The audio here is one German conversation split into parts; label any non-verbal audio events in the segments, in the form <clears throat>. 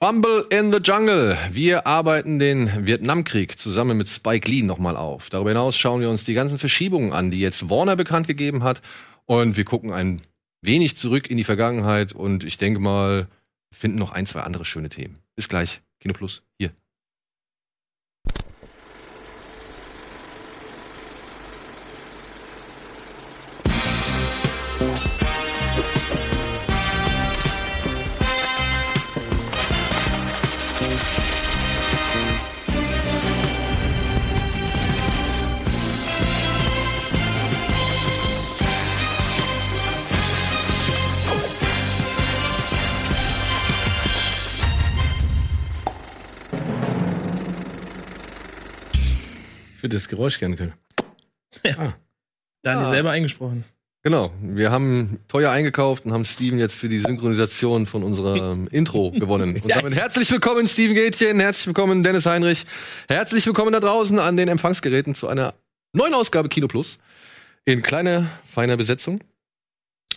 Bumble in the Jungle. Wir arbeiten den Vietnamkrieg zusammen mit Spike Lee nochmal auf. Darüber hinaus schauen wir uns die ganzen Verschiebungen an, die jetzt Warner bekannt gegeben hat. Und wir gucken ein wenig zurück in die Vergangenheit und ich denke mal, finden noch ein, zwei andere schöne Themen. Bis gleich. Kino Plus, hier. Würde das Geräusch gerne können. Ja. Daniel Ah. selber eingesprochen. Genau, wir haben teuer eingekauft und haben Steven jetzt für die Synchronisation von unserem <laughs> Intro gewonnen. Und damit herzlich willkommen, Steven Gätchen, herzlich willkommen, Dennis Heinrich, herzlich willkommen da draußen an den Empfangsgeräten zu einer neuen Ausgabe Kino Plus in kleiner, feiner Besetzung.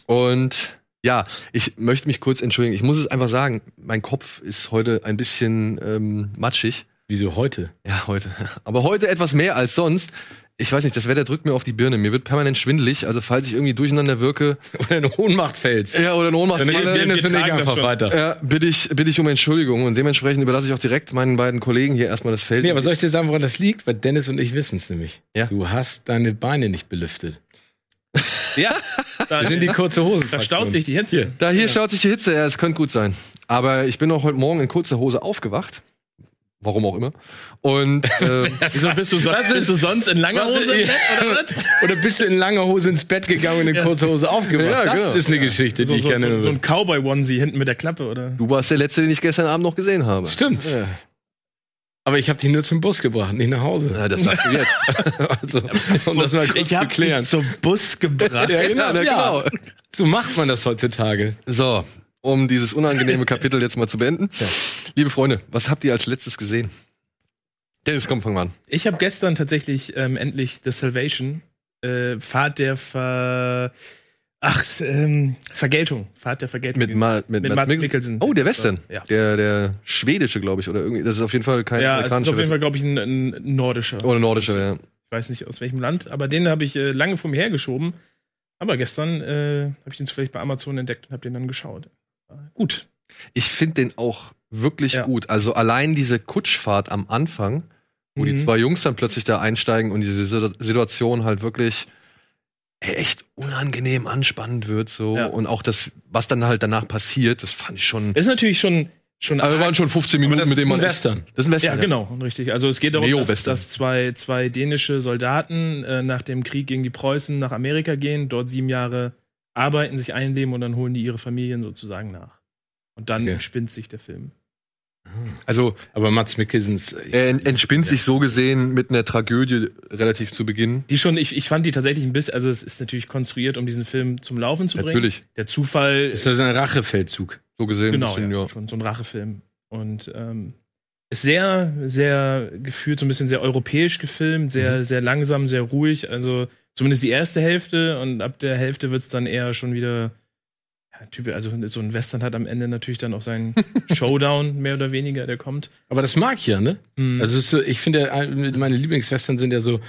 Und ja, ich möchte mich kurz entschuldigen. Ich muss es einfach sagen, mein Kopf ist heute ein bisschen ähm, matschig. Wieso heute? Ja, heute. <laughs> Aber heute etwas mehr als sonst. Ich weiß nicht, das Wetter drückt mir auf die Birne. Mir wird permanent schwindelig. Also falls ich irgendwie durcheinander wirke <laughs> Oder in Ohnmacht fällst. ja, oder in Ohnmacht Dann falle, Dennis und ich einfach weiter. ja, bitte ich, bitte ich um Entschuldigung. Und dementsprechend überlasse ich auch direkt meinen beiden Kollegen hier erstmal das Feld. Nee, aber soll ich dir sagen, woran das liegt? Weil Dennis und ich wissen es nämlich. Ja. Du hast deine Beine nicht belüftet. <laughs> Ja, da sind die kurze Hosen. Da staut sich die Hitze. da hier schaut sich die Hitze. Ja, es könnte gut sein. Aber ich bin auch heute Morgen in kurzer Hose aufgewacht. Warum auch immer. Und <laughs> ähm, Wieso bist du, so, bist du sonst in langer Hose im Bett oder <laughs> was? Oder bist du in langer Hose ins Bett gegangen und in kurzer Hose aufgewacht? Ja, das genau. ist eine Geschichte, So, die ich so, gerne so, so ein Cowboy-Onesie hinten mit der Klappe, oder? du warst der Letzte, den ich gestern Abend noch gesehen habe. Stimmt. Ja, Aber ich habe dich nur zum Bus gebracht, nicht nach Hause. ja das sagst du jetzt. <laughs> also, Um das mal kurz Ich zu hab klären. dich zum Bus gebracht. Ja, genau. Ja, na, ja. genau. So macht man das heutzutage. So, um dieses unangenehme Kapitel jetzt mal zu beenden. Liebe Freunde, was habt ihr als letztes gesehen? Dennis, komm, fangen wir an. Ich habe gestern tatsächlich ähm, endlich The Salvation, äh, Fahrt der Ver... Ach, ähm, Vergeltung. Fahrt der Vergeltung. Mit, Ma mit, Mit Mads Mads Mikkel- Mikkelsen. Oh, der Western. Ja. Der, der schwedische, glaube ich, oder irgendwie. Das ist auf jeden Fall kein ja, es ist amerikanischer auf jeden Fall, glaube ich, ein, ein nordischer. Oder nordischer, ja. Ich weiß nicht aus welchem Land, aber den habe ich äh, lange vor mir hergeschoben. Aber gestern äh, habe ich den zufällig bei Amazon entdeckt und habe den dann geschaut. Gut. Ich finde den auch wirklich Ja. gut. Also allein diese Kutschfahrt am Anfang, wo die Mhm. zwei Jungs dann plötzlich da einsteigen und diese Situ- Situation halt wirklich echt unangenehm anspannend wird so Ja. und auch das was dann halt danach passiert das fand ich schon Ist natürlich schon schon also waren schon 15 Minuten das mit denen man Western. das ist ein Ja, Western genau, richtig. Also es geht darum, dass, dass zwei, zwei dänische Soldaten äh, nach dem Krieg gegen die Preußen nach Amerika gehen, dort sieben Jahre arbeiten, sich einleben und dann holen die ihre Familien sozusagen nach. Und dann Okay. entspinnt sich der Film. also Aber Mats Mikkelsens. er ent- entspinnt sich so gesehen mit einer Tragödie relativ zu Beginn Die schon, ich, ich fand die tatsächlich ein bisschen, also es ist natürlich konstruiert, um diesen Film zum Laufen zu bringen. natürlich Der Zufall Ist das ein Rachefeldzug? so gesehen Genau, bisschen, ja, ja. schon so ein Rachefilm. Und ähm, ist sehr, sehr gefühlt, so ein bisschen sehr europäisch gefilmt, sehr, Mhm. sehr langsam, sehr ruhig. Also zumindest die erste Hälfte und ab der Hälfte wird es dann eher schon wieder. Ja, typ, also so ein Western hat am Ende natürlich dann auch seinen <laughs> Showdown, mehr oder weniger, der kommt. Aber das mag ich ja, ne? Mhm. Also so, ich finde, ja, meine Lieblingswestern sind ja so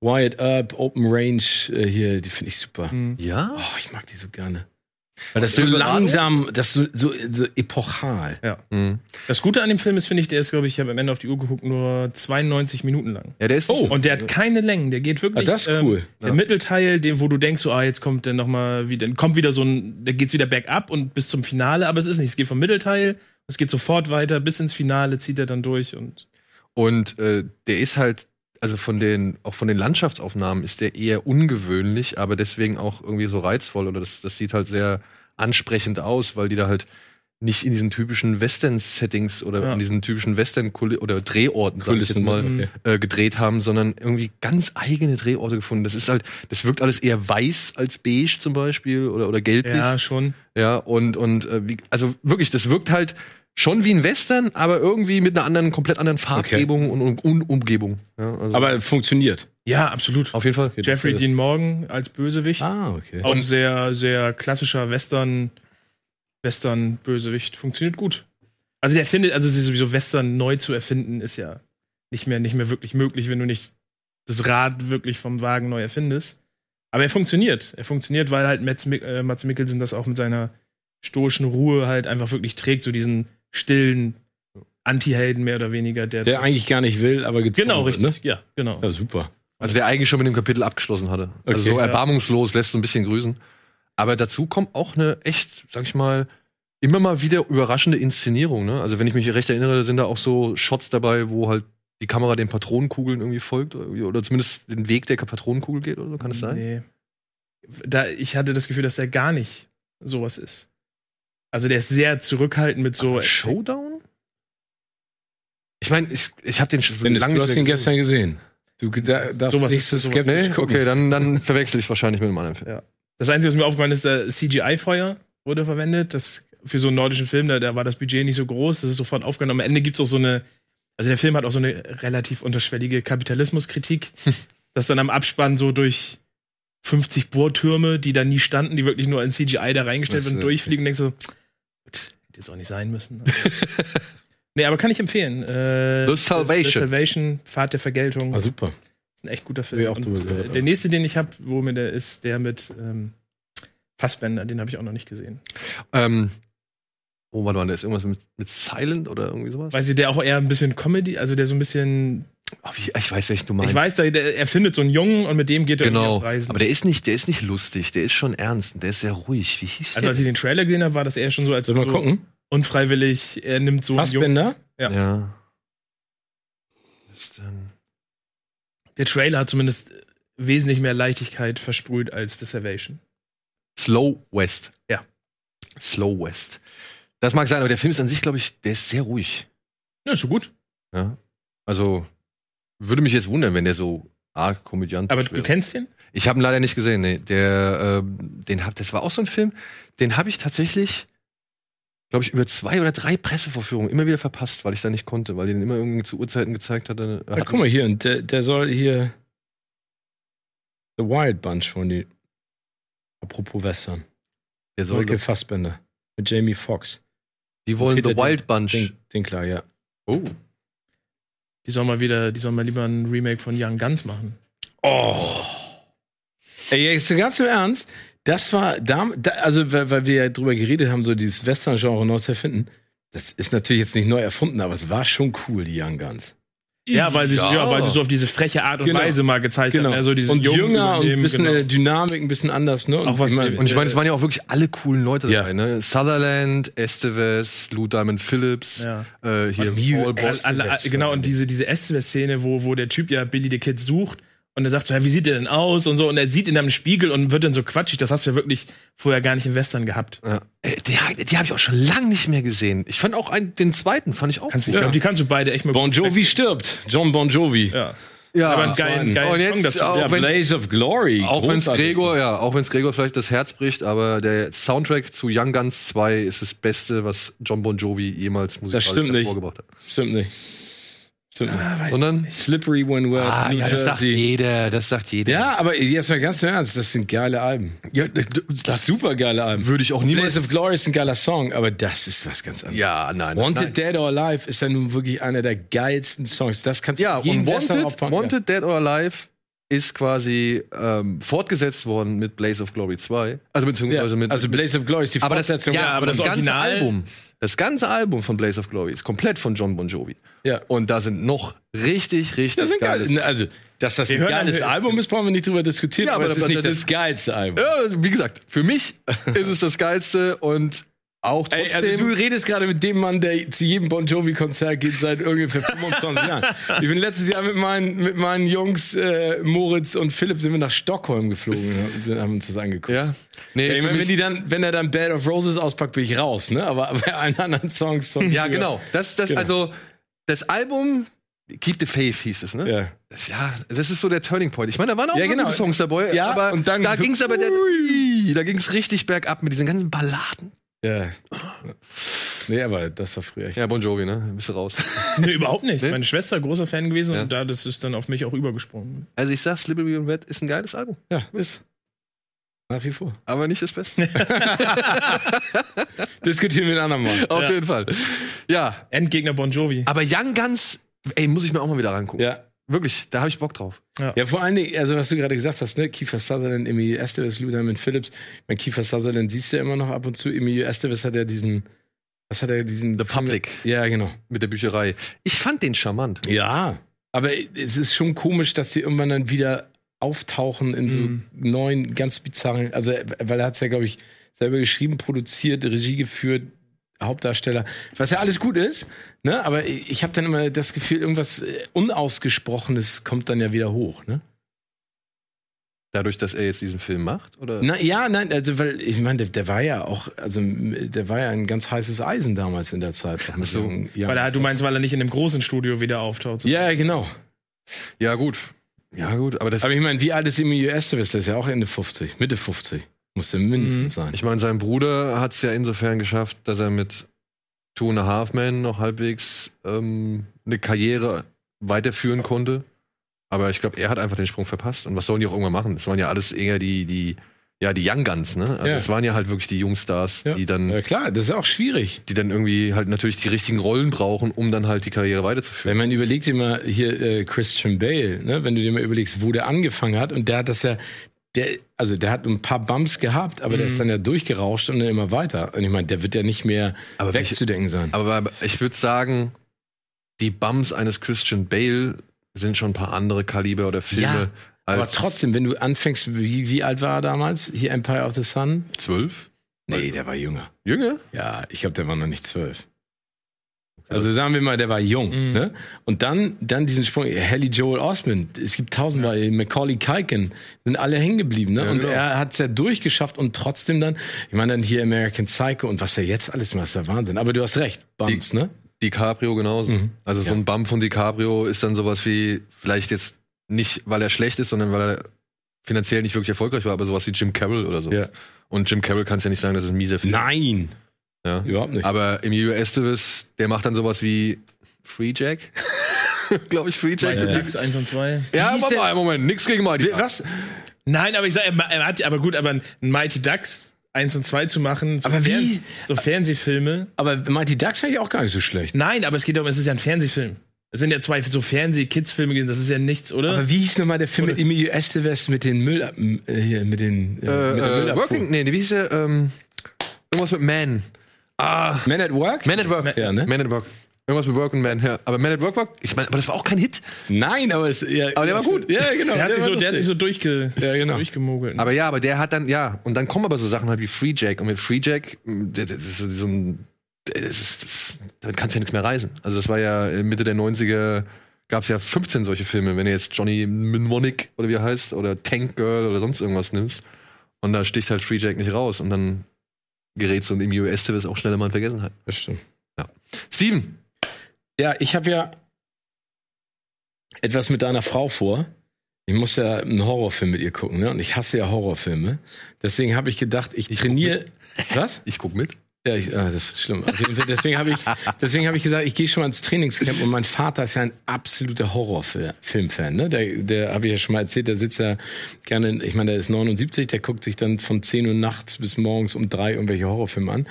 Wired Up, Open Range äh, hier, die finde ich super. Mhm. ja Oh, ich mag die so gerne. Weil das so langsam, das so, so, so epochal. Mhm. Das Gute an dem Film ist, finde ich, der ist, glaube ich, ich habe am Ende auf die Uhr geguckt, nur 92 Minuten lang. ja der ist Oh, Und der hat keine Längen, der geht wirklich. Ah, das ist cool. Der Ja. Mittelteil, den, wo du denkst, so, ah, jetzt kommt der noch mal wieder, kommt wieder so ein, da geht's wieder bergab und bis zum Finale, aber es ist nicht. Es geht vom Mittelteil, es geht sofort weiter, bis ins Finale zieht er dann durch und Und äh, der ist halt, also von den, auch von den Landschaftsaufnahmen ist der eher ungewöhnlich, aber deswegen auch irgendwie so reizvoll. Oder das, das sieht halt sehr ansprechend aus, weil die da halt nicht in diesen typischen Western-Settings oder Ja. in diesen typischen Western- oder Drehorten, sag ich jetzt mal, okay. äh, gedreht haben, sondern irgendwie ganz eigene Drehorte gefunden. Das ist halt, das wirkt alles eher weiß als beige zum Beispiel oder, oder gelblich. ja, schon. Ja, und, und äh, wie, also wirklich, das wirkt halt schon wie ein Western, aber irgendwie mit einer anderen, komplett anderen Farbgebung und, und, und Umgebung. Ja, also Aber funktioniert. Ja, absolut. auf jeden Fall. Jeffrey Das- Dean Morgan als Bösewicht. Ah, okay. Auch ein sehr, sehr klassischer Western, Western-Bösewicht. Funktioniert gut. Also der findet, also sie sowieso Western neu zu erfinden, ist ja nicht mehr, nicht mehr wirklich möglich, wenn du nicht das Rad wirklich vom Wagen neu erfindest. Aber er funktioniert. Er funktioniert, weil halt Mats, Mik äh, Mats Mikkelsen das auch mit seiner stoischen Ruhe halt einfach wirklich trägt, so diesen stillen Anti-Helden mehr oder weniger, der, Der eigentlich gar nicht will, aber gezwungen genau wird, richtig, ja, genau. Ne? Ja, super. Also der eigentlich schon mit dem Kapitel abgeschlossen hatte. Also Okay. so Ja. erbarmungslos, lässt so ein bisschen grüßen. Aber dazu kommt auch eine echt, sag ich mal, immer mal wieder überraschende Inszenierung. Ne? Also wenn ich mich recht erinnere, sind da auch so Shots dabei, wo halt die Kamera den Patronenkugeln irgendwie folgt oder, zumindest den Weg der Patronenkugel geht oder so, kann es sein? Nee. Da, ich hatte das Gefühl, dass der gar nicht sowas ist. Also der ist sehr zurückhaltend mit so. Aber Showdown? Ich meine, ich, ich habe den schon Dennis, lange du hast ihn gesehen. gestern gesehen. Du da, darfst Sowas nicht ist- so skeptisch Nee, okay, dann, dann verwechsel ich wahrscheinlich mit einem anderen Film. Das Einzige, was mir aufgefallen ist, der CGI-Feuer wurde verwendet. Das für so einen nordischen Film, da, da war das Budget nicht so groß, das ist sofort aufgenommen. Am Ende gibt es auch so eine, also der Film hat auch so eine relativ unterschwellige Kapitalismuskritik, <laughs> dass dann am Abspann so durch 50 Bohrtürme, die da nie standen, die wirklich nur in CGI da reingestellt werden, äh, durchfliegen und denkst so, jetzt auch nicht sein müssen. <laughs> nee, aber kann ich empfehlen. Äh, The Salvation. The Salvation, Pfad der Vergeltung. Ah, super. ist ein echt guter Film. Und, gehört, äh, der nächste, den ich habe, wo mir der ist, der mit ähm, Fassbender, den habe ich auch noch nicht gesehen. Ähm, oh, warte mal, da ist irgendwas mit, mit Silent oder irgendwie sowas? Weiß ich, der auch eher ein bisschen Comedy, also der so ein bisschen. Oh, wie, ich weiß, welchen du meinst. Ich weiß, der, der, er findet so einen Jungen und mit dem geht er Genau. auf Reisen. Aber der ist nicht, der ist nicht lustig, der ist schon ernst, der ist sehr ruhig. Wie hieß also der? als ich den Trailer gesehen habe, war das eher schon so als Sollen wir so gucken? unfreiwillig, er nimmt so einen Jungen. Ja. ja. Was ist denn? Der Trailer hat zumindest wesentlich mehr Leichtigkeit versprüht als The Salvation. Slow West. Ja. Slow West. Das mag sein, aber der Film ist an sich, glaube ich, der ist sehr ruhig. Ja, ist schon gut. Ja. Also würde mich jetzt wundern, wenn der so arg komödiantisch Aber du wäre. kennst den? Ich habe ihn leider nicht gesehen. Nee, der, ähm, den hab, das war auch so ein Film. Den habe ich tatsächlich, glaube ich, über zwei oder drei Pressevorführungen immer wieder verpasst, weil ich da nicht konnte, weil die den immer irgendwie zu Uhrzeiten gezeigt hatte. Ja, guck mal hier, und der, der soll hier The Wild Bunch von die. Apropos Western. der soll, Michael Fassbender. Mit Jamie Foxx. Die wollen The Wild Bunch. Den, den klar, ja. Oh. Die sollen mal wieder, die sollen mal lieber ein Remake von Young Guns machen. Oh. Ey, jetzt ganz im Ernst. Das war, da, da, also weil, weil wir ja drüber geredet haben, so dieses Western-Genre neu zu erfinden. Das ist natürlich jetzt nicht neu erfunden, aber es war schon cool, die Young Guns. Ja, weil sie, Ja. ja. weil sie so auf diese freche Art und Genau. Weise mal gezeigt haben. Also diese und jungen jünger und ein bisschen genau. in der Dynamik, ein bisschen anders, ne? Und Auch was- ich mein, Und ich meine, es waren ja auch wirklich alle coolen Leute Ja. dabei, ne? Sutherland, Estevez, Lou Diamond Phillips, Ja. äh, hier Paul alle, genau, und diese, diese Estes-Szene, wo, wo der Typ ja Billy the Kid sucht und er sagt so, ja, wie sieht der denn aus und so, und er sieht dann im Spiegel und wird dann so quatschig, das hast du ja wirklich vorher gar nicht im Western gehabt. Ja. Äh, Die, die habe ich auch schon lange nicht mehr gesehen. Ich fand auch einen, den zweiten fand ich auch Kannst gut. ich glaube, die kannst du beide echt mal Bon Jovi stirbt. John Bon Jovi. Ja. Ja, Aber einen das war geilen, ein- geilen Und jetzt Song dazu. auch- Ja, Blaze of Glory. Auch wenn. Gregor, ja, auch wenn es Gregor vielleicht das Herz bricht, aber der Soundtrack zu Young Guns 2 ist das Beste, was John Bon Jovi jemals musikalisch hervorgebracht hat. Stimmt nicht. Stimmt nicht. Ah, weiß Sondern Slippery When Wet, ah, ja, das sagt jeder, das sagt jeder. Ja, aber jetzt mal ganz im Ernst, das sind geile Alben. ja das Super geile Alben. würde ich auch niemals. Blaze of Glory ist ein geiler Song, aber das ist was ganz anderes. Ja, nein. Wanted nein. Dead or Alive ist ja nun wirklich einer der geilsten Songs. Das kannst du Ja, jeden und Wanted. Wanted Dead or Alive ist quasi ähm, fortgesetzt worden mit Blaze of Glory 2. Also Ja. beziehungsweise mit. also Blaze of Glory ist die aber das, ja, aber das, das ganze Original- Album, das ganze Album von Blaze of Glory ist komplett von John Bon Jovi. Ja. Und da sind noch richtig, richtig Das sind geiles- geil. Also, dass das ein hören geiles dann- Album ist, brauchen wir nicht drüber diskutieren, Ja, aber aber es ist das- nicht das das geilste Album. Ja, wie gesagt, für mich <laughs> ist es das Geilste und auch Ey, trotzdem. also du redest gerade mit dem Mann, der zu jedem Bon Jovi-Konzert geht seit ungefähr 25 Jahren. <laughs> Ich bin letztes Jahr mit meinen, mit meinen Jungs, äh, Moritz und Philipp, sind wir nach Stockholm geflogen und sind, haben uns das angeguckt. ja. Nee, meine, wenn, mich- die dann, wenn er dann Bed of Roses auspackt, bin ich raus, ne? Aber <laughs> bei allen anderen Songs von. ja, genau. Das, das, Genau. also, das Album Keep the Faith hieß es, ne? Ja. Das, ja, das ist so der Turning Point. Ich meine, da waren auch Ja, genau. Songs dabei, Ja, aber und dann- da ging es aber der, da ging es richtig bergab mit diesen ganzen Balladen. Ja. Nee, aber das war früher. Ja, Bon Jovi, ne? Bist du raus. <laughs> Nee, überhaupt nicht. Nee? Meine Schwester großer Fan gewesen Ja. und da das ist dann auf mich auch übergesprungen. Also ich sag, Slippery and Wet ist ein geiles Album. Ja, ist. Nach wie vor. aber nicht das Beste. <laughs> Diskutieren wir ein andermal. Auf Ja. jeden Fall. Ja, Endgegner Bon Jovi. aber Young Guns, ey, muss ich mir auch mal wieder rangucken. Ja. Wirklich, da habe ich Bock drauf. Ja, vor allen Dingen, also was du gerade gesagt hast, ne, Kiefer Sutherland, Emilio Estevez, Luderman Phillips. Mein Kiefer Sutherland siehst du ja immer noch ab und zu. Emilio Estevez hat ja diesen, was hat er, diesen The Public. Ja, genau. Mit der Bücherei. Ich fand den charmant. Ja, aber es ist schon komisch, dass die irgendwann dann wieder auftauchen in so Mhm. neuen, ganz bizarren, also weil er hat es ja, glaube ich, selber geschrieben, produziert, Regie geführt, Hauptdarsteller, was ja alles gut ist, ne? Aber ich habe dann immer das Gefühl, irgendwas äh, Unausgesprochenes kommt dann ja wieder hoch, ne? Dadurch, dass er jetzt diesen Film macht? Oder? Na, ja, nein, also weil ich meine, der, der war ja auch, also der war ja ein ganz heißes Eisen damals in der Zeit. Ach so. ja, Weil er, du meinst, weil er nicht in einem großen Studio wieder auftaucht. ja, genau. Ja, gut. Ja, gut, aber das. Aber ich meine, wie alt ist Emilio Estevez? Der ist ja auch Ende 50, Mitte 50. Muss der mindestens sein. Ich meine, sein Bruder hat es ja insofern geschafft, dass er mit Two and a Half Men noch halbwegs ähm, eine Karriere weiterführen konnte. Aber ich glaube, er hat einfach den Sprung verpasst. Und was sollen die auch irgendwann machen? Das waren ja alles eher die, die, ja, die Young Guns, ne? Also Ja. das waren ja halt wirklich die Jungstars, Ja. die dann, Ja klar, das ist auch schwierig. die dann irgendwie halt natürlich die richtigen Rollen brauchen, um dann halt die Karriere weiterzuführen. Wenn man überlegt dir mal hier äh, Christian Bale, ne, wenn du dir mal überlegst, wo der angefangen hat und der hat das ja, der, also der hat ein paar Bumps gehabt, aber der ist dann ja durchgerauscht und dann immer weiter. Und ich meine, der wird ja nicht mehr Aber wegzudenken sein. Aber ich würde sagen, die Bums eines Christian Bale sind schon ein paar andere Kaliber oder Filme Ja, aber trotzdem, wenn du anfängst, wie, wie alt war er damals? Hier Empire of the Sun? zwölf. Nee, der war jünger. Jünger? Ja, ich glaube, der war noch nicht zwölf. Also sagen wir mal, der war jung. Mhm. Ne? Und dann, dann diesen Sprung, Haley Joel Osment, es gibt tausendmal, Macaulay Culkin, sind alle hängen geblieben. Ne? Ja, und genau. er hat es ja durchgeschafft und trotzdem dann, ich meine dann hier American Psycho und was er jetzt alles macht, ist der Wahnsinn. Aber du hast recht, Bums, ne? DiCaprio genauso. Mhm. Also so Ja. ein Bum von DiCaprio ist dann sowas wie, vielleicht jetzt nicht, weil er schlecht ist, sondern weil er finanziell nicht wirklich erfolgreich war, aber sowas wie Jim Carroll oder so. Ja. Und Jim Carroll kannst ja nicht sagen, das ist ein mieser Film. Nein, Ja. überhaupt nicht. Aber Emilio Estevez, der macht dann sowas wie Free Jack. <laughs> Glaube ich, Free Jack. Mighty Ja, Ducks 1 und 2. ja aber der- mal, Moment, nix gegen Mighty Ducks. was? Nein, aber ich sag, er, hat, aber gut, aber ein Mighty Ducks 1 und 2 zu machen, so, Aber wie? so Fernsehfilme. Aber Mighty Ducks fand ich auch gar nicht so schlecht. Nein, aber es geht darum, es ist ja ein Fernsehfilm. Es sind ja zwei so Fernseh-Kids-Filme gewesen, das ist ja nichts, oder? Aber wie hieß nochmal der Film Oder- mit Emilio Estevez mit den Müll, äh, hier, mit den, äh, mit Äh, äh, Müllabfuhr? Working, nee, wie hieß der? Ähm, irgendwas mit Man. Ah, Man at Work? Man at Work. Ja, ne? Man at Work. Irgendwas mit Work und Man, ja. Aber Man at Work war, ich meine, aber das war auch kein Hit. Nein, aber es, ja, Aber der war gut. Ja, genau. der, hat sich war so, der hat sich so durchge Ja, genau. durchgemogelt. Aber ja, aber der hat dann, ja, und dann kommen aber so Sachen halt wie Free Jack. Und mit Free Jack, das ist so so ein, das ist, das, damit kannst du ja nichts mehr reisen. Also das war ja äh, Mitte der 90er, gab es ja 15 solche Filme. Wenn du jetzt Johnny Mnemonic oder wie er heißt, oder Tank Girl oder sonst irgendwas nimmst. Und da sticht halt Free Jack nicht raus. Und dann gerät so ein Emilio Estevez auch schneller mal in Vergessenheit. Das stimmt. Steven, Ja, ich habe ja etwas mit deiner Frau vor. Ich muss ja einen Horrorfilm mit ihr gucken, ne? Und ich hasse ja Horrorfilme. Deswegen habe ich gedacht, ich, Ich trainiere. Was? ich guck mit. Ja, ich, ah, das ist schlimm. Deswegen habe ich, deswegen habe ich gesagt, ich gehe schon mal ins Trainingscamp und mein Vater ist ja ein absoluter Horrorfilmfan. Ne? Der, der habe ich ja schon mal erzählt, der sitzt ja gerne, ich meine, der ist 79, der guckt sich dann von 10 Uhr nachts bis morgens um drei irgendwelche Horrorfilme an.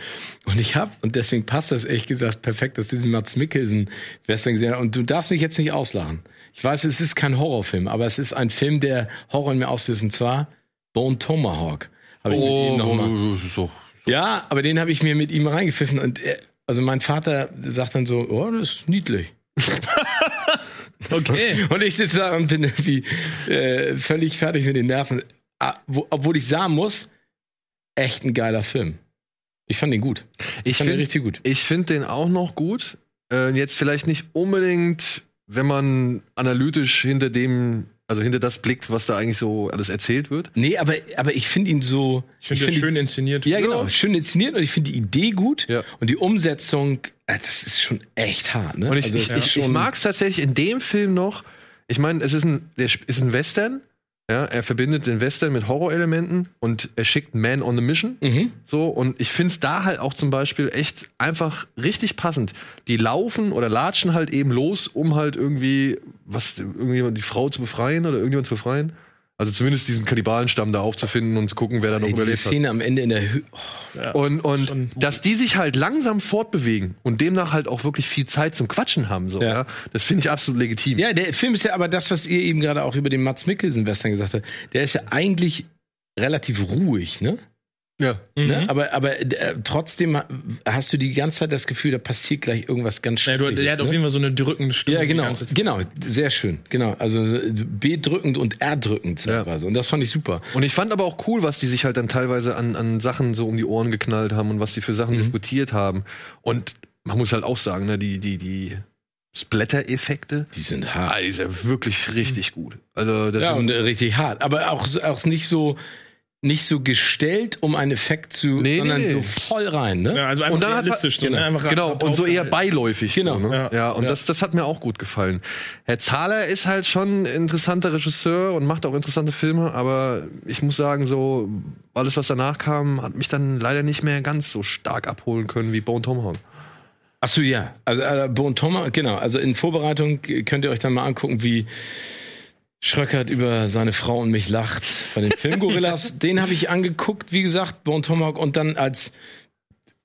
Und ich habe, und deswegen passt das ehrlich gesagt perfekt, dass du diesen Mats Mikkelsen Western gesehen hast. Und du darfst mich jetzt nicht auslachen. Ich weiß, es ist kein Horrorfilm, aber es ist ein Film, der Horror in mir auslöst, und zwar Bone Tomahawk. Habe ich mit ihm noch mal. Oh, so. Ja, aber den habe ich mir mit ihm reingepfiffen und er, also mein Vater sagt dann so, oh, das ist niedlich. <laughs> okay. Und ich sitze da und bin irgendwie äh, völlig fertig mit den Nerven. Ah, wo, obwohl ich sagen muss, echt ein geiler Film. Ich fand ihn gut. Ich fand ihn finde richtig gut. Ich finde den auch noch gut. Äh, jetzt vielleicht nicht unbedingt, wenn man analytisch hinter dem, also hinter das blickt, was da eigentlich so alles erzählt wird. Nee, aber, aber ich finde ihn so. Ich finde find ihn- schön inszeniert. Ja, genau. Schön inszeniert und ich finde die Idee gut. Ja. Und die Umsetzung, äh, das ist schon echt hart. Ne? Und ich, Also, ich, ich, ich mag es tatsächlich in dem Film noch. Ich meine, es ist ein, der ist ein Western. Ja, er verbindet den Western mit Horrorelementen und er schickt Man on the Mission. Mhm. So, und ich find's da halt auch zum Beispiel echt einfach richtig passend. Die laufen oder latschen halt eben los, um halt irgendwie, was, irgendwie die Frau zu befreien oder irgendjemand zu befreien. Also zumindest diesen Kannibalenstamm da aufzufinden und zu gucken, wer da noch Ey, überlebt hat. Szene am Ende in der Hü oh, Ja. Und, und dass die sich halt langsam fortbewegen und demnach halt auch wirklich viel Zeit zum Quatschen haben, so, Ja. ja. Das finde ich absolut legitim. Ja, der Film ist ja aber das, was ihr eben gerade auch über den Mats Mikkelsen-Western gesagt habt. Der ist ja eigentlich relativ ruhig, ne? Ja. ne? Mhm. Aber, aber äh, trotzdem hast du die ganze Zeit das Gefühl, da passiert gleich irgendwas ganz Ja, du, der hat auf ne? jeden Fall so eine drückende Stimme. Ja, genau. Genau, sehr schön. Genau. Also äh, bedrückend und erdrückend teilweise. Und das fand ich super. Und ich fand aber auch cool, was die sich halt dann teilweise an, an Sachen so um die Ohren geknallt haben und was die für Sachen Mhm. diskutiert haben. Und man muss halt auch sagen, ne, die, die, die Splatter-Effekte, Die sind hart. ah, die sind wirklich richtig gut. Also das Ja, sind- und äh, richtig hart. Aber auch, auch nicht so nicht so gestellt, um einen Effekt zu, Nee, sondern nee, nee. so voll rein, ne? Ja, also einfach Und dann hat realistisch. man- so, ne? Einfach Genau, einfach und so eher beiläufig. Genau, so, ne? ja. ja. und Ja. Das, das hat mir auch gut gefallen. Herr Zahler ist halt schon ein interessanter Regisseur und macht auch interessante Filme, aber ich muss sagen, so alles, was danach kam, hat mich dann leider nicht mehr ganz so stark abholen können wie Bone Tomahawk. Ach so, ja. Also äh, Bo und Thomas, genau. Also in Vorbereitung könnt ihr euch dann mal angucken, wie Schröckert über seine Frau und mich lacht bei den Filmgorillas. <laughs> den habe ich angeguckt, wie gesagt, Bo und Tomahawk und dann als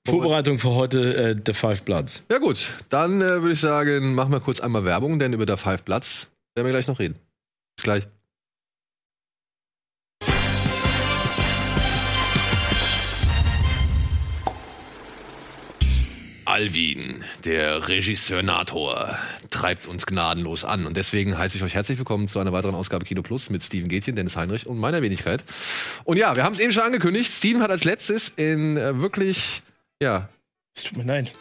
Vorbereitung für heute äh, The Five Bloods. Ja gut, dann äh, würde ich sagen, machen wir kurz einmal Werbung, denn über der Five Platz werden wir gleich noch reden. Bis gleich. Alvin, der Regisseurnator, treibt uns gnadenlos an. Und deswegen heiße ich euch herzlich willkommen zu einer weiteren Ausgabe Kino Plus mit Steven Gätchen, Dennis Heinrich und meiner Wenigkeit. Und ja, wir haben es eben schon angekündigt. Steven hat als letztes in äh, wirklich, ja, Es tut mir leid.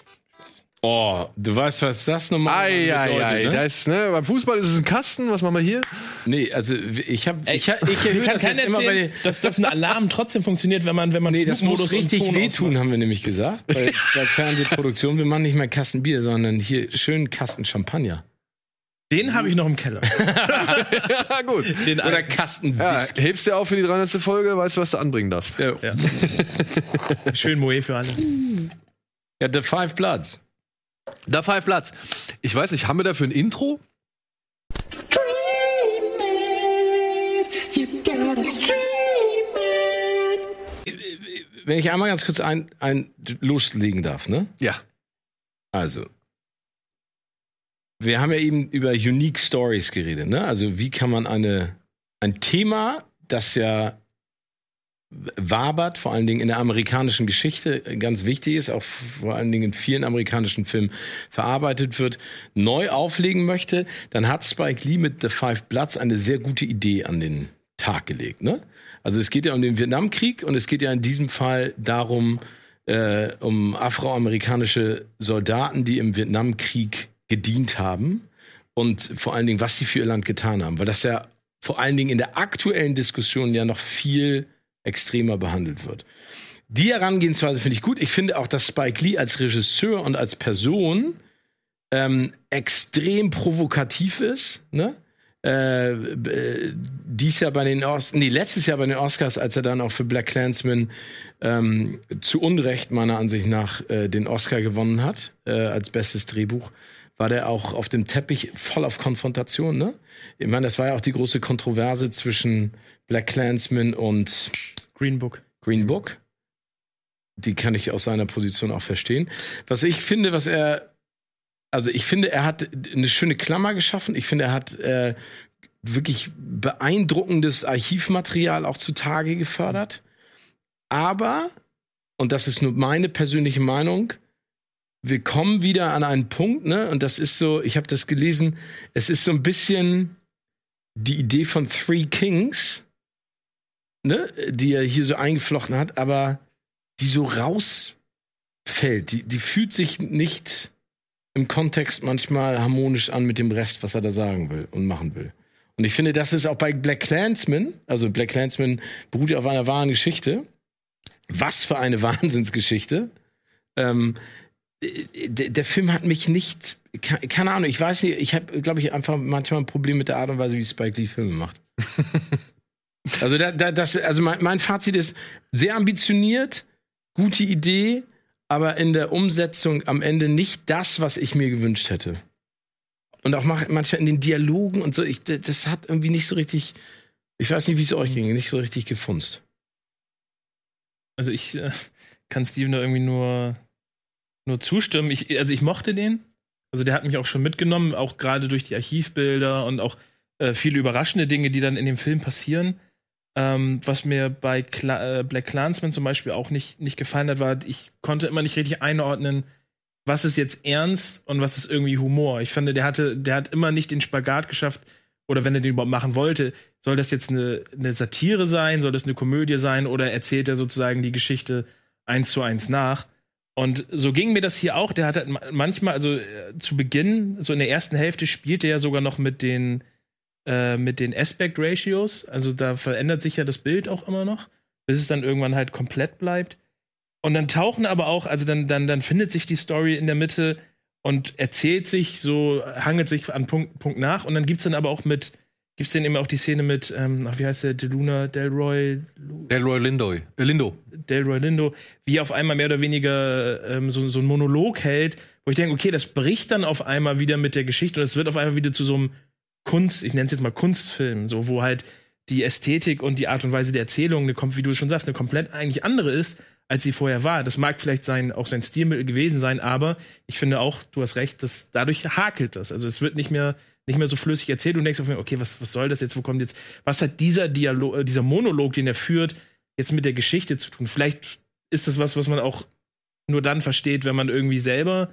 Oh, du weißt, was das nochmal Ei, ei, ei. ne? Das, ne, beim Fußball ist es ein Kasten. Was machen wir hier? Nee, also ich habe ich, hab- ich erhöhe kann das jetzt immer bei erzählen, den dass das ein Alarm trotzdem funktioniert, wenn man, wenn man Nee, das muss richtig wehtun, ausmacht. haben wir nämlich gesagt. Bei, <laughs> bei Fernsehproduktion, wir machen nicht mehr Kasten Bier, sondern hier schön Kasten Champagner. Den habe ich noch im Keller. <laughs> ja, gut. Den Oder. Kasten Ja, hebst dir auf für die 300. Folge, weißt du, was du anbringen darfst. Ja. Ja. Schön Moe für alle. ja, The Five Bloods. Da Five Platz. Ich weiß nicht, haben wir dafür ein Intro? Wenn ich einmal ganz kurz ein, ein loslegen darf, ne? Ja. Also, wir haben ja eben über Unique Stories geredet, ne? Also, wie kann man eine, ein Thema, das ja wabert, vor allen Dingen in der amerikanischen Geschichte ganz wichtig ist, auch vor allen Dingen in vielen amerikanischen Filmen verarbeitet wird, neu auflegen möchte, dann hat Spike Lee mit The Five Bloods eine sehr gute Idee an den Tag gelegt. Ne? Also es geht ja um den Vietnamkrieg und es geht ja in diesem Fall darum, äh, um afroamerikanische Soldaten, die im Vietnamkrieg gedient haben und vor allen Dingen, was sie für ihr Land getan haben, weil das ja vor allen Dingen in der aktuellen Diskussion ja noch viel extremer behandelt wird. Die Herangehensweise finde ich gut. Ich finde auch, dass Spike Lee als Regisseur und als Person ähm, extrem provokativ ist. Ne? Äh, äh, dies Jahr bei den Oscars, nee, letztes Jahr bei den Oscars, als er dann auch für Black Clansman ähm, zu Unrecht meiner Ansicht nach äh, den Oscar gewonnen hat äh, als bestes Drehbuch, war der auch auf dem Teppich voll auf Konfrontation. Ne? Ich meine, das war ja auch die große Kontroverse zwischen Black Clansman und Green Book. Green Book. Die kann ich aus seiner Position auch verstehen. Was ich finde, was er, also ich finde, er hat eine schöne Klammer geschaffen. Ich finde, er hat äh, wirklich beeindruckendes Archivmaterial auch zutage gefördert. Aber, und das ist nur meine persönliche Meinung, wir kommen wieder an einen Punkt, ne? Und das ist so, ich habe das gelesen, es ist so ein bisschen die Idee von Three Kings, ne, die er hier so eingeflochten hat, aber die so rausfällt. Die, die fühlt sich nicht im Kontext manchmal harmonisch an mit dem Rest, was er da sagen will und machen will. Und ich finde, das ist auch bei Black Clansman, also Black Clansman beruht ja auf einer wahren Geschichte. Was für eine <laughs> Wahnsinnsgeschichte. Ähm, der, Film hat mich nicht, ke- keine Ahnung, ich weiß nicht, ich habe, glaube ich, einfach manchmal ein Problem mit der Art und Weise, wie Spike Lee Filme macht. <laughs> also, da, da, das, also mein, mein Fazit ist sehr ambitioniert, gute Idee, aber in der Umsetzung am Ende nicht das, was ich mir gewünscht hätte. Und auch manchmal in den Dialogen und so, ich, das hat irgendwie nicht so richtig. Ich weiß nicht, wie es euch ging, nicht so richtig gefunzt. Also ich äh, kann Steven da irgendwie nur, nur zustimmen. Ich, also ich mochte den. Also der hat mich auch schon mitgenommen, auch gerade durch die Archivbilder und auch äh, viele überraschende Dinge, die dann in dem Film passieren. Ähm, was mir bei Cla äh, Black Clansman zum Beispiel auch nicht, nicht gefallen hat, war, ich konnte immer nicht richtig einordnen, was ist jetzt ernst und was ist irgendwie Humor. Ich finde, der hatte, der hat immer nicht den Spagat geschafft, oder wenn er den überhaupt machen wollte, soll das jetzt eine, eine Satire sein, soll das eine Komödie sein oder erzählt er sozusagen die Geschichte eins zu eins nach? Und so ging mir das hier auch. Der hat halt manchmal, also äh, zu Beginn, so in der ersten Hälfte, spielte er sogar noch mit den, äh, mit den Aspect Ratios. Also da verändert sich ja das Bild auch immer noch, bis es dann irgendwann halt komplett bleibt. Und dann tauchen aber auch, also dann, dann, dann findet sich die Story in der Mitte und erzählt sich so, hangelt sich an Punkt, Punkt nach. Und dann gibt's dann aber auch mit, gibt's dann immer auch die Szene mit, ähm, ach, wie heißt der, Deluna, Delroy? Delroy Lindoy, äh, Lindo. Delroy Lindo, wie auf einmal mehr oder weniger ähm, so, so ein Monolog hält, wo ich denke, okay, das bricht dann auf einmal wieder mit der Geschichte und es wird auf einmal wieder zu so einem Kunst, ich nenne es jetzt mal Kunstfilm, so wo halt die Ästhetik und die Art und Weise der Erzählung, eine, wie du schon sagst, eine komplett eigentlich andere ist, als sie vorher war. Das mag vielleicht sein, auch sein Stilmittel gewesen sein, aber ich finde auch, du hast recht, dass dadurch hakelt das. Also es wird nicht mehr, nicht mehr so flüssig erzählt und denkst auf okay, was, was soll das jetzt? Wo kommt jetzt, was hat dieser Dialog, äh, dieser Monolog, den er führt, jetzt mit der Geschichte zu tun? Vielleicht ist das was, was man auch nur dann versteht, wenn man irgendwie selber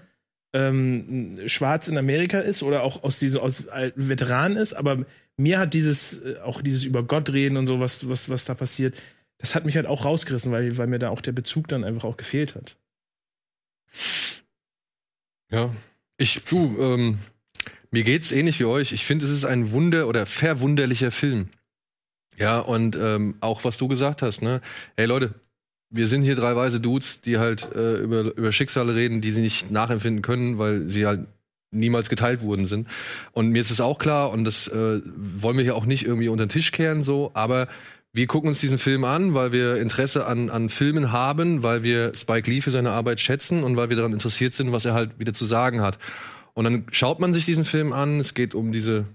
ähm, schwarz in Amerika ist oder auch aus diesem aus Veteran ist, aber mir hat dieses äh, auch dieses über Gott reden und so was was was da passiert, das hat mich halt auch rausgerissen, weil, weil mir da auch der Bezug dann einfach auch gefehlt hat. Ja, ich, du, ähm, mir geht's ähnlich wie euch. Ich finde, es ist ein Wunder- oder verwunderlicher Film. Ja, und ähm, auch was du gesagt hast, ne? Hey Leute, wir sind hier drei weise Dudes, die halt äh, über, über Schicksale reden, die sie nicht nachempfinden können, weil sie halt niemals geteilt worden sind. Und mir ist es auch klar, und das äh, wollen wir hier auch nicht irgendwie unter den Tisch kehren, so, aber wir gucken uns diesen Film an, weil wir Interesse an, an Filmen haben, weil wir Spike Lee für seine Arbeit schätzen und weil wir daran interessiert sind, was er halt wieder zu sagen hat. Und dann schaut man sich diesen Film an. Es geht um diese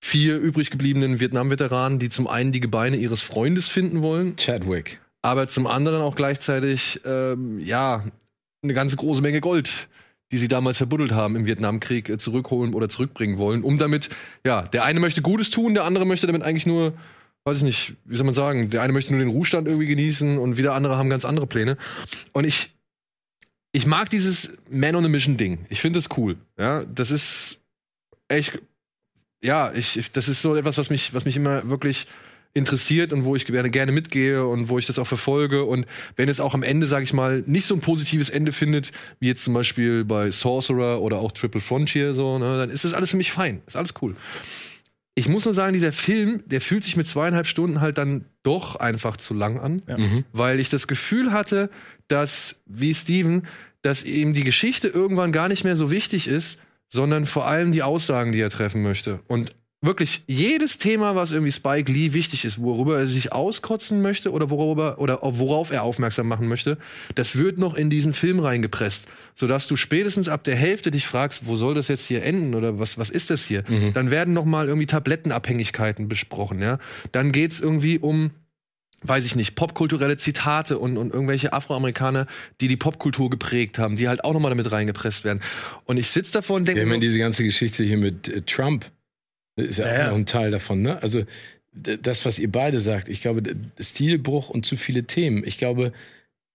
vier übrig gebliebenen Vietnam-Veteranen, die zum einen die Gebeine ihres Freundes finden wollen. Chadwick. Aber zum anderen auch gleichzeitig, ähm, ja, eine ganze große Menge Gold, die sie damals verbuddelt haben im Vietnamkrieg, äh, zurückholen oder zurückbringen wollen. Um damit, ja, der eine möchte Gutes tun, der andere möchte damit eigentlich nur weiß ich nicht, wie soll man sagen, der eine möchte nur den Ruhestand irgendwie genießen und wieder andere haben ganz andere Pläne. Und ich, ich mag dieses Man on a Mission Ding. Ich finde das cool. Ja, das ist echt, ja, ich, das ist so etwas, was mich, was mich immer wirklich interessiert und wo ich gerne, gerne mitgehe und wo ich das auch verfolge. Und wenn es auch am Ende, sag ich mal, nicht so ein positives Ende findet, wie jetzt zum Beispiel bei Sorcerer oder auch Triple Frontier, so, ne, dann ist das alles für mich fein. Ist alles cool ich muss nur sagen, dieser Film, der fühlt sich mit zweieinhalb Stunden halt dann doch einfach zu lang an, ja. mhm. weil ich das Gefühl hatte, dass, wie Steven, dass ihm die Geschichte irgendwann gar nicht mehr so wichtig ist, sondern vor allem die Aussagen, die er treffen möchte. Und wirklich jedes Thema, was irgendwie Spike Lee wichtig ist, worüber er sich auskotzen möchte oder worüber oder worauf er aufmerksam machen möchte, das wird noch in diesen Film reingepresst, sodass du spätestens ab der Hälfte dich fragst, wo soll das jetzt hier enden oder was was ist das hier? Mhm. Dann werden noch mal irgendwie Tablettenabhängigkeiten besprochen, ja? Dann geht's irgendwie um weiß ich nicht, popkulturelle Zitate und, und irgendwelche Afroamerikaner, die die Popkultur geprägt haben, die halt auch nochmal damit reingepresst werden. Und ich sitze davor und denke. Ja, ich meine, so, diese ganze Geschichte hier mit äh, Trump, ist ja, ja, auch noch ein Teil davon, ne? Also das, was ihr beide sagt, ich glaube, Stilbruch und zu viele Themen. Ich glaube,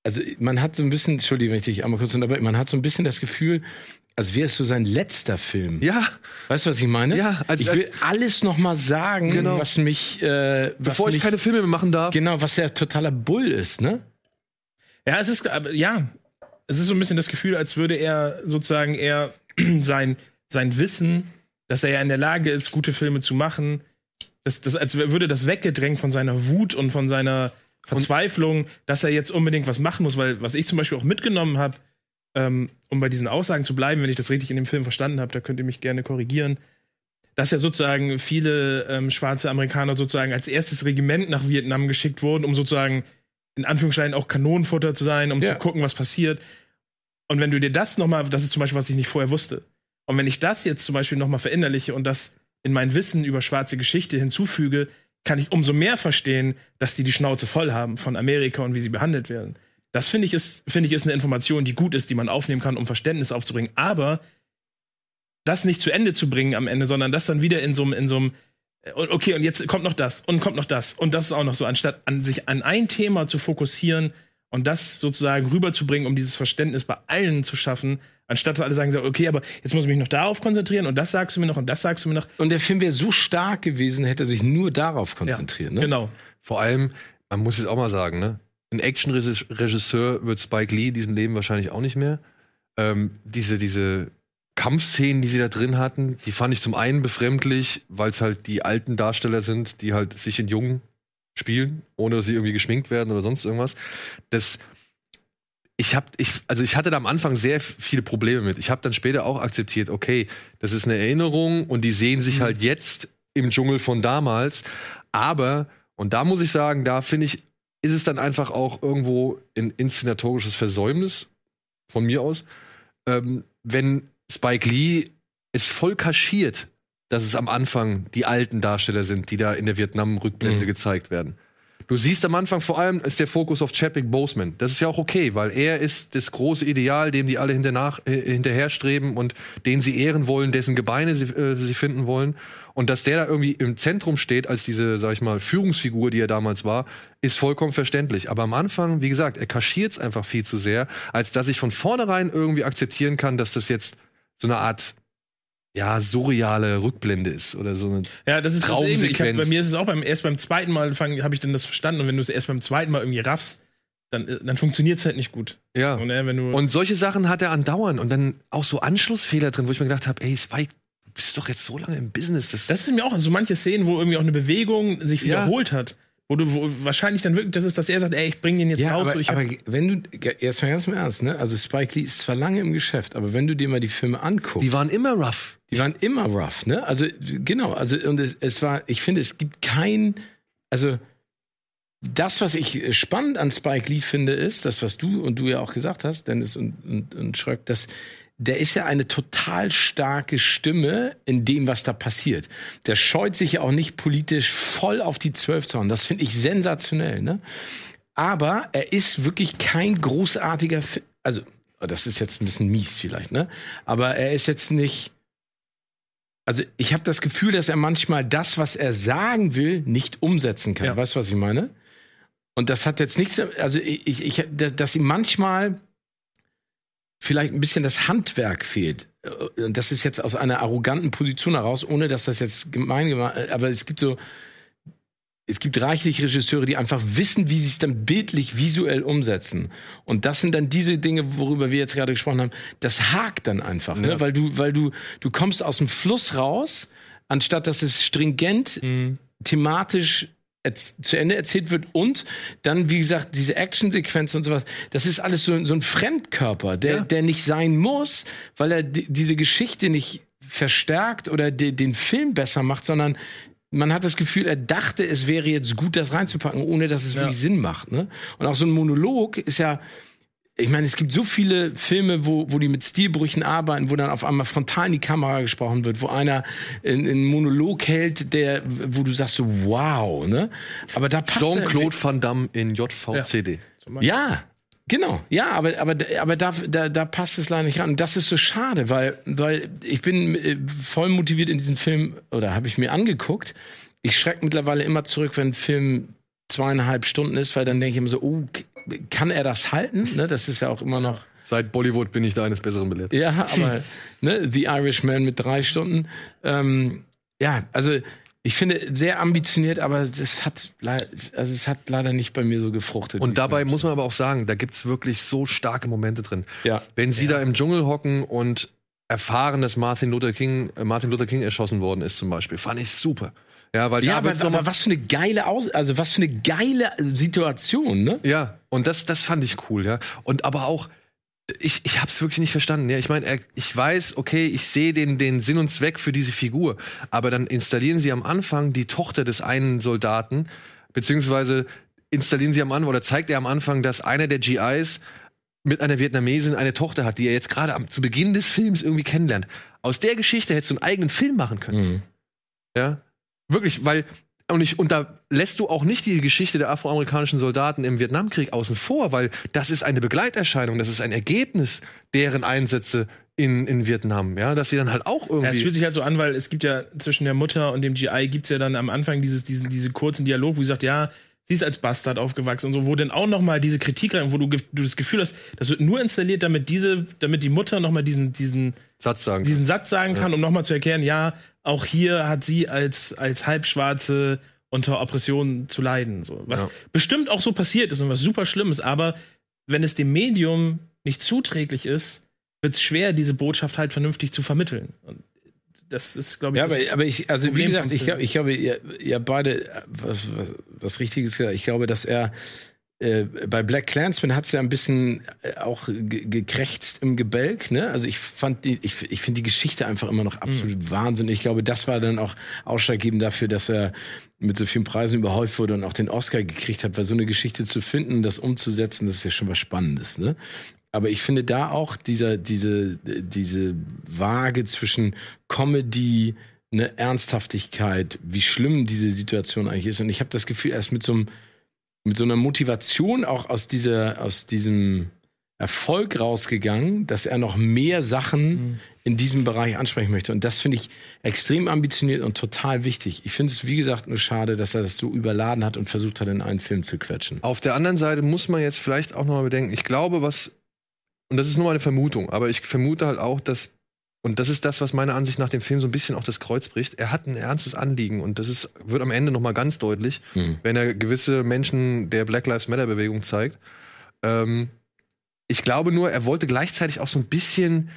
also man hat so ein bisschen, Entschuldigung, wenn ich dich einmal kurz unterbreche, man hat so ein bisschen das Gefühl, als wäre es so sein letzter Film. Ja. Weißt du, was ich meine? Ja. Also, ich will alles noch mal sagen, genau. was mich, äh, was bevor ich mich, keine Filme mehr machen darf. Genau, was ja totaler Bull ist, ne? Ja, es ist, ja, es ist so ein bisschen das Gefühl, als würde er sozusagen eher <clears throat> sein sein Wissen dass er ja in der Lage ist, gute Filme zu machen. Das, das, als würde das weggedrängt von seiner Wut und von seiner Verzweiflung, dass er jetzt unbedingt was machen muss, weil was ich zum Beispiel auch mitgenommen habe, ähm, um bei diesen Aussagen zu bleiben, wenn ich das richtig in dem Film verstanden habe, da könnt ihr mich gerne korrigieren, dass ja sozusagen viele ähm, schwarze Amerikaner sozusagen als erstes Regiment nach Vietnam geschickt wurden, um sozusagen in Anführungsstrichen auch Kanonenfutter zu sein, um ja. zu gucken, was passiert. Und wenn du dir das nochmal, das ist zum Beispiel, was ich nicht vorher wusste, und wenn ich das jetzt zum Beispiel nochmal verinnerliche und das in mein Wissen über schwarze Geschichte hinzufüge, kann ich umso mehr verstehen, dass die die Schnauze voll haben von Amerika und wie sie behandelt werden. Das finde ich ist finde ich ist eine Information, die gut ist, die man aufnehmen kann, um Verständnis aufzubringen. Aber das nicht zu Ende zu bringen am Ende, sondern das dann wieder in so einem in so einem okay und jetzt kommt noch das und kommt noch das und das ist auch noch so anstatt an sich an ein Thema zu fokussieren und das sozusagen rüberzubringen, um dieses Verständnis bei allen zu schaffen, anstatt dass alle sagen, so, okay, aber jetzt muss ich mich noch darauf konzentrieren und das sagst du mir noch und das sagst du mir noch. Und der Film wäre so stark gewesen, hätte er sich nur darauf konzentriert. Ja, ne? Genau. Vor allem, man muss es auch mal sagen, ne? Ein Action-Regisseur wird Spike Lee in diesem Leben wahrscheinlich auch nicht mehr. Ähm, diese, diese Kampfszenen, die sie da drin hatten, die fand ich zum einen befremdlich, weil es halt die alten Darsteller sind, die halt sich in jung spielen, ohne dass sie irgendwie geschminkt werden oder sonst irgendwas. Das ich habe ich also ich hatte da am Anfang sehr viele Probleme mit. Ich habe dann später auch akzeptiert, okay, das ist eine Erinnerung und die sehen sich halt jetzt im Dschungel von damals, aber und da muss ich sagen, da finde ich ist es dann einfach auch irgendwo ein inszenatorisches Versäumnis von mir aus, ähm, wenn Spike Lee es voll kaschiert, dass es am Anfang die alten Darsteller sind, die da in der Vietnam-Rückblende Mhm. gezeigt werden. Du siehst am Anfang vor allem ist der Fokus auf Chadwick Boseman. Das ist ja auch okay, weil er ist das große Ideal, dem die alle hinternach, äh, hinterherstreben und den sie ehren wollen, dessen Gebeine sie, äh, sie finden wollen. Und dass der da irgendwie im Zentrum steht als diese, sag ich mal, Führungsfigur, die er damals war, ist vollkommen verständlich. Aber am Anfang, wie gesagt, er kaschiert es einfach viel zu sehr, als dass ich von vornherein irgendwie akzeptieren kann, dass das jetzt so eine Art ja, surreale Rückblende ist oder so eine Ja, das ist das eben. Ich hab, Traumsequenz. bei mir ist es auch beim erst beim zweiten Mal habe ich dann das verstanden und wenn du es erst beim zweiten Mal irgendwie raffst, dann, äh, dann funktioniert es halt nicht gut. Ja. Und, äh, wenn du Und solche Sachen hat er andauernd und dann auch so Anschlussfehler drin, wo ich mir gedacht habe, ey, Spike, du bist doch jetzt so lange im Business. Das, Das ist mir auch so manche Szenen, wo irgendwie auch eine Bewegung sich Ja. wiederholt hat. Wo du wo wahrscheinlich dann wirklich, das ist, dass er sagt, ey, ich bring den jetzt Ja, raus. aber, so, aber wenn du, erstmal ganz im Ernst, ne? Also Spike Lee ist zwar lange im Geschäft, aber wenn du dir mal die Filme anguckst, die waren immer rough. Die waren immer rough, ne? Also genau, also und es, es war, ich finde, es gibt kein, also das, was ich spannend an Spike Lee finde, ist, das, was du und du ja auch gesagt hast, Dennis und, und, und Schröck, dass der ist ja eine total starke Stimme in dem, was da passiert. Der scheut sich ja auch nicht politisch voll auf die Zwölf zu hauen. Das finde ich sensationell, ne? Aber er ist wirklich kein großartiger, Fi also das ist jetzt ein bisschen mies vielleicht, ne? Aber er ist jetzt nicht, also ich habe das Gefühl, dass er manchmal das, was er sagen will, nicht umsetzen kann. Ja. Weißt du, was ich meine? Und das hat jetzt nichts, also ich, ich, dass ihm manchmal vielleicht ein bisschen das Handwerk fehlt. Und das ist jetzt aus einer arroganten Position heraus, ohne dass das jetzt gemein gemacht, aber es gibt so, es gibt reichlich Regisseure, die einfach wissen, wie sie es dann bildlich, visuell umsetzen. Und das sind dann diese Dinge, worüber wir jetzt gerade gesprochen haben. Das hakt dann einfach, ne? Ja. weil du, weil du, du kommst aus dem Fluss raus, anstatt dass es stringent Mhm. thematisch zu Ende erzählt wird und dann, wie gesagt, diese Actionsequenzen und sowas, das ist alles so, so ein Fremdkörper, der, Ja. der nicht sein muss, weil er di- diese Geschichte nicht verstärkt oder de, den Film besser macht, sondern man hat das Gefühl, er dachte, es wäre jetzt gut, das reinzupacken, ohne dass es Ja. wirklich Sinn macht. Ne? Und auch so ein Monolog ist ja, ich meine, es gibt so viele Filme, wo, wo die mit Stilbrüchen arbeiten, wo dann auf einmal frontal in die Kamera gesprochen wird, wo einer einen Monolog hält, der, wo du sagst so, wow, ne? Aber da passt Jean-Claude Van Damme in JVCD. ja, genau. Ja, aber, aber, aber da, da, da passt es leider nicht ran. Das ist so schade, weil, weil ich bin äh, voll motiviert in diesem Film, oder habe ich mir angeguckt. Ich schreck mittlerweile immer zurück, wenn ein Film zweieinhalb Stunden ist, weil dann denke ich immer so, oh, kann er das halten? Ne, das ist ja auch immer noch. Seit Bollywood bin ich da eines Besseren belehrt. Ja, aber <laughs> ne, The Irishman mit drei Stunden. Ähm, ja, also ich finde sehr ambitioniert, aber das hat also es hat leider nicht bei mir so gefruchtet. Und dabei muss man aber auch sagen, da gibt's wirklich so starke Momente drin. Ja. Wenn sie da im Dschungel hocken und erfahren, dass Martin Luther King, äh, Martin Luther King erschossen worden ist, zum Beispiel, fand ich super. Ja, weil Ja, aber, aber was für eine geile Aus also was für eine geile Situation, ne? Ja, und das, das fand ich cool, ja. Und aber auch, ich, ich hab's wirklich nicht verstanden. Ja, ich meine, ich weiß, okay, ich sehe den, den Sinn und Zweck für diese Figur, aber dann installieren sie am Anfang die Tochter des einen Soldaten, beziehungsweise installieren sie am Anfang oder zeigt er am Anfang, dass einer der GIs mit einer Vietnamesin eine Tochter hat, die er jetzt gerade am- zu Beginn des Films irgendwie kennenlernt. Aus der Geschichte hättest du einen eigenen Film machen können. Ja. Wirklich, weil Und, ich, und da lässt du auch nicht die Geschichte der afroamerikanischen Soldaten im Vietnamkrieg außen vor, weil das ist eine Begleiterscheinung, das ist ein Ergebnis deren Einsätze in, in Vietnam, ja, dass sie dann halt auch irgendwie. Ja, es fühlt sich halt so an, weil es gibt ja zwischen der Mutter und dem GI gibt's ja dann am Anfang dieses, diesen, diese kurzen Dialog, wo sie sagt, ja, sie ist als Bastard aufgewachsen und so, wo dann auch noch mal diese Kritik rein, wo du, du das Gefühl hast, das wird nur installiert, damit diese, damit die Mutter noch mal diesen, diesen Satz sagen. diesen Satz sagen kann, um noch mal zu erklären, ja, auch hier hat sie als, als Halbschwarze unter Oppression zu leiden, so. Was Ja. bestimmt auch so passiert ist und was super schlimm ist, aber wenn es dem Medium nicht zuträglich ist, wird es schwer, diese Botschaft halt vernünftig zu vermitteln. Und das ist, glaube ich, Ja, aber, aber ich, also Problem wie gesagt, ich Film. glaube, ich glaube, ihr, ihr beide äh, was, was, was Richtiges gesagt. Ich glaube, dass er äh, bei Black Clansman hat es ja ein bisschen äh, auch ge gekrächzt im Gebälk, ne? Also ich fand die, ich, ich finde die Geschichte einfach immer noch absolut Wahnsinn. Ich glaube, das war dann auch ausschlaggebend dafür, dass er mit so vielen Preisen überhäuft wurde und auch den Oscar gekriegt hat, weil so eine Geschichte zu finden, das umzusetzen, das ist ja schon was Spannendes, ne? Aber ich finde da auch dieser, diese, diese Waage zwischen Comedy, eine Ernsthaftigkeit, wie schlimm diese Situation eigentlich ist. Und ich habe das Gefühl, erst mit so einem, mit so einer Motivation auch aus dieser, aus diesem Erfolg rausgegangen, dass er noch mehr Sachen in diesem Bereich ansprechen möchte. Und das finde ich extrem ambitioniert und total wichtig. Ich finde es, wie gesagt, nur schade, dass er das so überladen hat und versucht hat, in einen Film zu quetschen. Auf der anderen Seite muss man jetzt vielleicht auch noch mal bedenken, ich glaube, was, und das ist nur eine Vermutung, aber ich vermute halt auch, dass, und das ist das, was meiner Ansicht nach dem Film so ein bisschen auch das Kreuz bricht, er hat ein ernstes Anliegen und das ist, wird am Ende noch mal ganz deutlich, Mhm. wenn er gewisse Menschen der Black Lives Matter Bewegung zeigt. Ähm, ich glaube nur, er wollte gleichzeitig auch so ein bisschen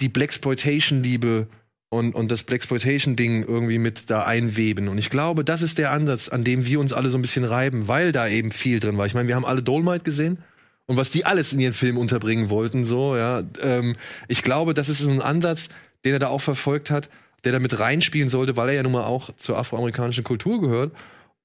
die Blaxploitation-Liebe und, und das Blaxploitation-Ding irgendwie mit da einweben. Und ich glaube, das ist der Ansatz, an dem wir uns alle so ein bisschen reiben, weil da eben viel drin war. Ich meine, wir haben alle Dolomite gesehen und was die alles in ihren Film unterbringen wollten, so, ja. Ähm, ich glaube, das ist so ein Ansatz, den er da auch verfolgt hat, der da mit reinspielen sollte, weil er ja nun mal auch zur afroamerikanischen Kultur gehört.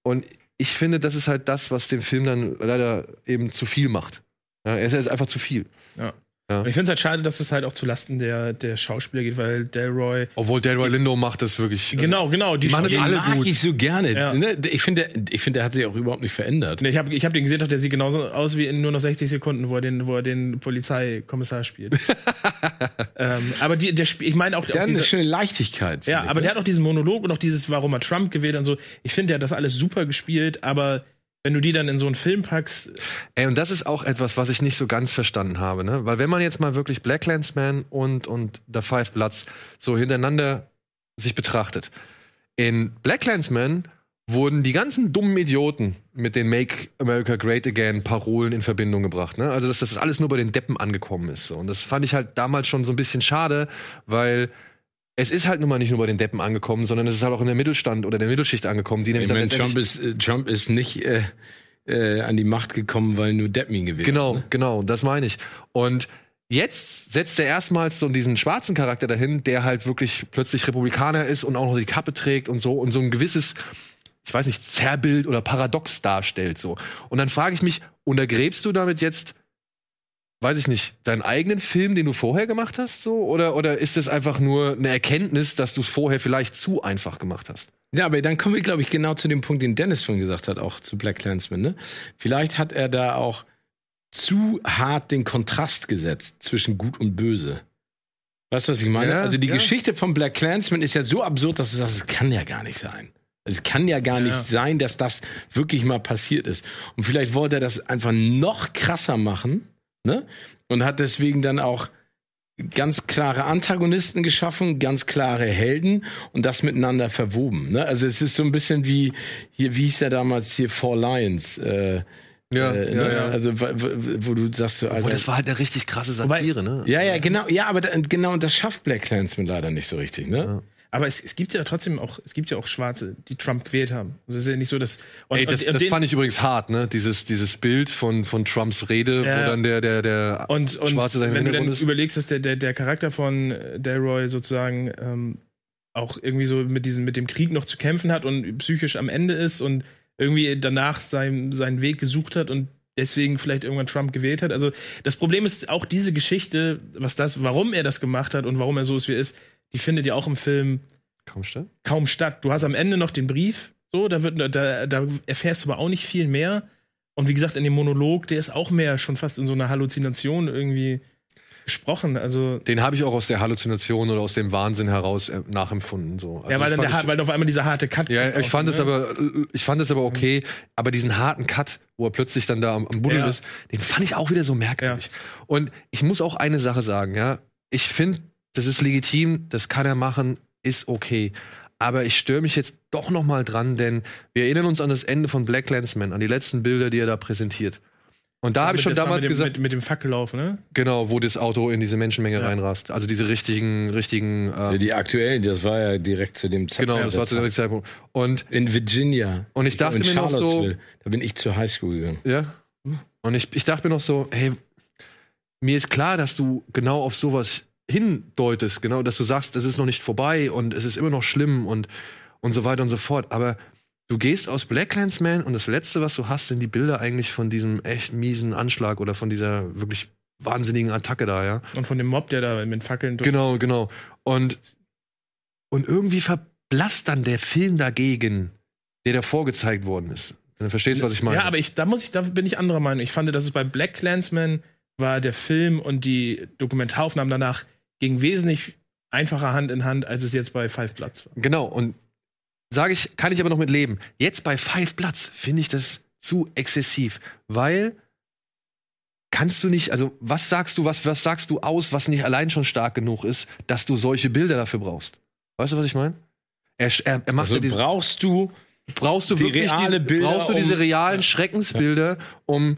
Und ich finde, das ist halt das, was dem Film dann leider eben zu viel macht. Ja, er ist jetzt einfach zu viel. Ja. Ja. Ich finde es halt schade, dass es halt auch zulasten der, der Schauspieler geht, weil Delroy. Obwohl Delroy Lindo macht das wirklich. äh, Genau, genau. Die machen das alle mag gut. ich so gerne. Ja. Ne? Ich finde, ich finde, der hat sich auch überhaupt nicht verändert. Nee, ich habe ich hab den gesehen, doch, der sieht genauso aus wie in nur noch 60 Sekunden, wo er den, wo er den Polizeikommissar spielt. <laughs> ähm, aber die, der ich meine auch, Der auch hat eine diese, schöne Leichtigkeit. ja, ich, aber ne? der hat auch diesen Monolog und auch dieses, warum er Trump gewählt und so. Ich finde, der hat das alles super gespielt, aber wenn du die dann in so einen Film packst, Ey, und das ist auch etwas, was ich nicht so ganz verstanden habe, ne? Weil wenn man jetzt mal wirklich Black Landsman und, und The Five Bloods so hintereinander sich betrachtet. In Black Landsman wurden die ganzen dummen Idioten mit den Make America Great Again Parolen in Verbindung gebracht. Ne? Also, dass das alles nur bei den Deppen angekommen ist. So. Und das fand ich halt damals schon so ein bisschen schade, weil es ist halt nun mal nicht nur bei den Deppen angekommen, sondern es ist halt auch in der Mittelstand oder der Mittelschicht angekommen, die nämlich Ich meine, Trump ist, äh, Trump ist nicht äh, äh, an die Macht gekommen, weil nur Depp ihn gewählt Genau, hat. Ne? genau, das meine ich. Und jetzt setzt er erstmals so diesen schwarzen Charakter dahin, der halt wirklich plötzlich Republikaner ist und auch noch die Kappe trägt und so und so ein gewisses, ich weiß nicht, Zerrbild oder Paradox darstellt so. Und dann frage ich mich, untergräbst du damit jetzt weiß ich nicht, deinen eigenen Film, den du vorher gemacht hast, so? Oder, oder ist es einfach nur eine Erkenntnis, dass du es vorher vielleicht zu einfach gemacht hast? Ja, aber dann kommen wir, glaube ich, genau zu dem Punkt, den Dennis schon gesagt hat, auch zu Black Clansman. Ne? Vielleicht hat er da auch zu hart den Kontrast gesetzt zwischen Gut und Böse. Weißt du, was ich meine? Ja, also die ja. Geschichte von Black Clansman ist ja so absurd, dass du sagst, es kann ja gar nicht sein. Es kann ja gar Ja. nicht sein, dass das wirklich mal passiert ist. Und vielleicht wollte er das einfach noch krasser machen, ne? Und hat deswegen dann auch ganz klare Antagonisten geschaffen, ganz klare Helden und das miteinander verwoben. Ne? Also es ist so ein bisschen wie hier, wie hieß der damals hier Four Lions? Äh, Ja, äh, ja, ne? ja. Also wo, du sagst so, Boah, Alter, das war halt eine richtig krasse Satire, ne? ja, ja, genau, ja, aber da, genau, und das schafft Black Clansman leider nicht so richtig, ne? Aber es, es gibt ja trotzdem auch, es gibt ja auch Schwarze, die Trump gewählt haben. Also es ist ja nicht so, dass. Und, Ey, das, und, und das fand ich übrigens hart, ne? Dieses, dieses Bild von, von Trumps Rede, Ja. wo dann der, der, der Und, und Schwarze im wenn du dann ist. überlegst, dass der, der, der Charakter von äh, Delroy sozusagen ähm, auch irgendwie so mit, diesem, mit dem Krieg noch zu kämpfen hat und psychisch am Ende ist und irgendwie danach sein, seinen Weg gesucht hat und deswegen vielleicht irgendwann Trump gewählt hat. Also das Problem ist auch diese Geschichte, was das, warum er das gemacht hat und warum er so ist, wie er ist, die findet ja auch im Film Komm, schnell. kaum statt. Du hast am Ende noch den Brief, So, da, wird, da, da erfährst du aber auch nicht viel mehr. Und wie gesagt, in dem Monolog, der ist auch mehr schon fast in so einer Halluzination irgendwie gesprochen. Also Den habe ich auch aus der Halluzination oder aus dem Wahnsinn heraus äh, nachempfunden. So. Also ja, weil dann der, Har- weil auf einmal dieser harte Cut. ich, ja, ich fand es ne? aber, ich fand es aber okay, aber diesen harten Cut, wo er plötzlich dann da am, am Buddeln Ja. ist, den fand ich auch wieder so merkwürdig. Und ich muss auch eine Sache sagen, ja, ich finde, das ist legitim, das kann er machen, ist okay. Aber ich störe mich jetzt doch noch mal dran, denn wir erinnern uns an das Ende von Black Landsman, an die letzten Bilder, die er da präsentiert. Und da habe ich schon damals mit dem, gesagt, Mit, mit dem Fackellauf, ne? genau, wo das Auto in diese Menschenmenge Ja. reinrast. Also diese richtigen, richtigen, Ja, äh, die aktuellen, das war ja direkt zu dem genau, das war zu dem Zeitpunkt. Und In Virginia. Und ich dachte in mir noch so- Charlottesville. Da bin ich zur Highschool gegangen. Ja. Und ich, ich dachte mir noch so, hey, mir ist klar, dass du genau auf sowas hindeutest, genau, dass du sagst, es ist noch nicht vorbei und es ist immer noch schlimm und, und so weiter und so fort. Aber du gehst aus Blacklandsman und das Letzte, was du hast, sind die Bilder eigentlich von diesem echt miesen Anschlag oder von dieser wirklich wahnsinnigen Attacke da, ja. Und von dem Mob, der da mit Fackeln durch. Genau, genau. Und, und irgendwie verblasst dann der Film dagegen, der da vorgezeigt worden ist. Wenn du verstehst, was ich meine. Ja, aber ich, da muss ich, da bin ich anderer Meinung. Ich fand, dass es bei Black Clansman war der Film und die Dokumentaraufnahmen danach ging wesentlich einfacher Hand in Hand, als es jetzt bei Five Bloods war. Genau, und sage ich, kann ich aber noch mit leben. Jetzt bei Five Bloods finde ich das zu exzessiv, weil kannst du nicht, also was sagst du, was, was sagst du aus, was nicht allein schon stark genug ist, dass du solche Bilder dafür brauchst? Weißt du, was ich meine? Er, er, er macht Also ja diese, braust du brauchst du die wirklich diese, Bilder, brauchst du um- diese realen Schreckensbilder, um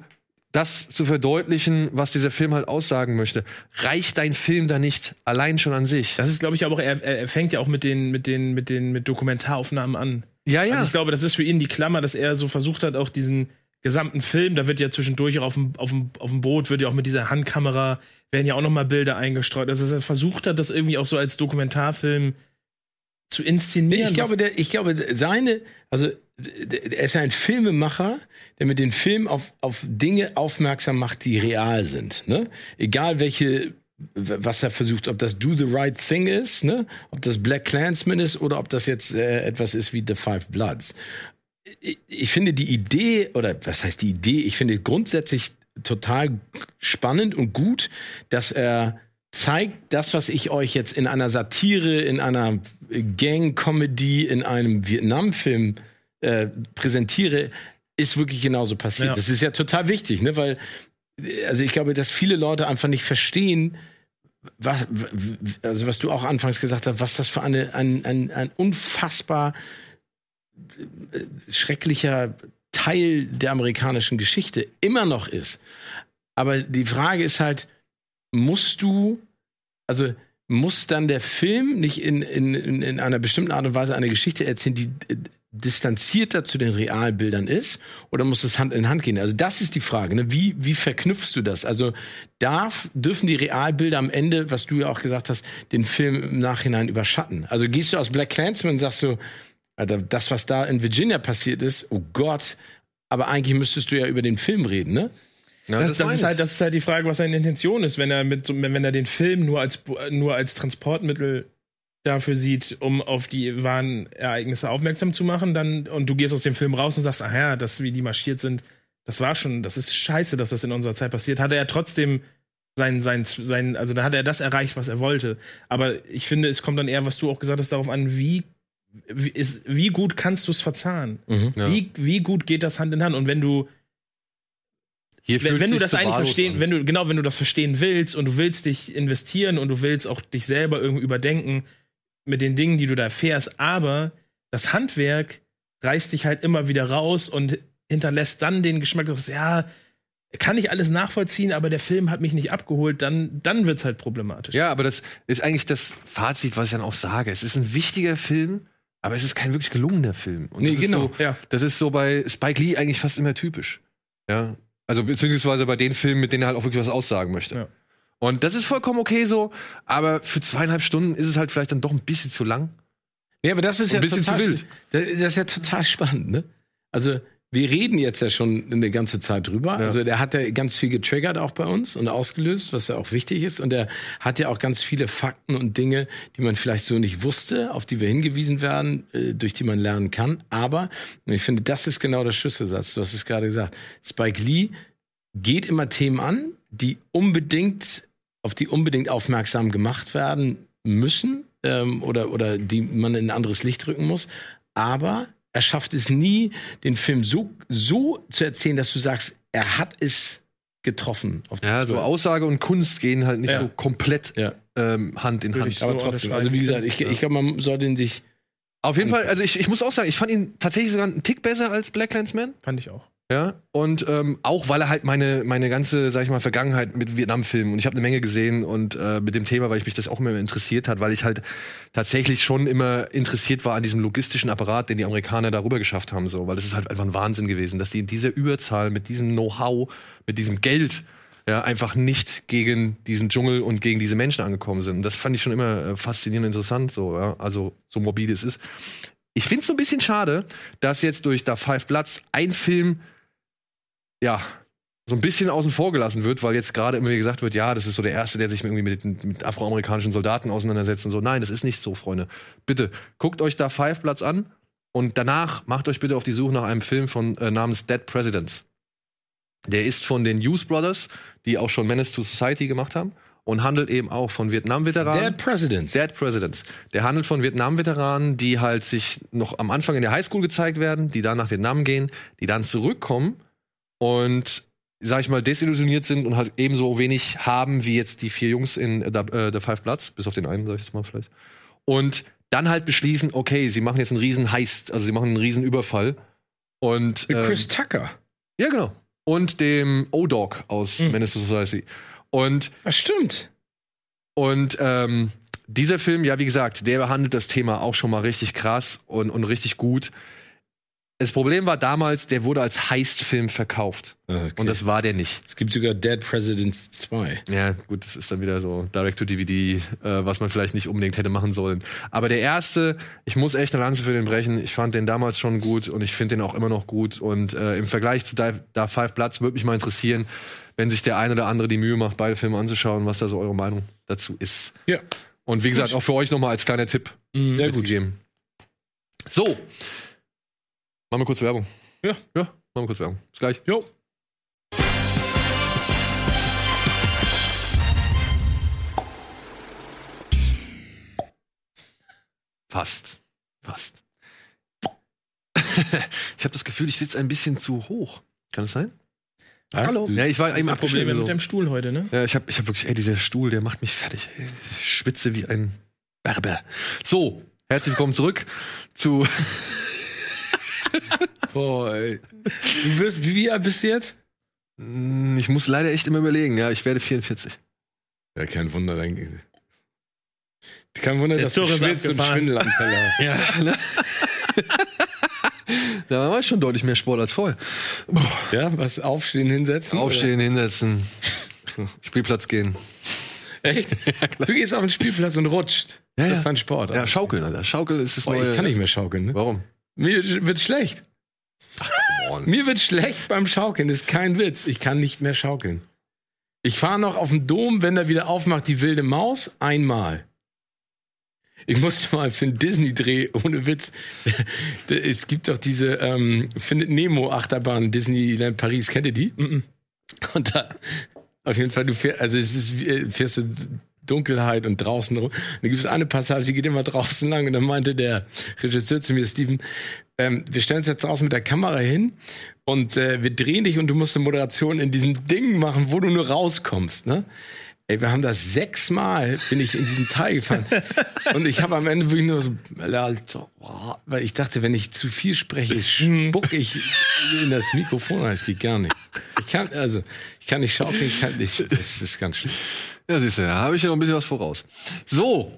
das zu verdeutlichen, was dieser Film halt aussagen möchte. Reicht dein Film da nicht allein schon an sich? Das ist, glaube ich, aber auch, er, er fängt ja auch mit den, mit den, mit den, mit Dokumentaraufnahmen an. ja, ja. Also ich glaube, das ist für ihn die Klammer, dass er so versucht hat, auch diesen gesamten Film, da wird ja zwischendurch auch auf dem, auf dem, auf dem Boot, wird ja auch mit dieser Handkamera, werden ja auch noch mal Bilder eingestreut. Also dass er versucht hat, das irgendwie auch so als Dokumentarfilm zu inszenieren. Ich glaube, der, ich glaube, seine, also er ist ja ein Filmemacher, der mit den Filmen auf, auf Dinge aufmerksam macht, die real sind. Ne? Egal welche, was er versucht, ob das Do the Right Thing ist, ne? ob das Black Clansman ist oder ob das jetzt äh, etwas ist wie The Five Bloods. Ich, ich finde die Idee, oder was heißt die Idee, ich finde grundsätzlich total spannend und gut, dass er zeigt das, was ich euch jetzt in einer Satire, in einer Gang-Comedy, in einem Vietnam-Film äh, präsentiere, ist wirklich genauso passiert. Ja. Das ist ja total wichtig, ne? weil also ich glaube, dass viele Leute einfach nicht verstehen, was, also was du auch anfangs gesagt hast, was das für eine, ein, ein, ein unfassbar äh, schrecklicher Teil der amerikanischen Geschichte immer noch ist. Aber die Frage ist halt, musst du, also muss dann der Film nicht in, in, in in einer bestimmten Art und Weise eine Geschichte erzählen, die äh, distanzierter zu den Realbildern ist, oder muss es Hand in Hand gehen? Also das ist die Frage. Ne? Wie, wie verknüpfst du das? Also darf, dürfen die Realbilder am Ende, was du ja auch gesagt hast, den Film im Nachhinein überschatten? Also gehst du aus Black Clansman und sagst so, Alter, das, was da in Virginia passiert ist, oh Gott, aber eigentlich müsstest du ja über den Film reden, ne? Ja, das, das, meine ist halt, das ist halt die Frage, was seine Intention ist, wenn er mit wenn, er den Film nur als nur als Transportmittel dafür sieht, um auf die wahren Ereignisse aufmerksam zu machen, dann und du gehst aus dem Film raus und sagst, ach ja, das wie die marschiert sind, das war schon, das ist scheiße, dass das in unserer Zeit passiert. Hat er ja trotzdem sein, sein, sein, also da hat er das erreicht, was er wollte. Aber ich finde, es kommt dann eher, was du auch gesagt hast, darauf an, wie wie, ist, wie gut kannst du es verzahnen? Ja. Wie, wie gut geht das Hand in Hand? Und wenn du Hier wenn, wenn du das eigentlich verstehen, an. wenn du genau, wenn du das verstehen willst und du willst dich investieren und du willst auch dich selber irgendwie überdenken mit den Dingen, die du da erfährst, aber das Handwerk reißt dich halt immer wieder raus und hinterlässt dann den Geschmack, dass ja, kann ich alles nachvollziehen, aber der Film hat mich nicht abgeholt, dann dann wird's halt problematisch. Ja, aber das ist eigentlich das Fazit, was ich dann auch sage. Es ist ein wichtiger Film, aber es ist kein wirklich gelungener Film. Und Nee, genau. So, Ja. Das ist so bei Spike Lee eigentlich fast immer typisch. Ja. Also beziehungsweise bei den Filmen, mit denen er halt auch wirklich was aussagen möchte. Ja. Und das ist vollkommen okay so, aber für zweieinhalb Stunden ist es halt vielleicht dann doch ein bisschen zu lang. Ja, aber das ist Ein ja bisschen total, zu wild. Das das ist ja total spannend, ne? Also wir reden jetzt ja schon eine ganze Zeit drüber. Ja. Also der hat ja ganz viel getriggert auch bei uns und ausgelöst, was ja auch wichtig ist. Und er hat ja auch ganz viele Fakten und Dinge, die man vielleicht so nicht wusste, auf die wir hingewiesen werden, äh, durch die man lernen kann. Aber und ich finde, das ist genau der Schlüsselsatz. Du hast es gerade gesagt. Spike Lee geht immer Themen an, die unbedingt auf die unbedingt aufmerksam gemacht werden müssen ähm, oder oder die man in ein anderes Licht rücken muss. Aber er schafft es nie, den Film so so zu erzählen, dass du sagst, er hat es getroffen. Ja, so. Aussage und Kunst gehen halt nicht Ja. so komplett Ja. ähm, Hand in Würde Hand. ich Aber trotzdem, also wie gesagt, Ich ich, glaube, man sollte ihn sich Auf jeden Fall, also ich, ich muss auch sagen, ich fand ihn tatsächlich sogar einen Tick besser als Black Clansman. Fand ich auch. Ja, und ähm, auch weil er halt meine, meine ganze, sag ich mal, Vergangenheit mit Vietnam-Filmen und ich habe eine Menge gesehen und äh, mit dem Thema, weil ich mich das auch immer interessiert hat, weil ich halt tatsächlich schon immer interessiert war an diesem logistischen Apparat, den die Amerikaner darüber geschafft haben, so, weil das ist halt einfach ein Wahnsinn gewesen, dass die in dieser Überzahl, mit diesem Know-how, mit diesem Geld, ja, einfach nicht gegen diesen Dschungel und gegen diese Menschen angekommen sind. Und das fand ich schon immer äh, faszinierend interessant, so, ja, also so morbide es ist. Ich finde es so ein bisschen schade, dass jetzt durch da Five Bloods ein Film ja, so ein bisschen außen vor gelassen wird, weil jetzt gerade immer gesagt wird, ja, das ist so der Erste, der sich irgendwie mit, mit afroamerikanischen Soldaten auseinandersetzt und so. Nein, das ist nicht so, Freunde. Bitte, guckt euch da Five Bloods an und danach macht euch bitte auf die Suche nach einem Film von äh, namens Dead Presidents. Der ist von den Hughes Brothers, die auch schon Menace to Society gemacht haben und handelt eben auch von Vietnam-Veteranen. Dead President. Dead Presidents. Der handelt von Vietnam-Veteranen, die halt sich noch am Anfang in der Highschool gezeigt werden, die dann nach Vietnam gehen, die dann zurückkommen und, sag ich mal, desillusioniert sind und halt ebenso wenig haben wie jetzt die vier Jungs in äh, The, äh, The Five Bloods, bis auf den einen, sag ich jetzt mal vielleicht. Und dann halt beschließen, okay, sie machen jetzt einen riesen Heist, also sie machen einen riesen Überfall. Und Mit ähm, Chris Tucker. ja, genau. Und dem O-Dog aus Mhm. Menace Society. Und Das stimmt. und ähm, dieser Film, ja, wie gesagt, der behandelt das Thema auch schon mal richtig krass und, und richtig gut. Das Problem war damals, der wurde als Heist-Film verkauft. Okay. Und das war der nicht. es gibt sogar Dead Presidents 2. Ja, gut, das ist dann wieder so Direct-to-DVD, äh, was man vielleicht nicht unbedingt hätte machen sollen. Aber der erste, ich muss echt eine Lanze für den brechen. Ich fand den damals schon gut und ich finde den auch immer noch gut. Und äh, im Vergleich zu Da, da Five Bloods würde mich mal interessieren, wenn sich der eine oder andere die Mühe macht, beide Filme anzuschauen, was da so eure Meinung dazu ist. Ja. Und wie gesagt, auch für euch nochmal als kleiner Tipp Sehr gut. mitgegeben. So. Machen wir kurz Werbung. Ja. Ja, machen wir kurz Werbung. Bis gleich. Jo. Fast. Fast. <laughs> ich habe das Gefühl, ich sitze ein bisschen zu hoch. Kann das sein? Was? Hallo. Ja, ich war eben ein Problem abgeschnitten. mit So. dem Stuhl heute, ne? Ja, ich habe ich hab wirklich, ey, dieser Stuhl, der macht mich fertig. Ey. Ich schwitze wie ein Berber. So, herzlich willkommen zurück zu. <laughs> <laughs> Boah, ey. Du wirst, wie, wie alt bist du jetzt? Hm, Ich muss leider echt immer überlegen. Ja, ich werde 44. Ja, kein Wunder. Dann, kein Wunder, Der dass du Zug ist schwitzt und abgefahren. Schwindelanfälle hast. <laughs> Ja, ne? <laughs> da war schon deutlich mehr Sport als vorher. Ja, was? Aufstehen, hinsetzen? Aufstehen, hinsetzen, Spielplatz gehen. Oder? Echt? Du gehst auf den Spielplatz und rutscht. Ja, das ja. ist dein Sport. Ja, schaukeln, Alter. Schaukeln ist das Boah, neue. ich kann nicht mehr schaukeln. Ne? Warum? Mir wird schlecht. On. Mir wird schlecht beim Schaukeln. Das ist kein Witz. Ich kann nicht mehr schaukeln. Ich fahre noch auf den Dom, wenn er wieder aufmacht, die wilde Maus, einmal. Ich musste <laughs> mal für einen Disney-Dreh, ohne Witz. <laughs> Es gibt doch diese ähm, Findet Nemo-Achterbahn, Disneyland Paris, kennt ihr die? Und da, auf jeden Fall, du fährst, also es ist, äh, fährst du Dunkelheit und draußen rum. Da gibt es eine Passage, die geht immer draußen lang. Und dann meinte der Regisseur zu mir, Steven, ähm, wir stellen uns jetzt draußen mit der Kamera hin und äh, wir drehen dich und du musst eine Moderation in diesem Ding machen, wo du nur rauskommst, ne? Ey, wir haben das sechsmal, bin ich in diesen Teil gefahren. <laughs> und ich habe am Ende wirklich nur so, weil ich dachte, wenn ich zu viel spreche, <laughs> spuck ich in das Mikrofon. Das geht gar nicht. Ich kann, also, ich kann nicht schaukeln, ich kann nicht, das ist ganz schlimm. Ja, siehst du, da habe ich ja noch ein bisschen was voraus. So.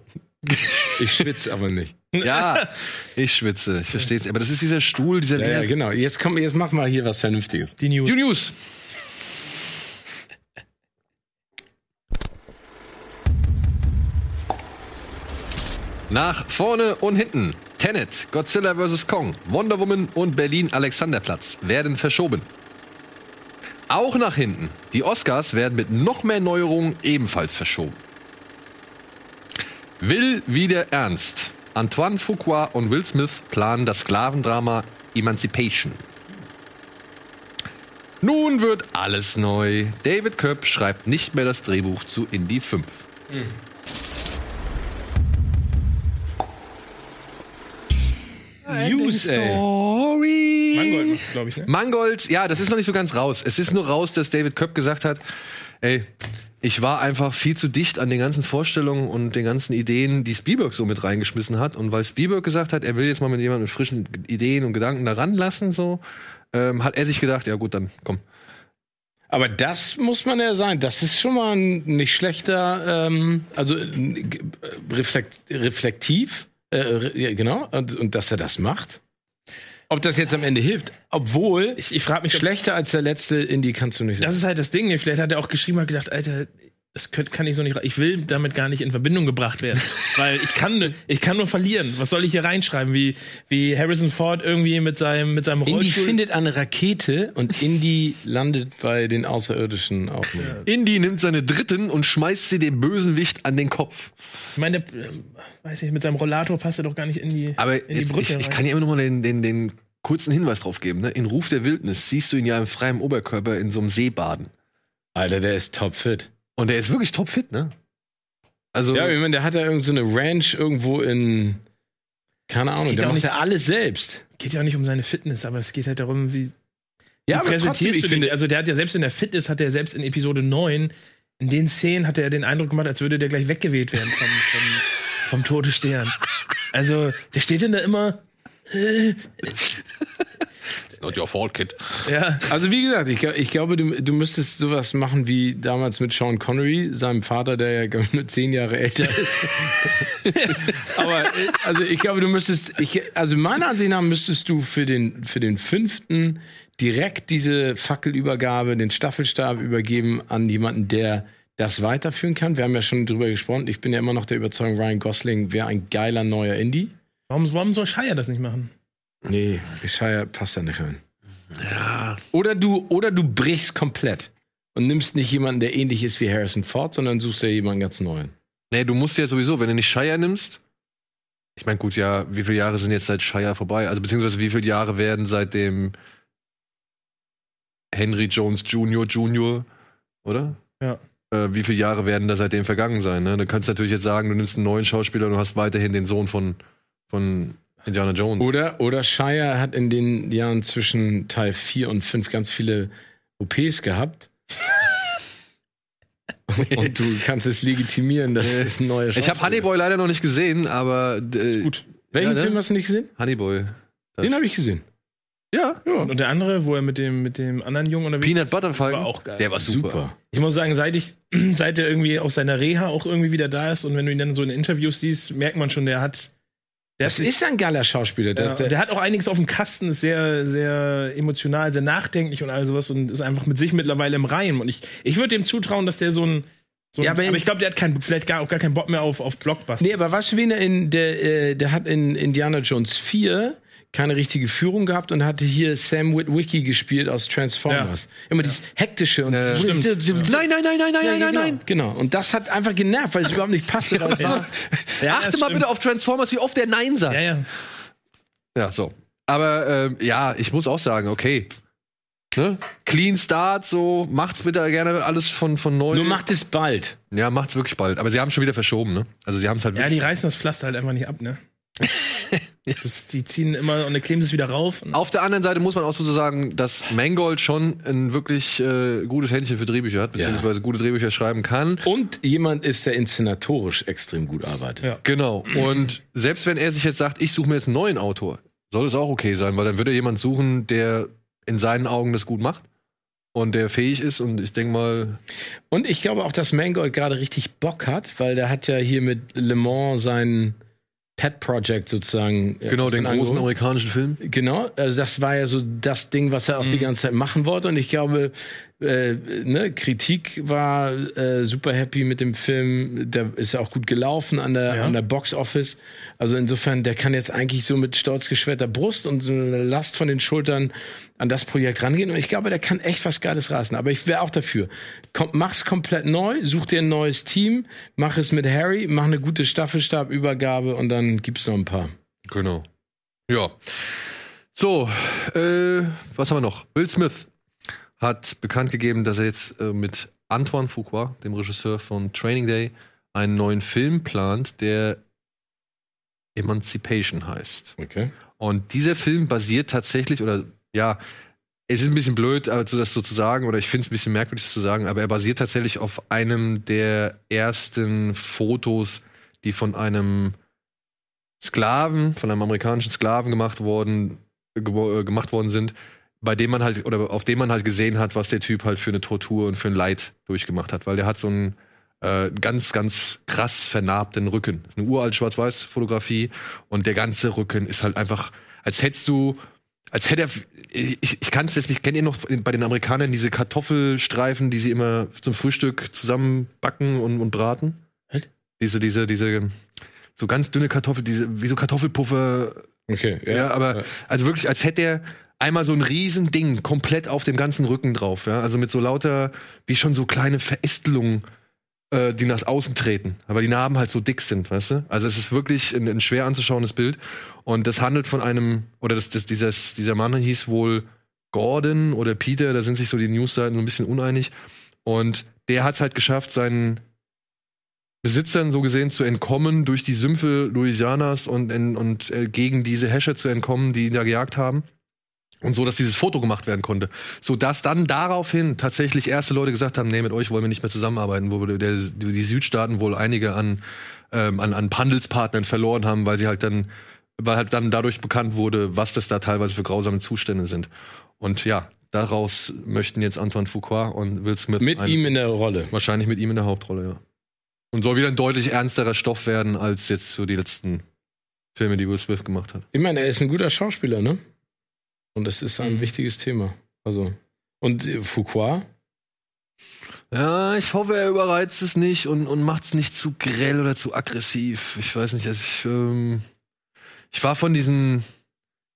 <laughs> Ich schwitze aber nicht. Ja, ich schwitze. Ich verstehe es. Aber das ist dieser Stuhl, dieser Ja, ja, genau. Jetzt komm, jetzt mach mal hier was Vernünftiges. Die News. You News. Nach vorne und hinten. Tenet, Godzilla vs. Kong, Wonder Woman und Berlin Alexanderplatz werden verschoben. Auch nach hinten. Die Oscars werden mit noch mehr Neuerungen ebenfalls verschoben. Will wieder ernst. Antoine Fuqua und Will Smith planen das Sklavendrama Emancipation. Nun wird alles neu. David Köpp schreibt nicht mehr das Drehbuch zu Indie 5. News, ey. Mangold macht's, glaube ich, ne? Mangold, ja, das ist noch nicht so ganz raus. Es ist nur raus, dass David Köpp gesagt hat, ey, ich war einfach viel zu dicht an den ganzen Vorstellungen und den ganzen Ideen, die Spielberg so mit reingeschmissen hat. Und weil Spielberg gesagt hat, er will jetzt mal mit jemandem mit frischen Ideen und Gedanken da ranlassen, so, ähm, hat er sich gedacht, ja gut, dann komm. Aber das muss man ja sagen, das ist schon mal ein nicht schlechter, ähm, also äh, reflekt, reflektiv, äh, genau, und, und dass er das macht. Ob das jetzt am Ende hilft, obwohl Ich, ich frage mich, schlechter als der letzte Indie kannst du nicht das sein. ist halt das Ding. Vielleicht hat er auch geschrieben und gedacht, Alter, das könnt, kann ich so nicht. Ich will damit gar nicht in Verbindung gebracht werden, <laughs> weil ich kann, ich kann nur verlieren. Was soll ich hier reinschreiben? Wie, wie Harrison Ford irgendwie mit seinem, mit seinem Indie Rollstuhl. findet eine Rakete und Indie landet bei den Außerirdischen auf. Indy nimmt seine Dritten und schmeißt sie dem Bösenwicht an den Kopf. ich meine, der, äh, weiß nicht, mit seinem Rollator passt er doch gar nicht in die, Aber in die Brücke. ich, ich kann dir immer noch mal den, den, den kurzen Hinweis drauf geben. Ne? In Ruf der Wildnis siehst du ihn ja im freien Oberkörper in so einem See baden. Alter, der ist topfit. Und der ist wirklich topfit, ne? Also, Ja, ich meine, der hat ja irgend so eine Ranch irgendwo in, keine Ahnung, der auch macht nicht- ja alles selbst. geht ja auch nicht um seine Fitness, aber es geht halt darum, wie, Ja, wie aber trotzdem, präsentierst ich du finde? Also der hat ja selbst in der Fitness, hat er selbst in Episode 9, in den Szenen hat er den Eindruck gemacht, als würde der gleich weggeweht werden vom, vom, vom Tote Stern. Also der steht denn da immer, not your fault, Kid. ja, Also wie gesagt, ich, ich glaube, du, du müsstest sowas machen wie damals mit Sean Connery, seinem Vater, der ja ich, nur zehn Jahre älter ist. <laughs> Aber also ich glaube, du müsstest, ich, also meiner Ansicht nach müsstest du für den für den fünften direkt diese Fackelübergabe, den Staffelstab übergeben an jemanden, der das weiterführen kann. Wir haben ja schon drüber gesprochen. Ich bin ja immer noch der Überzeugung, Ryan Gosling wäre ein geiler neuer Indie. warum, warum soll Shire das nicht machen? Nee, Shire passt da nicht rein. Oder du, oder du brichst komplett und nimmst nicht jemanden, der ähnlich ist wie Harrison Ford, sondern suchst dir jemanden ganz neuen. Nee, du musst ja sowieso, wenn du nicht Shire nimmst. Ich meine, gut, ja, wie viele Jahre sind jetzt seit Shire vorbei? Also, beziehungsweise wie viele Jahre werden seit dem Henry Jones Jr. Jr., oder? Ja. Äh, wie viele Jahre werden da seitdem vergangen sein? Ne? Du kannst natürlich jetzt sagen, du nimmst einen neuen Schauspieler und du hast weiterhin den Sohn von, von Indiana Jones. Oder, oder Shire hat in den Jahren zwischen Teil 4 und 5 ganz viele OPs gehabt. <laughs> und du kannst es legitimieren, dass es ein neuer ich habe Honeyboy leider noch nicht gesehen, aber äh, Gut. ist. Welchen Ja, ne? Film hast du nicht gesehen? Honeyboy. Den habe ich gesehen. Ja, Ja. Und der andere, wo er mit dem, mit dem anderen Jungen unterwegs Peanut ist, Butter Falcon. war auch geil. Der war super. Super. Ich muss sagen, seit ich, <clears throat> seit er irgendwie aus seiner Reha auch irgendwie wieder da ist und wenn du ihn dann so in Interviews siehst, merkt man schon, der hat, Das hat ist ein geiler Schauspieler. Der, Ja, der, der hat auch einiges auf dem Kasten, ist sehr, sehr emotional, sehr nachdenklich und all sowas und ist einfach mit sich mittlerweile im Reim. Und ich, ich würde dem zutrauen, dass der so ein. So Ja, ein aber aber, ich glaube, der hat kein, vielleicht gar, auch gar keinen Bock mehr auf, auf Blockbuster. Nee, aber du, wen er in, der, äh, der hat in Indiana Jones 4 keine richtige Führung gehabt und hatte hier Sam Witwicky gespielt aus Transformers. Immer dieses hektische und Ja, stimmt. Nein, nein, nein, nein, nein, nein, nein, nein. Genau. Und das hat einfach genervt, weil es überhaupt nicht passte. <laughs> Ja, <laughs> achte das mal bitte auf Transformers, wie oft der Nein sagt. Ja, ja. Ja, so. Aber ähm, ja, ich muss auch sagen, okay. Ne? Clean Start, so, macht's bitte gerne alles von, von neu. Nur macht es bald. ja, macht's wirklich bald. Aber sie haben schon wieder verschoben, ne? Also sie haben es halt Ja, die reißen das Pflaster halt einfach nicht ab, ne? Das, die ziehen immer und dann kleben sie es wieder rauf. Auf der anderen Seite muss man auch so sagen, dass Mangold schon ein wirklich äh, gutes Händchen für Drehbücher hat, beziehungsweise gute Drehbücher schreiben kann. Und jemand ist, der inszenatorisch extrem gut arbeitet. Ja. Genau. Und selbst wenn er sich jetzt sagt, ich suche mir jetzt einen neuen Autor, soll es auch okay sein, weil dann würde er jemand suchen, der in seinen Augen das gut macht und der fähig ist. Und ich denke mal, Und ich glaube auch, dass Mangold gerade richtig Bock hat, weil der hat ja hier mit Le Mans sein Pet Project sozusagen. äh, genau den großen Angeholt. amerikanischen Film. Genau, also das war ja so das Ding, was er auch die ganze Zeit machen wollte. Und ich glaube, Äh, ne, Kritik war äh, super happy mit dem Film. Der ist ja auch gut gelaufen an der, Ja. an der Box Office. Also insofern, der kann jetzt eigentlich so mit stolz geschwerter Brust und so eine Last von den Schultern an das Projekt rangehen. Und ich glaube, der kann echt was Geiles reißen. Aber ich wäre auch dafür. Komm, mach's komplett neu, such dir ein neues Team, mach es mit Harry, mach eine gute Staffelstabübergabe und dann gibt's noch ein paar. Genau. Ja. So, äh, was haben wir noch? Will Smith hat bekannt gegeben, dass er jetzt äh, mit Antoine Fuqua, dem Regisseur von Training Day, einen neuen Film plant, der Emancipation heißt. Okay. Und dieser Film basiert tatsächlich, oder ja, es ist ein bisschen blöd, also das so zu sagen, oder ich finde es ein bisschen merkwürdig das zu sagen, aber er basiert tatsächlich auf einem der ersten Fotos, die von einem Sklaven, von einem amerikanischen Sklaven gemacht worden, gebo- äh, gemacht worden sind, bei dem man halt, oder auf dem man halt gesehen hat, was der Typ halt für eine Tortur und für ein Leid durchgemacht hat, weil der hat so einen äh, ganz, ganz krass vernarbten Rücken. Eine uralt Schwarz-Weiß-Fotografie und der ganze Rücken ist halt einfach, als hättest du, als hätte er, ich, ich kann es jetzt nicht, kennt ihr noch bei den Amerikanern diese Kartoffelstreifen, die sie immer zum Frühstück zusammenbacken und, und braten? Was? Diese, diese, diese, so ganz dünne Kartoffel, diese, wie so Kartoffelpuffer, Okay. ja, aber ja. also wirklich, als hätte er einmal so ein Riesending komplett auf dem ganzen Rücken drauf, ja. Also mit so lauter, wie schon so kleine Verästelungen, äh, die nach außen treten. Aber die Narben halt so dick sind, weißt du? Also es ist wirklich ein, ein schwer anzuschauendes Bild. Und das handelt von einem, oder das, das, dieses, dieser Mann hieß wohl Gordon oder Peter, da sind sich so die Newsseiten so ein bisschen uneinig. Und der hat es halt geschafft, seinen Besitzern so gesehen zu entkommen durch die Sümpfe Louisianas und, in, und äh, gegen diese Häscher zu entkommen, die ihn da gejagt haben. Und so, dass dieses Foto gemacht werden konnte. So dass dann daraufhin tatsächlich erste Leute gesagt haben, nee, mit euch wollen wir nicht mehr zusammenarbeiten, wo der, die, Südstaaten wohl einige an, ähm, an, an Handelspartnern verloren haben, weil sie halt dann, weil halt dann dadurch bekannt wurde, was das da teilweise für grausame Zustände sind. Und ja, daraus möchten jetzt Antoine Fuqua und Will Smith Mit ihm in der Rolle. Wahrscheinlich mit ihm in der Hauptrolle, ja. Und soll wieder ein deutlich ernsterer Stoff werden, als jetzt so die letzten Filme, die Will Smith gemacht hat. Ich meine, er ist ein guter Schauspieler, ne? Und es ist ein Mhm. wichtiges Thema. Also. Und äh, Fuqua? Ja, ich hoffe, er überreizt es nicht und, und macht es nicht zu grell oder zu aggressiv. Ich weiß nicht, also ich, ähm, ich war von diesen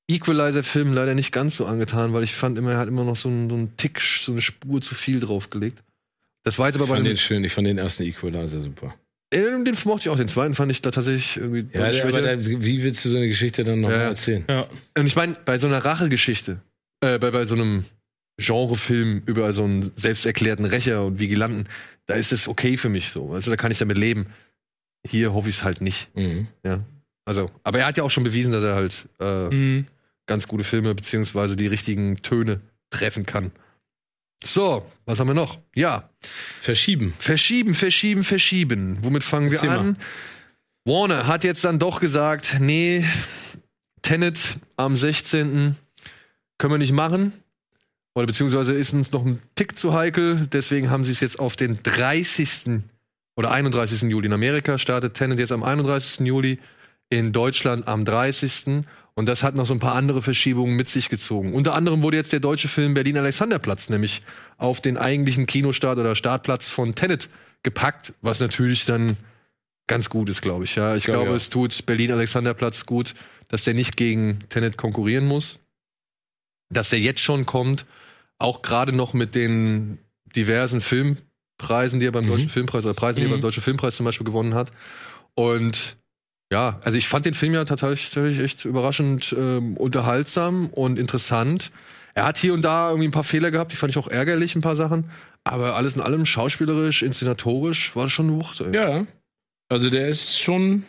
Equalizer-Filmen leider nicht ganz so angetan, weil ich fand immer, er hat immer noch so einen, so einen Tick, so eine Spur zu viel draufgelegt. Das war jetzt aber Ich bei fand den schön. Ich fand den ersten Equalizer super. Den mochte ich auch, den zweiten fand ich da tatsächlich irgendwie Ja, der, aber der, wie willst du so eine Geschichte dann noch Ja, mal ja. erzählen? Ja. Und ich meine, bei so einer Rachegeschichte, äh, bei, bei so einem Genrefilm über so einen selbsterklärten Rächer und Vigilanten, da ist es okay für mich so. Also da kann ich damit leben. Hier hoffe ich es halt nicht. Mhm. Also, aber er hat ja auch schon bewiesen, dass er halt äh, Mhm. ganz gute Filme beziehungsweise die richtigen Töne treffen kann. So, was haben wir noch? Ja, Verschieben. verschieben, verschieben, verschieben. Womit fangen wir Erzähl mal. an? Warner hat jetzt dann doch gesagt, nee, Tenet am 16. können wir nicht machen. Oder beziehungsweise ist uns noch ein Tick zu heikel. Deswegen haben sie es jetzt auf den 30. oder 31. Juli. In Amerika startet Tenet jetzt am 31. Juli, in Deutschland am 30. Und das hat noch so ein paar andere Verschiebungen mit sich gezogen. Unter anderem wurde jetzt der deutsche Film Berlin Alexanderplatz nämlich auf den eigentlichen Kinostart oder Startplatz von Tenet gepackt, was natürlich dann ganz gut ist, glaube ich. Ja, ich ich glaube, auch. es tut Berlin Alexanderplatz gut, dass der nicht gegen Tenet konkurrieren muss, dass der jetzt schon kommt, auch gerade noch mit den diversen Filmpreisen, die er beim Mhm. Deutschen Filmpreis oder Preisen, die er Mhm. beim Deutschen Filmpreis zum Beispiel gewonnen hat. Und ja, also ich fand den Film ja tatsächlich, echt überraschend ähm, unterhaltsam und interessant. Er hat hier und da irgendwie ein paar Fehler gehabt, die fand ich auch ärgerlich, ein paar Sachen. Aber alles in allem, schauspielerisch, inszenatorisch, war das schon eine Wucht. ey. Ja. Also der ist schon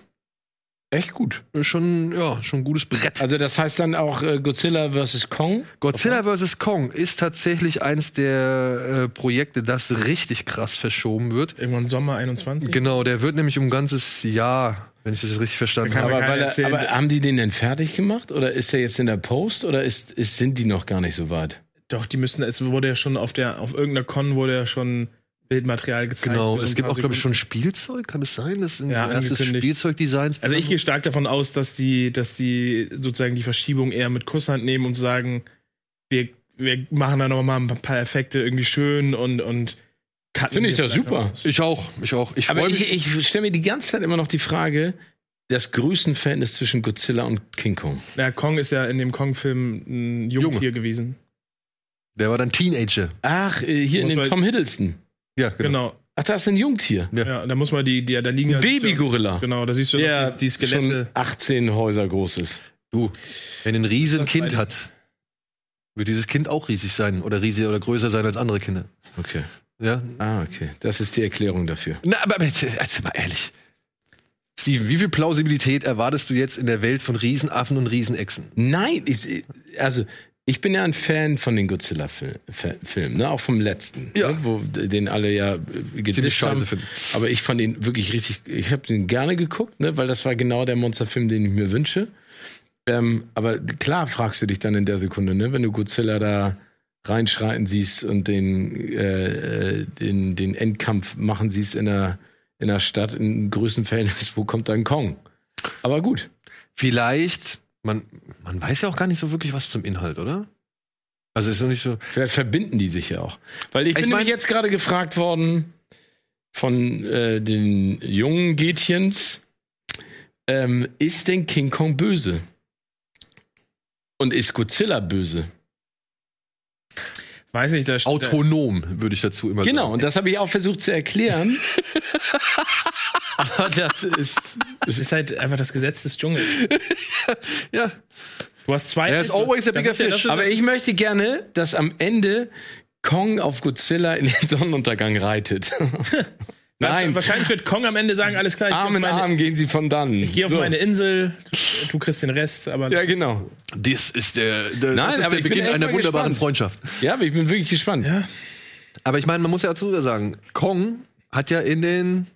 echt gut. Schon, ja, schon ein gutes Brett. Also das heißt dann auch äh, Godzilla vs. Kong. Godzilla vs. Kong ist tatsächlich eins der äh, Projekte, das richtig krass verschoben wird. Irgendwann Sommer 21. Genau, der wird nämlich um ein ganzes Jahr, wenn ich das richtig verstanden habe. Aber, er, aber haben die den denn fertig gemacht oder ist er jetzt in der Post oder ist, ist, sind die noch gar nicht so weit? Doch, die müssen, es wurde ja schon auf der, auf irgendeiner Con wurde ja schon Bildmaterial gezeigt. Genau, so es gibt auch, glaube ich, schon Spielzeug, kann es sein? Das sind Ja, erstes angekündigt. Spielzeugdesigns. Also ich gehe stark davon aus, dass die, dass die sozusagen die Verschiebung eher mit Kusshand nehmen und sagen, wir wir machen da noch mal ein paar Effekte irgendwie schön und, und Finde ich das super. Ich auch, ich auch. Ich Aber ich, ich stelle mir die ganze Zeit immer noch die Frage, das Größenverhältnis zwischen Godzilla und King Kong. Ja, Kong ist ja in dem Kong-Film ein Jungtier gewesen. Der war dann Teenager. Ach, äh, hier in dem Tom Hiddleston. Ja, genau. Genau. Ach, da ist ein Jungtier. Ja. Ja, da muss man die, die da liegen ja. Babygorilla. Genau, da siehst du Der die, die schon Skelette. 18 Häuser groß ist. Du, wenn ein riesen Das Kind beide. hat, wird dieses Kind auch riesig sein oder riesig oder größer sein als andere Kinder. Okay. Ja. Ah, okay. Das ist die Erklärung dafür. Na, aber jetzt, jetzt mal ehrlich. Steven, wie viel Plausibilität erwartest du jetzt in der Welt von Riesenaffen und Riesenechsen? Nein, ich, also ich bin ja ein Fan von den Godzilla-Filmen, ne? auch vom letzten, Ja. ne? wo den alle ja äh, scheiße haben. finden. Aber ich fand ihn wirklich richtig, ich habe den gerne geguckt, ne? weil das war genau der Monsterfilm, den ich mir wünsche. Ähm, aber klar fragst du dich dann in der Sekunde, ne? wenn du Godzilla da reinschreiten siehst und den, äh, äh, den, den Endkampf machen siehst in der, in der Stadt in Größenverhältnis, <laughs> wo kommt dann Kong? Aber gut. Vielleicht, man, man weiß ja auch gar nicht so wirklich was zum Inhalt, oder? Also ist noch nicht so. Vielleicht verbinden die sich ja auch. Weil ich bin Ich nämlich jetzt gerade gefragt worden von äh, den jungen Gätchens, ähm, ist denn King Kong böse? Und ist Godzilla böse? Weiß nicht, da. Autonom, würde ich dazu immer Genau, sagen. und das habe ich auch versucht zu erklären. <laughs> Aber das ist. Es ist halt einfach das Gesetz des Dschungels. <laughs> Ja. Du hast zwei. There's always a Das bigger ist ja- das fish. ist- Aber ich möchte gerne, dass am Ende Kong auf Godzilla in den Sonnenuntergang reitet. <laughs> Nein, Wahrscheinlich wird Kong am Ende sagen, alles klar, ich Arm gehe in auf, meine, Arm gehen sie von dann. ich geh auf So. meine Insel, du, du kriegst den Rest, aber Ja, genau. Das ist der, der, Nein, das ist aber der Beginn einer wunderbaren gespannt. Freundschaft. Ja, aber ich bin wirklich gespannt. Ja. Aber ich meine, man muss ja dazu sagen, Kong hat ja in den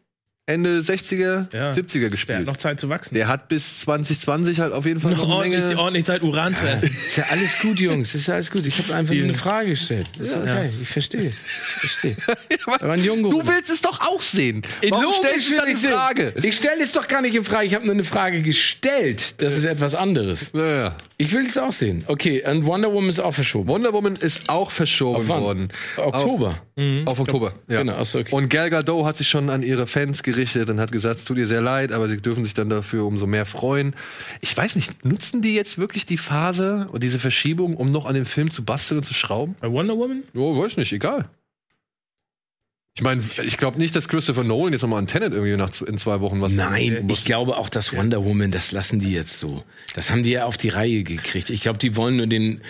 Ende 60er, Ja. 70er der hat gespielt. noch Zeit zu wachsen. Der hat bis 2020 halt auf jeden Fall noch, noch eine ordentlich, Menge. ordentlich Zeit, Uran zu essen. Ist ja alles gut, Jungs. Ist ja alles gut. Ich habe einfach nur Steven. eine Frage gestellt. Ist ja. okay. Ich verstehe. Ich verstehe. <laughs> Junge. Du willst es doch auch sehen. Warum Logisch stellst du dann die. Frage? Ich stelle es doch gar nicht in Frage. Ich habe nur eine Frage gestellt. Das ist etwas anderes. Ja, ja. Ich will es auch sehen. Okay, und Wonder Woman ist auch verschoben. Wonder Woman ist auch verschoben worden. Oktober. Auf, auf Oktober. Ja. Genau, achso, okay. Und Gal Gadot hat sich schon an ihre Fans gerichtet und hat gesagt, es tut ihr sehr leid, aber sie dürfen sich dann dafür umso mehr freuen. Ich weiß nicht, nutzen die jetzt wirklich die Phase und diese Verschiebung, um noch an dem Film zu basteln und zu schrauben? Bei Wonder Woman? Oh, weiß nicht, egal. Ich meine, ich glaube nicht, dass Christopher Nolan jetzt nochmal an Tenet irgendwie nach in zwei Wochen was. Nein, ich glaube auch, dass Wonder Woman, das lassen die jetzt so. Das haben die ja auf die Reihe gekriegt. Ich glaube, die wollen nur den,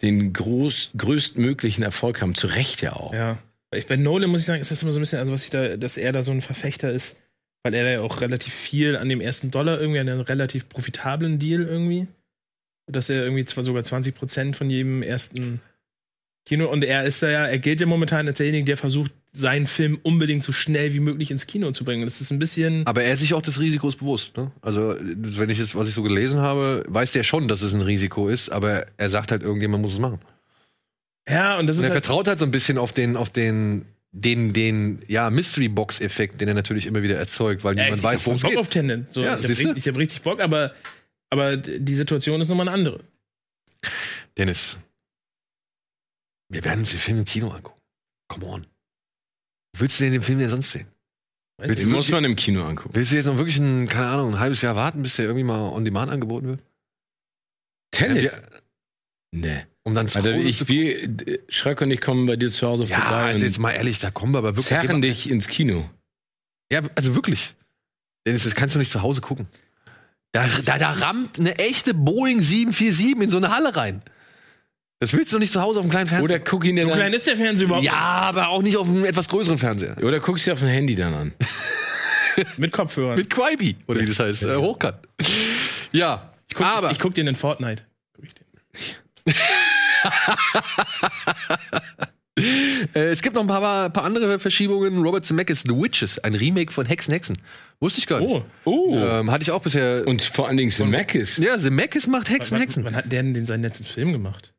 den groß, größtmöglichen Erfolg haben. Zu Recht ja auch. Ja. Weil Ich, bei Nolan muss ich sagen, ist das immer so ein bisschen, also was ich da, dass er da so ein Verfechter ist, weil er ja auch relativ viel an dem ersten Dollar irgendwie, an einem relativ profitablen Deal irgendwie. Dass er irgendwie zwar sogar 20 Prozent von jedem ersten Kino und er ist da ja, er gilt ja momentan als derjenige, der versucht, seinen Film unbedingt so schnell wie möglich ins Kino zu bringen. Das ist ein bisschen. Aber er ist sich auch des Risikos bewusst. Ne? Also, wenn ich jetzt, was ich so gelesen habe, weiß der schon, dass es ein Risiko ist, aber er sagt halt, irgendjemand muss es machen. Ja, und das Und ist er halt, vertraut halt so ein bisschen auf den, auf den, den, den, ja, Mystery-Box-Effekt, den er natürlich immer wieder erzeugt, weil ja, niemand ich weiß, hab worum es Bock geht. auf Tenet. So, Ja, ich habe hab richtig Bock, aber, aber die Situation ist nochmal eine andere. Dennis, wir werden uns den Film im Kino angucken. Come on. Willst du denn den Film denn sonst sehen? Weiß Willst Den muss man im Kino angucken. willst du jetzt noch wirklich ein, keine Ahnung, ein halbes Jahr warten, bis der irgendwie mal on demand angeboten wird? Tenet? Ja, wir- nee. Um dann zu Also ich, zu wir, Schröck und ich kommen bei dir zu Hause Ja, vorbei also und jetzt mal ehrlich, da kommen wir aber wirklich. zerren dich ins Kino. Ja, also wirklich. Dennis, das kannst du nicht zu Hause gucken. Da, da, da rammt eine echte Boeing 747 in so eine Halle rein. Das willst du doch nicht zu Hause auf dem kleinen Fernseher. Oder guck ihn dir So dann, klein ist der Fernseher überhaupt ja, aber auch nicht auf einem etwas größeren Fernseher. oder guckst dir auf dem Handy dann an. <laughs> mit Kopfhörern. Mit Quibi, oder wie das heißt, äh, hochkant. Ja, ich guck, aber ich guck dir in Fortnite. Guck ich den. <laughs> <laughs> äh, es gibt noch ein paar, paar andere Verschiebungen. Robert Zemeckis The Witches, ein Remake von Hexen Hexen. Wusste ich gar nicht. Oh, Oh. Ähm, hatte ich auch bisher. Und vor allen Dingen Zemeckis. ja, Zemeckis macht Hexen wann, Hexen. wann hat der denn den seinen letzten Film gemacht?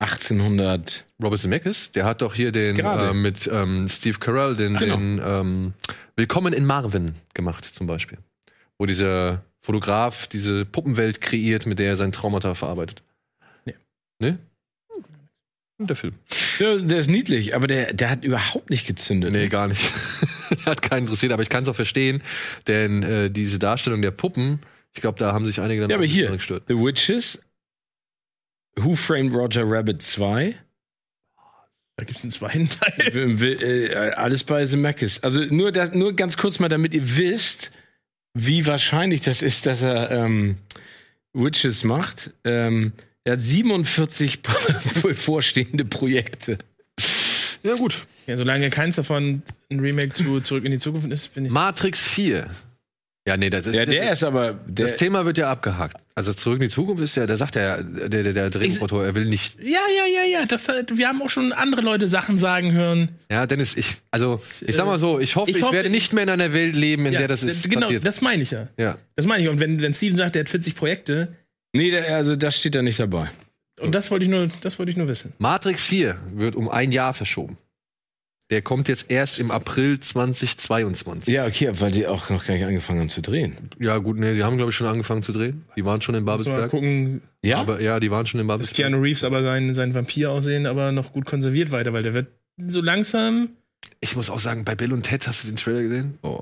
1800. Robert Zemeckis, der hat doch hier den äh, mit ähm, Steve Carell den, Genau. den ähm, Willkommen in Marvin gemacht zum Beispiel, wo dieser Fotograf diese Puppenwelt kreiert, mit der er sein Traumata verarbeitet. Nee. Ne? Und der Film. Der, der ist niedlich, aber der, der hat überhaupt nicht gezündet. Nee, gar nicht. <laughs> hat keinen interessiert, aber ich kann es auch verstehen, denn äh, diese Darstellung der Puppen, ich glaube, da haben sich einige dann Ja, aber hier, gestört. The Witches, Who Framed Roger Rabbit 2, Da gibt es einen zweiten Teil. <laughs> äh, alles bei Zemeckis. Also nur, da, nur ganz kurz mal, damit ihr wisst, wie wahrscheinlich das ist, dass er ähm, Witches macht. Ähm, er hat 47 bevorstehende <laughs> Projekte. Ja, gut. Ja, solange keins davon ein Remake zu Zurück in die Zukunft ist, bin ich. Matrix 4. Ja, nee, das ist. Ja, der ist aber. Der, das Thema wird ja abgehakt. Also zurück in die Zukunft ist ja, da sagt er, der, der, der Drehbuchautor, er will nicht. Ja, ja, ja, ja. Das, wir haben auch schon andere Leute Sachen sagen hören. Ja, Dennis, ich, also, ich sag mal so, ich hoffe, Ich ich, hoffe, werde nicht mehr in einer Welt leben, in ja, der das ist genau, passiert. das meine ich ja. ja. Das meine ich. Und wenn, wenn Steven sagt, er hat 40 Projekte, nee, also das steht da nicht dabei. und das wollte ich nur, das wollte ich nur wissen. Matrix 4 wird um ein Jahr verschoben. Der kommt jetzt erst im April 2022. Ja, okay, weil die auch noch gar nicht angefangen haben zu drehen. Ja, gut, nee, die haben, glaube ich, schon angefangen zu drehen. Die waren schon in Muss mal Babelsberg. gucken, Ja, Aber ja, die waren schon in dass Babelsberg. Keanu Reeves aber sein, sein Vampir aussehen, aber noch gut konserviert weiter, weil der wird so langsam. Ich muss auch sagen, bei Bill und Ted hast du den Trailer gesehen? Oh.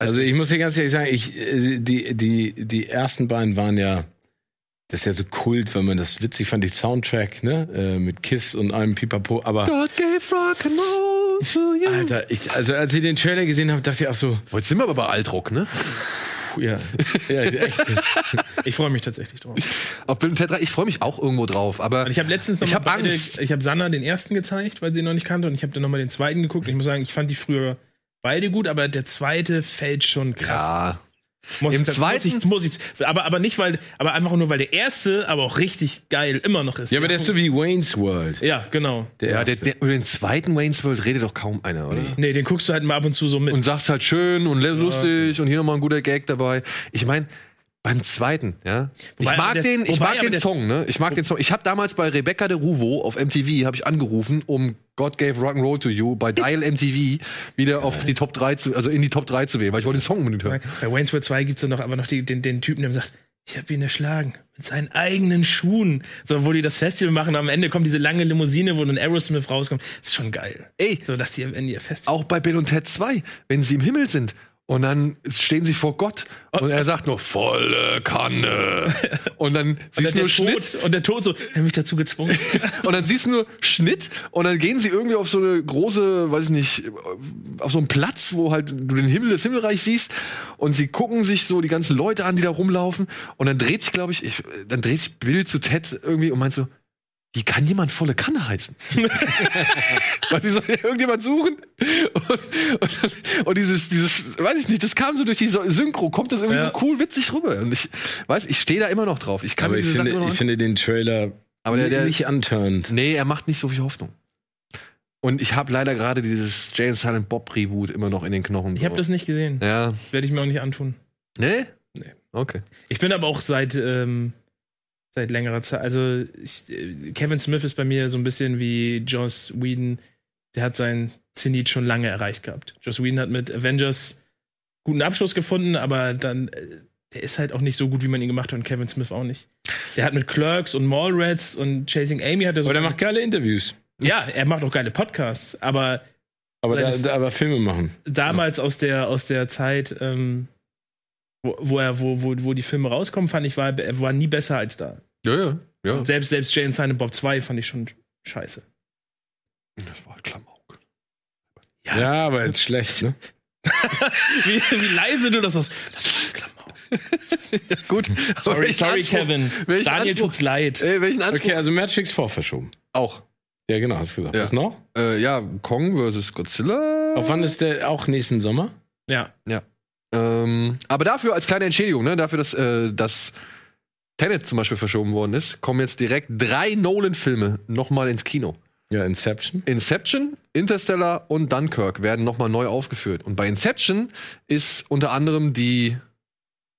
Also ich muss dir ganz ehrlich sagen, ich, äh, die, die, die ersten beiden waren ja, das ist ja so Kult, wenn man das witzig fand, die Soundtrack, ne, äh, mit Kiss und allem Pipapo, aber God gave rock and roll to you. Alter, ich, also als ich den Trailer gesehen habe, dachte ich auch so, Jetzt sind wir aber bei Altrock, ne? puh, ja, <laughs> ja, echt. Ich freue mich tatsächlich drauf. Auf Bill und Ted 3, ich freue mich auch irgendwo drauf, aber Und ich habe letztens noch Ich mal hab beide, Angst. ich habe Sanna den ersten gezeigt, weil sie ihn noch nicht kannte, und ich habe dann noch mal den zweiten geguckt. Und ich muss sagen, ich fand die früher beide gut, aber der zweite fällt schon krass. ja, Muss Im ich- zweiten- muss ich, muss ich, aber, aber nicht, weil, aber einfach nur, weil der erste aber auch richtig geil immer noch ist. Ja, aber der ist so wie Wayne's World. Ja, genau. Der ja der, der, über den zweiten Wayne's World redet doch kaum einer, oder? Nee, den guckst du halt mal ab und zu so mit. Und sagst halt schön und lustig und hier nochmal ein guter Gag dabei. Ich meine, beim zweiten, ja. Ich Wobei, mag aber der- den, ich mag den Song, ne? Ich mag den Song. Ich habe damals bei Rebecca de Ruvo auf MTV habe ich angerufen, um God Gave Rock'n'Roll to You bei Dial <laughs> MTV wieder auf die Top 3 zu, also in die Top 3 zu wählen, weil ich wollte den Song unbedingt hören. Bei Wayne's World 2 gibt's dann noch aber noch die, den, den Typen, der sagt, ich habe ihn erschlagen mit seinen eigenen Schuhen. So, wo die das Festival machen, am Ende kommt diese lange Limousine, wo dann Aerosmith rauskommt. ist schon geil. Ey, So, dass die am Ende ihr Festival. auch bei Bill und Ted 2, wenn sie im Himmel sind und dann stehen sie vor Gott und er sagt nur volle Kanne. <laughs> Und dann siehst du nur Schnitt. Tod, und der Tod so, er hat mich dazu gezwungen. <laughs> und dann siehst du nur Schnitt und dann gehen sie irgendwie auf so eine große, weiß ich nicht, auf so einen Platz, wo halt du den Himmel, das Himmelreich siehst. Und sie gucken sich so die ganzen Leute an, die da rumlaufen. Und dann dreht sich, glaube ich, ich, dann dreht sich Bill zu Ted irgendwie und meint so, wie kann jemand volle Kanne heißen? <laughs> Weil sie soll ja irgendjemand suchen. Und, und, und dieses, dieses, weiß ich nicht, das kam so durch die Synchro, kommt das irgendwie Ja. so cool witzig rüber. Und ich weiß, ich stehe da immer noch drauf. Ich kann Aber ich finde, ich finde den Trailer Aber der, der, nicht antörend. Nee, er macht nicht so viel Hoffnung. Und ich habe leider gerade dieses James Silent Bob Reboot immer noch in den Knochen. Ich habe das nicht gesehen. Ja. Werde ich mir auch nicht antun. Nee? Nee. Okay. Ich bin aber auch seit, ähm, seit längerer Zeit, also ich, äh, Kevin Smith ist bei mir so ein bisschen wie Joss Whedon. Der hat seinen Zenit schon lange erreicht gehabt. Joss Whedon hat mit Avengers guten Abschluss gefunden, aber dann, äh, der ist halt auch nicht so gut, wie man ihn gemacht hat und Kevin Smith auch nicht. Der hat mit Clerks und Mallrats und Chasing Amy hat er so. Aber der macht geile Interviews. ja, er macht auch geile Podcasts, aber Aber, da, da, aber Filme machen. damals aus der aus der Zeit, ähm, wo, wo er wo, wo, wo die Filme rauskommen, fand ich war er war nie besser als da. Ja, ja. ja. Selbst selbst Jane Silent Bob 2 fand ich schon scheiße. Das war halt Klamauk. Ja, aber jetzt schlecht, ne? <laughs> wie, wie leise du das hast. Das war Klamauk. <laughs> Gut. Sorry, sorry Anspruch- Kevin. welchen Daniel Anspruch- tut's leid. Ey, welchen Anspruch? Okay, also Matrix 4 verschoben. Auch. Ja, genau, hast du gesagt. Ja. Was noch? Äh, ja, Kong vs. Godzilla. Auf wann ist der auch nächsten Sommer? Ja. Ähm, aber dafür als kleine Entschädigung, ne, dafür, dass, äh, dass Tenet zum Beispiel verschoben worden ist, kommen jetzt direkt drei Nolan-Filme nochmal ins Kino. Ja, Inception. Inception, Interstellar und Dunkirk werden nochmal neu aufgeführt. Und bei Inception ist unter anderem die,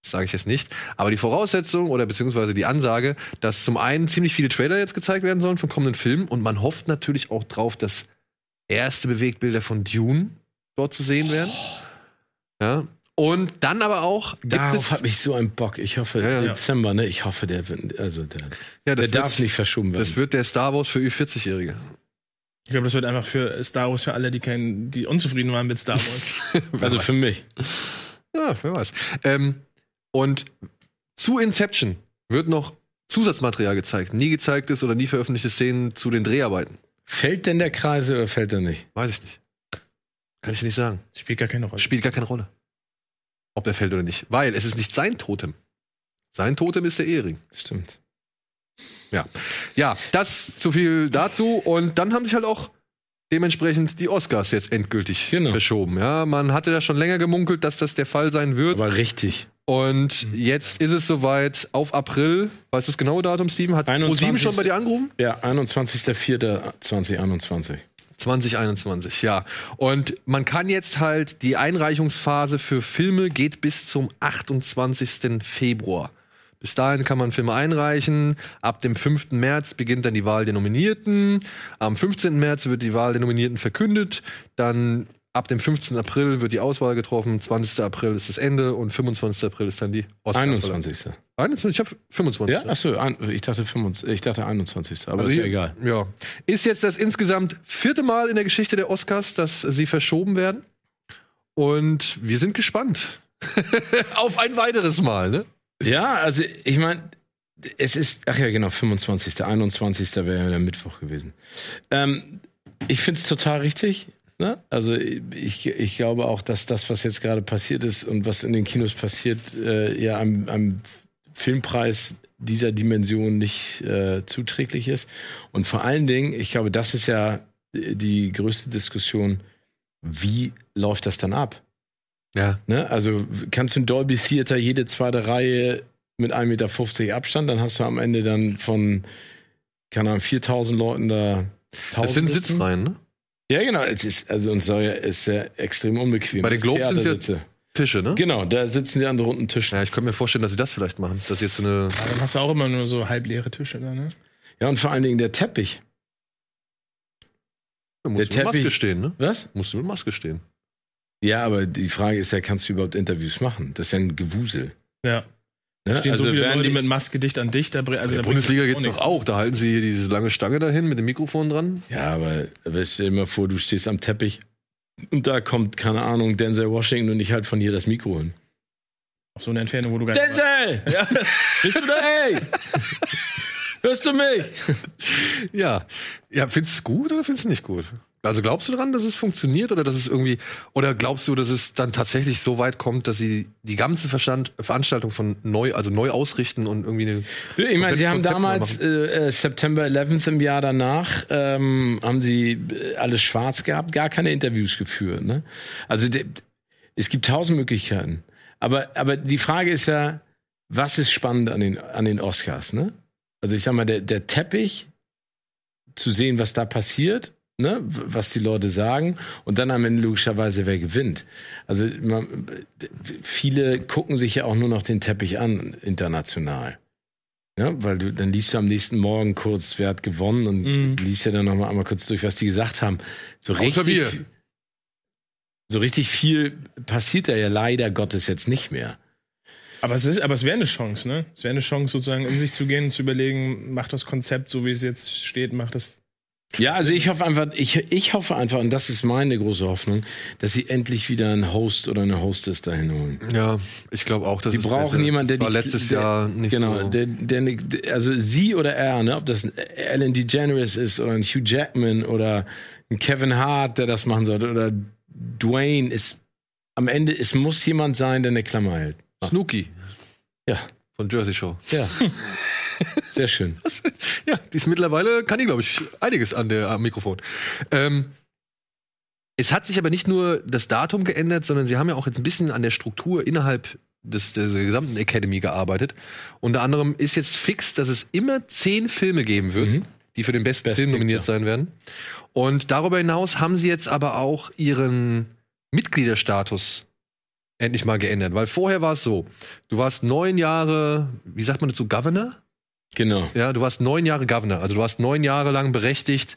sage ich jetzt nicht, aber die Voraussetzung oder beziehungsweise die Ansage, dass zum einen ziemlich viele Trailer jetzt gezeigt werden sollen von kommenden Filmen und man hofft natürlich auch drauf, dass erste Bewegtbilder von Dune dort zu sehen werden. Ja. Und dann aber auch Darauf es, habe ich so einen Bock. Ich hoffe, Ja, ja. Dezember, ne? Ich hoffe, der wird, also der, ja, der das, darf wird, nicht verschoben werden. das wird der Star Wars für Ü40-Jährige. Ich glaube, das wird einfach für Star Wars für alle, die kein, die unzufrieden waren mit Star Wars. <laughs> also für mich. Ja, wer weiß. Ähm, und zu Inception wird noch Zusatzmaterial gezeigt. Nie gezeigtes oder nie veröffentlichte Szenen zu den Dreharbeiten. Fällt denn der Kreis oder fällt er nicht? Weiß ich nicht. Kann ich nicht sagen. Spielt gar keine Rolle. Spielt gar keine Rolle. Ob der fällt oder nicht. Weil es ist nicht sein Totem. Sein Totem ist der Ehering. Stimmt. Ja, das zu viel dazu. Und dann haben sich halt auch dementsprechend die Oscars jetzt endgültig Genau. verschoben. Ja, man hatte da schon länger gemunkelt, dass das der Fall sein wird. Aber richtig. Und jetzt ist es soweit auf April. Weißt du das genaue Datum, Steven? Hat 21. ProSieben schon bei dir angerufen? Ja, 21.04.2021. 2021, ja. Und man kann jetzt halt, die Einreichungsphase für Filme geht bis zum 28. Februar. Bis dahin kann man Filme einreichen. Ab dem 5. März beginnt dann die Wahl der Nominierten. Am 15. März wird die Wahl der Nominierten verkündet. Dann ab dem 15. April wird die Auswahl getroffen. 20. April ist das Ende und 25. April ist dann die Oscar. 21. 21? Ich habe 25. Ja, achso, ich dachte 25, ich dachte 21. Aber Also ist ja egal. Ja. Ist jetzt das insgesamt vierte Mal in der Geschichte der Oscars, dass sie verschoben werden. Und wir sind gespannt. <laughs> Auf ein weiteres Mal, ne? Ja, also ich meine, es ist, ach ja, genau, 25. 21. wäre ja der Mittwoch gewesen. Ähm, ich finde es total richtig. Ne? Also ich, ich glaube auch, dass das, was jetzt gerade passiert ist und was in den Kinos passiert, äh, ja einem, einem Filmpreis dieser Dimension nicht äh, zuträglich ist. Und vor allen Dingen, ich glaube, das ist ja die größte Diskussion, wie läuft das dann ab? Ja. Ne? Also kannst du ein Dolby Theater jede zweite Reihe mit 1,50 Meter Abstand, dann hast du am Ende dann von, keine Ahnung, 4000 Leuten da. Das sind 1000. Sitzreihen, ne? Ja, genau. Es ist, also, und soll ja, ist ja extrem unbequem. Bei den Globes sind's ja- Theatersitze. Tische, ne? Genau, da sitzen die an der runden Tisch. Ja, ich könnte mir vorstellen, dass sie das vielleicht machen. Dass jetzt so eine. Aber dann hast du auch immer nur so halbleere Tische da, ne? Ja, und vor allen Dingen der Teppich. Da musst Der du mit Maske Teppich- stehen, ne? Was? Musst du mit Maske stehen. Ja, aber die Frage ist ja, kannst du überhaupt Interviews machen? Das ist ja ein Gewusel. Ja. Ne? Stehen so viele werden Leute die- mit Maske dicht an dicht. Da, also In der Bundesliga geht's nichts. doch auch. Da halten sie hier diese lange Stange dahin mit dem Mikrofon dran. Ja, aber, aber stell dir mal vor, du stehst am Teppich und da kommt, keine Ahnung, Denzel Washington und ich halt von hier das Mikro hin. Auf so eine Entfernung, wo du gar nicht Denzel! Ja. <laughs> Bist du da? Hey! <laughs> Hörst du mich? Ja. Ja, findest du es gut oder findest du es nicht gut? Also glaubst du daran, dass es funktioniert oder dass es irgendwie oder glaubst du, dass es dann tatsächlich so weit kommt, dass sie die ganze Verstand, Veranstaltung von neu, also neu ausrichten und irgendwie eine Ich meine, sie haben Konzept damals äh, äh, September 11th im Jahr danach ähm, haben sie äh, alles schwarz gehabt, gar keine Interviews geführt. Ne? Also de, es gibt tausend Möglichkeiten. Aber aber die Frage ist ja, was ist spannend an den an den Oscars? Ne? Also ich sag mal, der, der Teppich zu sehen, was da passiert. Ne, was die Leute sagen und dann am Ende logischerweise wer gewinnt. Also man, viele gucken sich ja auch nur noch den Teppich an international. Ja, weil du, dann liest du am nächsten Morgen kurz, wer hat gewonnen und Mhm. liest ja dann nochmal einmal kurz durch, was die gesagt haben. So richtig, wir. so richtig viel passiert da ja leider Gottes jetzt nicht mehr. Aber es ist, aber es wäre eine Chance, ne? Es wäre eine Chance, sozusagen in sich zu gehen und zu überlegen, macht das Konzept, so wie es jetzt steht, macht das. Ja, also ich hoffe einfach, ich, ich hoffe einfach, und das ist meine große Hoffnung, dass sie endlich wieder einen Host oder eine Hostess dahin holen. Ja, ich glaube auch, dass Die brauchen jemanden, der war die- letztes der- Jahr nicht Genau, so. der, der, der, also sie oder er, ne, ob das Ellen DeGeneres ist oder ein Hugh Jackman oder ein Kevin Hart, der das machen sollte, oder Dwayne ist am Ende, es muss jemand sein, der eine Klammer hält. Snooki Ja, von Jersey Show. ja. <laughs> Sehr schön. Ja, die ist mittlerweile, kann die, glaube ich, einiges an der am Mikrofon. Ähm, es hat sich aber nicht nur das Datum geändert, sondern sie haben ja auch jetzt ein bisschen an der Struktur innerhalb des, der gesamten Academy gearbeitet. Unter anderem ist jetzt fix, dass es immer zehn Filme geben wird, Mhm. die für den besten Best Film nominiert Picture. sein werden. Und darüber hinaus haben sie jetzt aber auch ihren Mitgliederstatus endlich mal geändert. Weil vorher war es so, du warst neun Jahre, wie sagt man dazu, Governor? Genau. Ja, du warst neun Jahre Governor, also du warst neun Jahre lang berechtigt,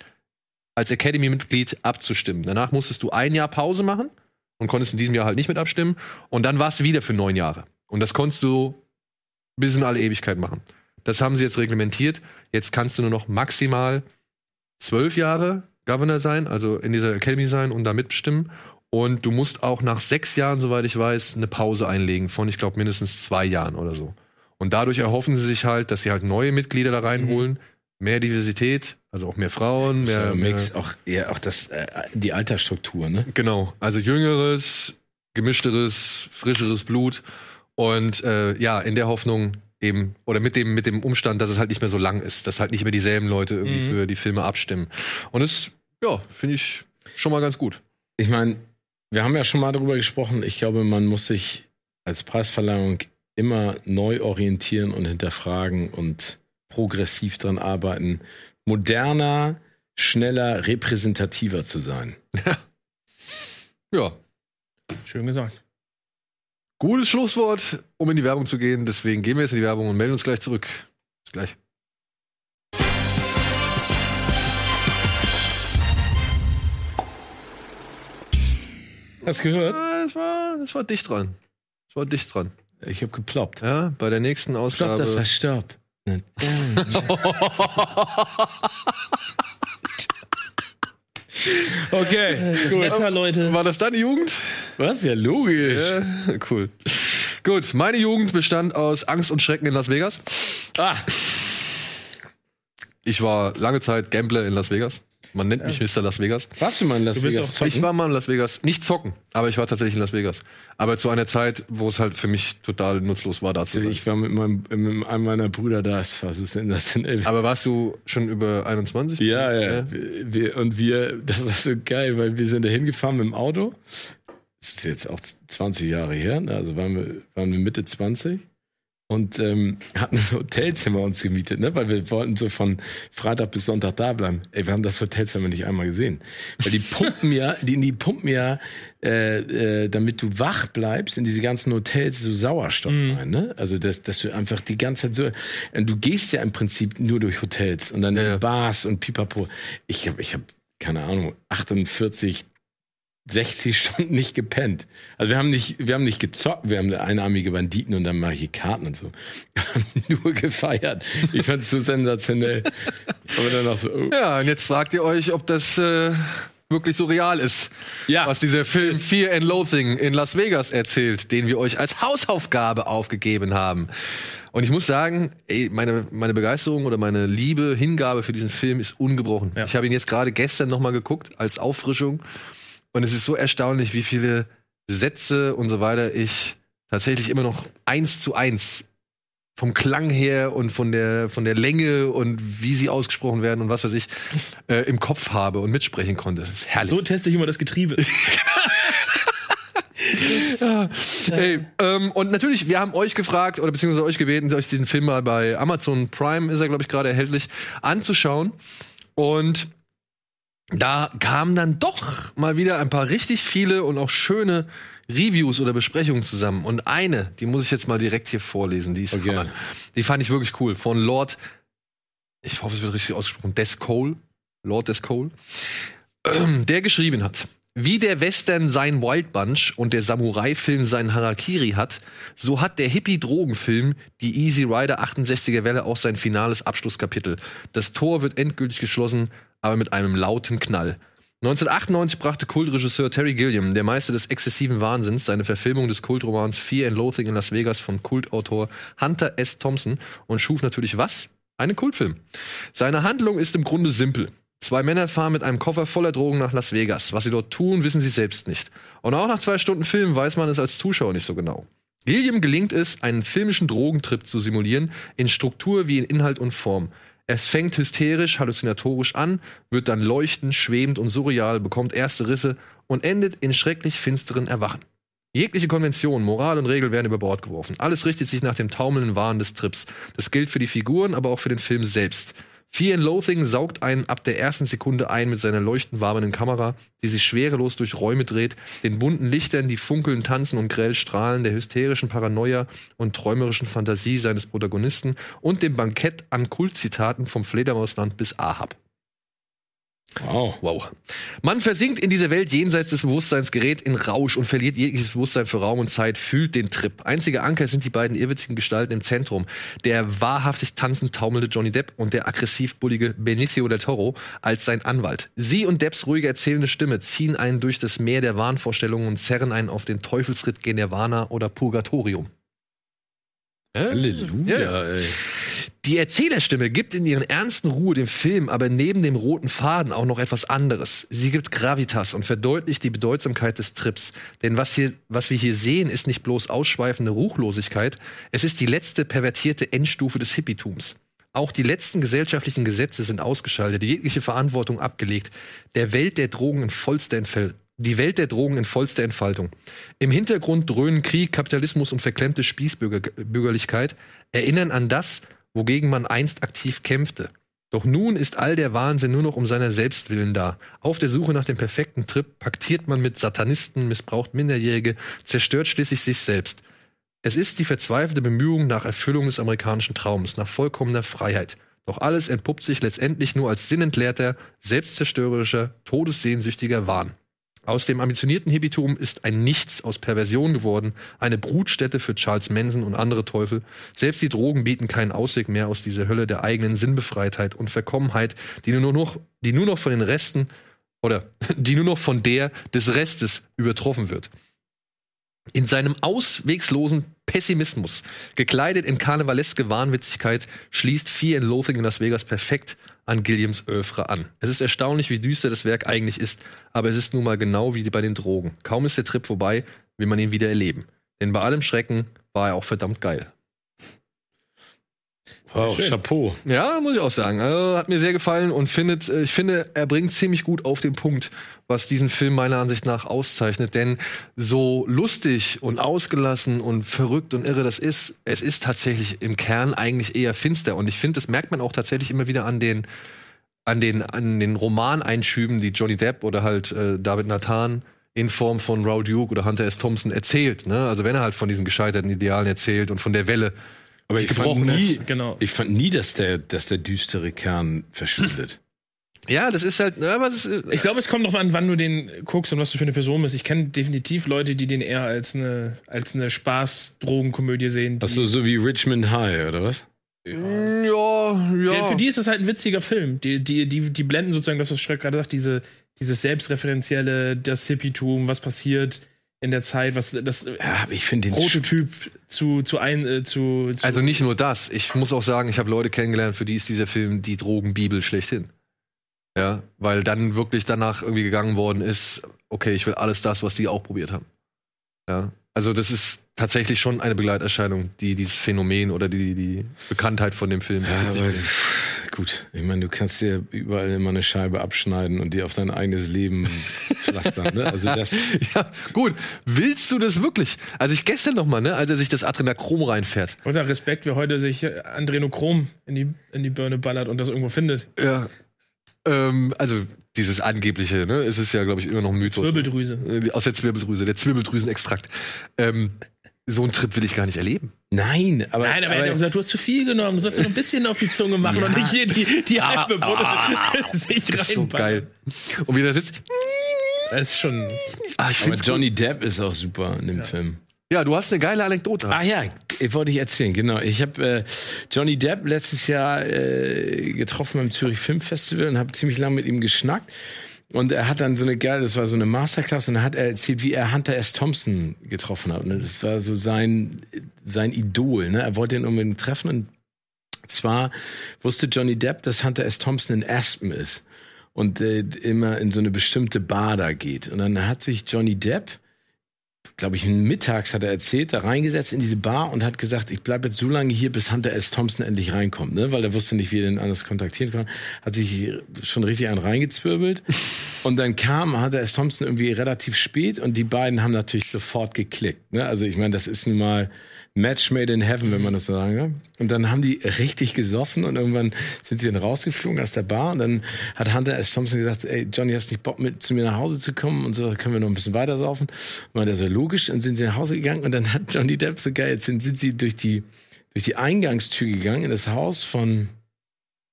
als Academy-Mitglied abzustimmen. Danach musstest du ein Jahr Pause machen und konntest in diesem Jahr halt nicht mit abstimmen. Und dann warst du wieder für neun Jahre. Und das konntest du bis in alle Ewigkeit machen. Das haben sie jetzt reglementiert. Jetzt kannst du nur noch maximal zwölf Jahre Governor sein, also in dieser Academy sein und da mitbestimmen. Und du musst auch nach sechs Jahren, soweit ich weiß, eine Pause einlegen von, ich glaube, mindestens zwei Jahren oder so. Und dadurch erhoffen sie sich halt, dass sie halt neue Mitglieder da reinholen, mehr Diversität, also auch mehr Frauen, mehr, Ja, mehr Mix, auch, ja, auch das, äh, die Altersstruktur, ne? Genau, also jüngeres, gemischteres, frischeres Blut und äh, ja, in der Hoffnung eben oder mit dem mit dem Umstand, dass es halt nicht mehr so lang ist, dass halt nicht mehr dieselben Leute irgendwie Mhm. für die Filme abstimmen. Und das ja, finde ich schon mal ganz gut. Ich meine, wir haben ja schon mal darüber gesprochen. Ich glaube, man muss sich als Preisverleihung immer neu orientieren und hinterfragen und progressiv dran arbeiten, moderner, schneller, repräsentativer zu sein. <laughs> Ja, Schön gesagt. gutes Schlusswort, um in die Werbung zu gehen. Deswegen gehen wir jetzt in die Werbung und melden uns gleich zurück. Bis gleich. Hast du gehört? Ah, das war, das war dicht dran. Das war dicht dran. Ich habe geploppt. Ja, bei der nächsten Ausgabe. das heißt Stopp. Okay, Das Wetter, Leute. War das deine Jugend? Was? Ja, logisch. Ja, cool. Gut, meine Jugend bestand aus Angst und Schrecken in Las Vegas. Ah, Ich war lange Zeit Gambler in Las Vegas. Man nennt mich Mr. Las Vegas. warst du mal in Las Vegas? Ich war mal in Las Vegas, nicht zocken, aber ich war tatsächlich in Las Vegas. Aber zu einer Zeit, wo es halt für mich total nutzlos war, da zu sein. Ich war mit, meinem, mit einem meiner Brüder da, es war so sensationell. Aber warst du schon über 21? Ja, ja. Wir, wir, und wir, das war so geil, weil wir sind da hingefahren mit dem Auto. Das ist jetzt auch 20 Jahre her, ne? also waren wir, waren wir Mitte 20 und ähm, hatten ein Hotelzimmer uns gemietet, ne? weil wir wollten so von Freitag bis Sonntag da bleiben. Ey, wir haben das Hotelzimmer nicht einmal gesehen. Weil die pumpen ja, die, die pumpen ja, äh, äh, damit du wach bleibst, in diese ganzen Hotels so Sauerstoff rein. Ne? Also, dass, dass du einfach die ganze Zeit so. Und du gehst ja im Prinzip nur durch Hotels und dann ja. Bars und Pipapo. Ich habe, ich hab, keine Ahnung, 48 60 Stunden nicht gepennt. Also wir haben nicht, wir haben nicht gezockt, wir haben einarmige Banditen und dann mal hier Karten und so. Wir haben <laughs> nur gefeiert. Ich fand es so sensationell. Aber dann auch so, oh. Ja, und jetzt fragt ihr euch, ob das äh, wirklich so real ist. Ja. Was dieser Film Fear and Loathing in Las Vegas erzählt, den wir euch als Hausaufgabe aufgegeben haben. Und ich muss sagen, ey, meine, meine Begeisterung oder meine Liebe, Hingabe für diesen Film ist ungebrochen. Ja. Ich habe ihn jetzt gerade gestern noch mal geguckt als Auffrischung. Und es ist so erstaunlich, wie viele Sätze und so weiter ich tatsächlich immer noch eins zu eins vom Klang her und von der, von der Länge und wie sie ausgesprochen werden und was weiß ich, <laughs> äh, im Kopf habe und mitsprechen konnte. Das ist herrlich. So teste ich immer das Getriebe. <laughs> Ey, ähm, und natürlich, wir haben euch gefragt oder beziehungsweise euch gebeten, euch den Film mal bei Amazon Prime, ist er, glaube ich, gerade erhältlich, anzuschauen. Und da kamen dann doch mal wieder ein paar richtig viele und auch schöne Reviews oder Besprechungen zusammen. Und eine, die muss ich jetzt mal direkt hier vorlesen, die ist Okay. Hammer. Die fand ich wirklich cool. Von Lord, ich hoffe, es wird richtig ausgesprochen, Descole. Lord Descole. <clears throat> Der geschrieben hat. Wie der Western sein Wild Bunch und der Samurai-Film sein Harakiri hat, so hat der Hippie-Drogenfilm die Easy Rider 68er Welle auch sein finales Abschlusskapitel. Das Tor wird endgültig geschlossen, aber mit einem lauten Knall. 1998 brachte Kultregisseur Terry Gilliam, der Meister des exzessiven Wahnsinns, seine Verfilmung des Kultromans Fear and Loathing in Las Vegas von Kultautor Hunter S. Thompson und schuf natürlich was? Einen Kultfilm. Seine Handlung ist im Grunde simpel. Zwei Männer fahren mit einem Koffer voller Drogen nach Las Vegas. Was sie dort tun, wissen sie selbst nicht. Und auch nach zwei Stunden Film weiß man es als Zuschauer nicht so genau. Gilliam gelingt es, einen filmischen Drogentrip zu simulieren, in Struktur wie in Inhalt und Form. Es fängt hysterisch, halluzinatorisch an, wird dann leuchtend, schwebend und surreal, bekommt erste Risse und endet in schrecklich finsteren Erwachen. Jegliche Konvention, Moral und Regel werden über Bord geworfen. Alles richtet sich nach dem taumelnden Wahn des Trips. Das gilt für die Figuren, aber auch für den Film selbst. Fear and Loathing saugt einen ab der ersten Sekunde ein mit seiner leuchtend wabenden Kamera, die sich schwerelos durch Räume dreht, den bunten Lichtern, die funkeln, tanzen und grell strahlen, der hysterischen Paranoia und träumerischen Fantasie seines Protagonisten und dem Bankett an Kultzitaten vom Fledermausland bis Ahab. Wow. Wow. Man versinkt in dieser Welt jenseits des Bewusstseins, gerät in Rausch und verliert jegliches Bewusstsein für Raum und Zeit, fühlt den Trip. Einziger Anker sind die beiden irrwitzigen Gestalten im Zentrum. Der wahrhaftig tanzend taumelnde Johnny Depp und der aggressiv bullige Benicio del Toro als sein Anwalt. Sie und Depps ruhige erzählende Stimme ziehen einen durch das Meer der Wahnvorstellungen und zerren einen auf den Teufelsritt gen Nirvana oder Purgatorium. Halleluja, Ja. ey. Die Erzählerstimme gibt in ihren ernsten Ruhe dem Film aber neben dem roten Faden auch noch etwas anderes. Sie gibt Gravitas und verdeutlicht die Bedeutsamkeit des Trips. Denn was, hier, was wir hier sehen, ist nicht bloß ausschweifende Ruchlosigkeit, es ist die letzte pervertierte Endstufe des Hippietums. Auch die letzten gesellschaftlichen Gesetze sind ausgeschaltet, jegliche Verantwortung abgelegt. Der Welt der Drogen in vollster Entfall die Welt der Drogen in vollster Entfaltung. Im Hintergrund dröhnen Krieg, Kapitalismus und verklemmte Spießbürgerlichkeit, erinnern an das, wogegen man einst aktiv kämpfte. Doch nun ist all der Wahnsinn nur noch um seiner selbst willen da. Auf der Suche nach dem perfekten Trip paktiert man mit Satanisten, missbraucht Minderjährige, zerstört schließlich sich selbst. Es ist die verzweifelte Bemühung nach Erfüllung des amerikanischen Traums, nach vollkommener Freiheit. Doch alles entpuppt sich letztendlich nur als sinnentleerter, selbstzerstörerischer, todessehnsüchtiger Wahn. Aus dem ambitionierten Hippietum ist ein Nichts aus Perversion geworden, eine Brutstätte für Charles Manson und andere Teufel. Selbst die Drogen bieten keinen Ausweg mehr aus dieser Hölle der eigenen Sinnbefreitheit und Verkommenheit, die nur noch, die nur noch von den Resten oder <laughs> die nur noch von der des Restes übertroffen wird. In seinem auswegslosen Pessimismus, gekleidet in karnevaleske Wahnwitzigkeit, schließt Fear and Loathing in Las Vegas perfekt an Gilliams Oeuvre an. Es ist erstaunlich, wie düster das Werk eigentlich ist, aber es ist nun mal genau wie bei den Drogen. Kaum ist der Trip vorbei, will man ihn wieder erleben. Denn bei allem Schrecken war er auch verdammt geil. Wow, Schön. Chapeau. Ja, muss ich auch sagen. Also, hat mir sehr gefallen und findet, äh, ich finde, er bringt ziemlich gut auf den Punkt, was diesen Film meiner Ansicht nach auszeichnet. Denn so lustig und ausgelassen und verrückt und irre das ist, es ist tatsächlich im Kern eigentlich eher finster. Und ich finde, das merkt man auch tatsächlich immer wieder an den, an den, an den Romaneinschüben, die Johnny Depp oder halt äh, David Nathan in Form von Raoul Duke oder Hunter S. Thompson erzählt. Ne? Also wenn er halt von diesen gescheiterten Idealen erzählt und von der Welle, Aber ich fand, nie. Genau. ich fand nie, dass der, dass der düstere Kern verschwindet. Ja, das ist halt, na, aber das ist, Ich glaube, es kommt noch an, wann du den guckst und was du für eine Person bist. Ich kenne definitiv Leute, die den eher als eine, als eine Spaß-Drogenkomödie sehen. Die, Achso, so wie Richmond High, oder was? Ja, ja. Ja, für die ist das halt ein witziger Film. Die, die, die, die blenden sozusagen das, was Schreck gerade sagt, diese, dieses Selbstreferenzielle, das Hippietum, was passiert in der Zeit, was das Ja, ich finde den Prototyp zu, zu ein, äh, zu, zu Also nicht nur das. Ich muss auch sagen, ich habe Leute kennengelernt, für die ist dieser Film die Drogenbibel schlechthin. Ja, weil dann wirklich danach irgendwie gegangen worden ist, okay, ich will alles das, was die auch probiert haben. Ja, also das ist tatsächlich schon eine Begleiterscheinung, die dieses Phänomen oder die, die Bekanntheit von dem Film. Ja, aber gut, ich meine, du kannst dir überall immer eine Scheibe abschneiden und die auf dein eigenes Leben <laughs> pflastern. Ne? Also das, <laughs> ja, gut. Willst du das wirklich? Also ich gestern noch mal, ne, als er sich das Adrenachrom reinfährt. Unter Respekt, wer heute sich Adrenochrom in die, in die Birne ballert und das irgendwo findet. Ja. Ähm, also dieses angebliche, ne, es ist ja, glaube ich, immer noch ein Mythos. Zwirbeldrüse. Äh, Aus der Zwirbeldrüse, der Zwirbeldrüsenextrakt. Ähm, so einen Trip will ich gar nicht erleben. nein, aber, Nein, aber, er hat ja gesagt, du hast zu viel genommen. Du sollst ja noch ein bisschen auf die Zunge machen Ja. und nicht hier die, die halbe Butter <laughs> sich Das ist so geil. Und wie der sitzt. Das ist schon. Ah, ich aber Johnny Depp ist auch super in dem Film. Ja, du hast eine geile Anekdote. Ah ja, ich wollte ich erzählen, genau. Ich habe äh, Johnny Depp letztes Jahr äh, getroffen beim Zürich Film Festival und habe ziemlich lange mit ihm geschnackt. Und er hat dann so eine geile, das war so eine Masterclass und da hat er erzählt, wie er Hunter S. Thompson getroffen hat. Und das war so sein, sein Idol. Ne? Er wollte ihn unbedingt treffen und zwar wusste Johnny Depp, dass Hunter S. Thompson in Aspen ist und äh, immer in so eine bestimmte Bar da geht. Und dann hat sich Johnny Depp glaube ich, mittags hat er erzählt, da reingesetzt in diese Bar und hat gesagt, ich bleibe jetzt so lange hier, bis Hunter S. Thompson endlich reinkommt, ne? weil er wusste nicht, wie er den anders kontaktieren kann. Hat sich schon richtig einen reingezwirbelt. <laughs> Und dann kam Hunter S. Thompson irgendwie relativ spät und die beiden haben natürlich sofort geklickt. Ne? Also ich meine, das ist nun mal Match made in heaven, wenn man das so sagen kann. Und dann haben die richtig gesoffen und irgendwann sind sie dann rausgeflogen aus der Bar und dann hat Hunter S. Thompson gesagt, ey, Johnny, hast nicht Bock mit zu mir nach Hause zu kommen und so, können wir noch ein bisschen weiter saufen. Und er so, logisch, und sind sie nach Hause gegangen und dann hat Johnny Depp so geil, jetzt sind, sind sie durch die, durch die Eingangstür gegangen in das Haus von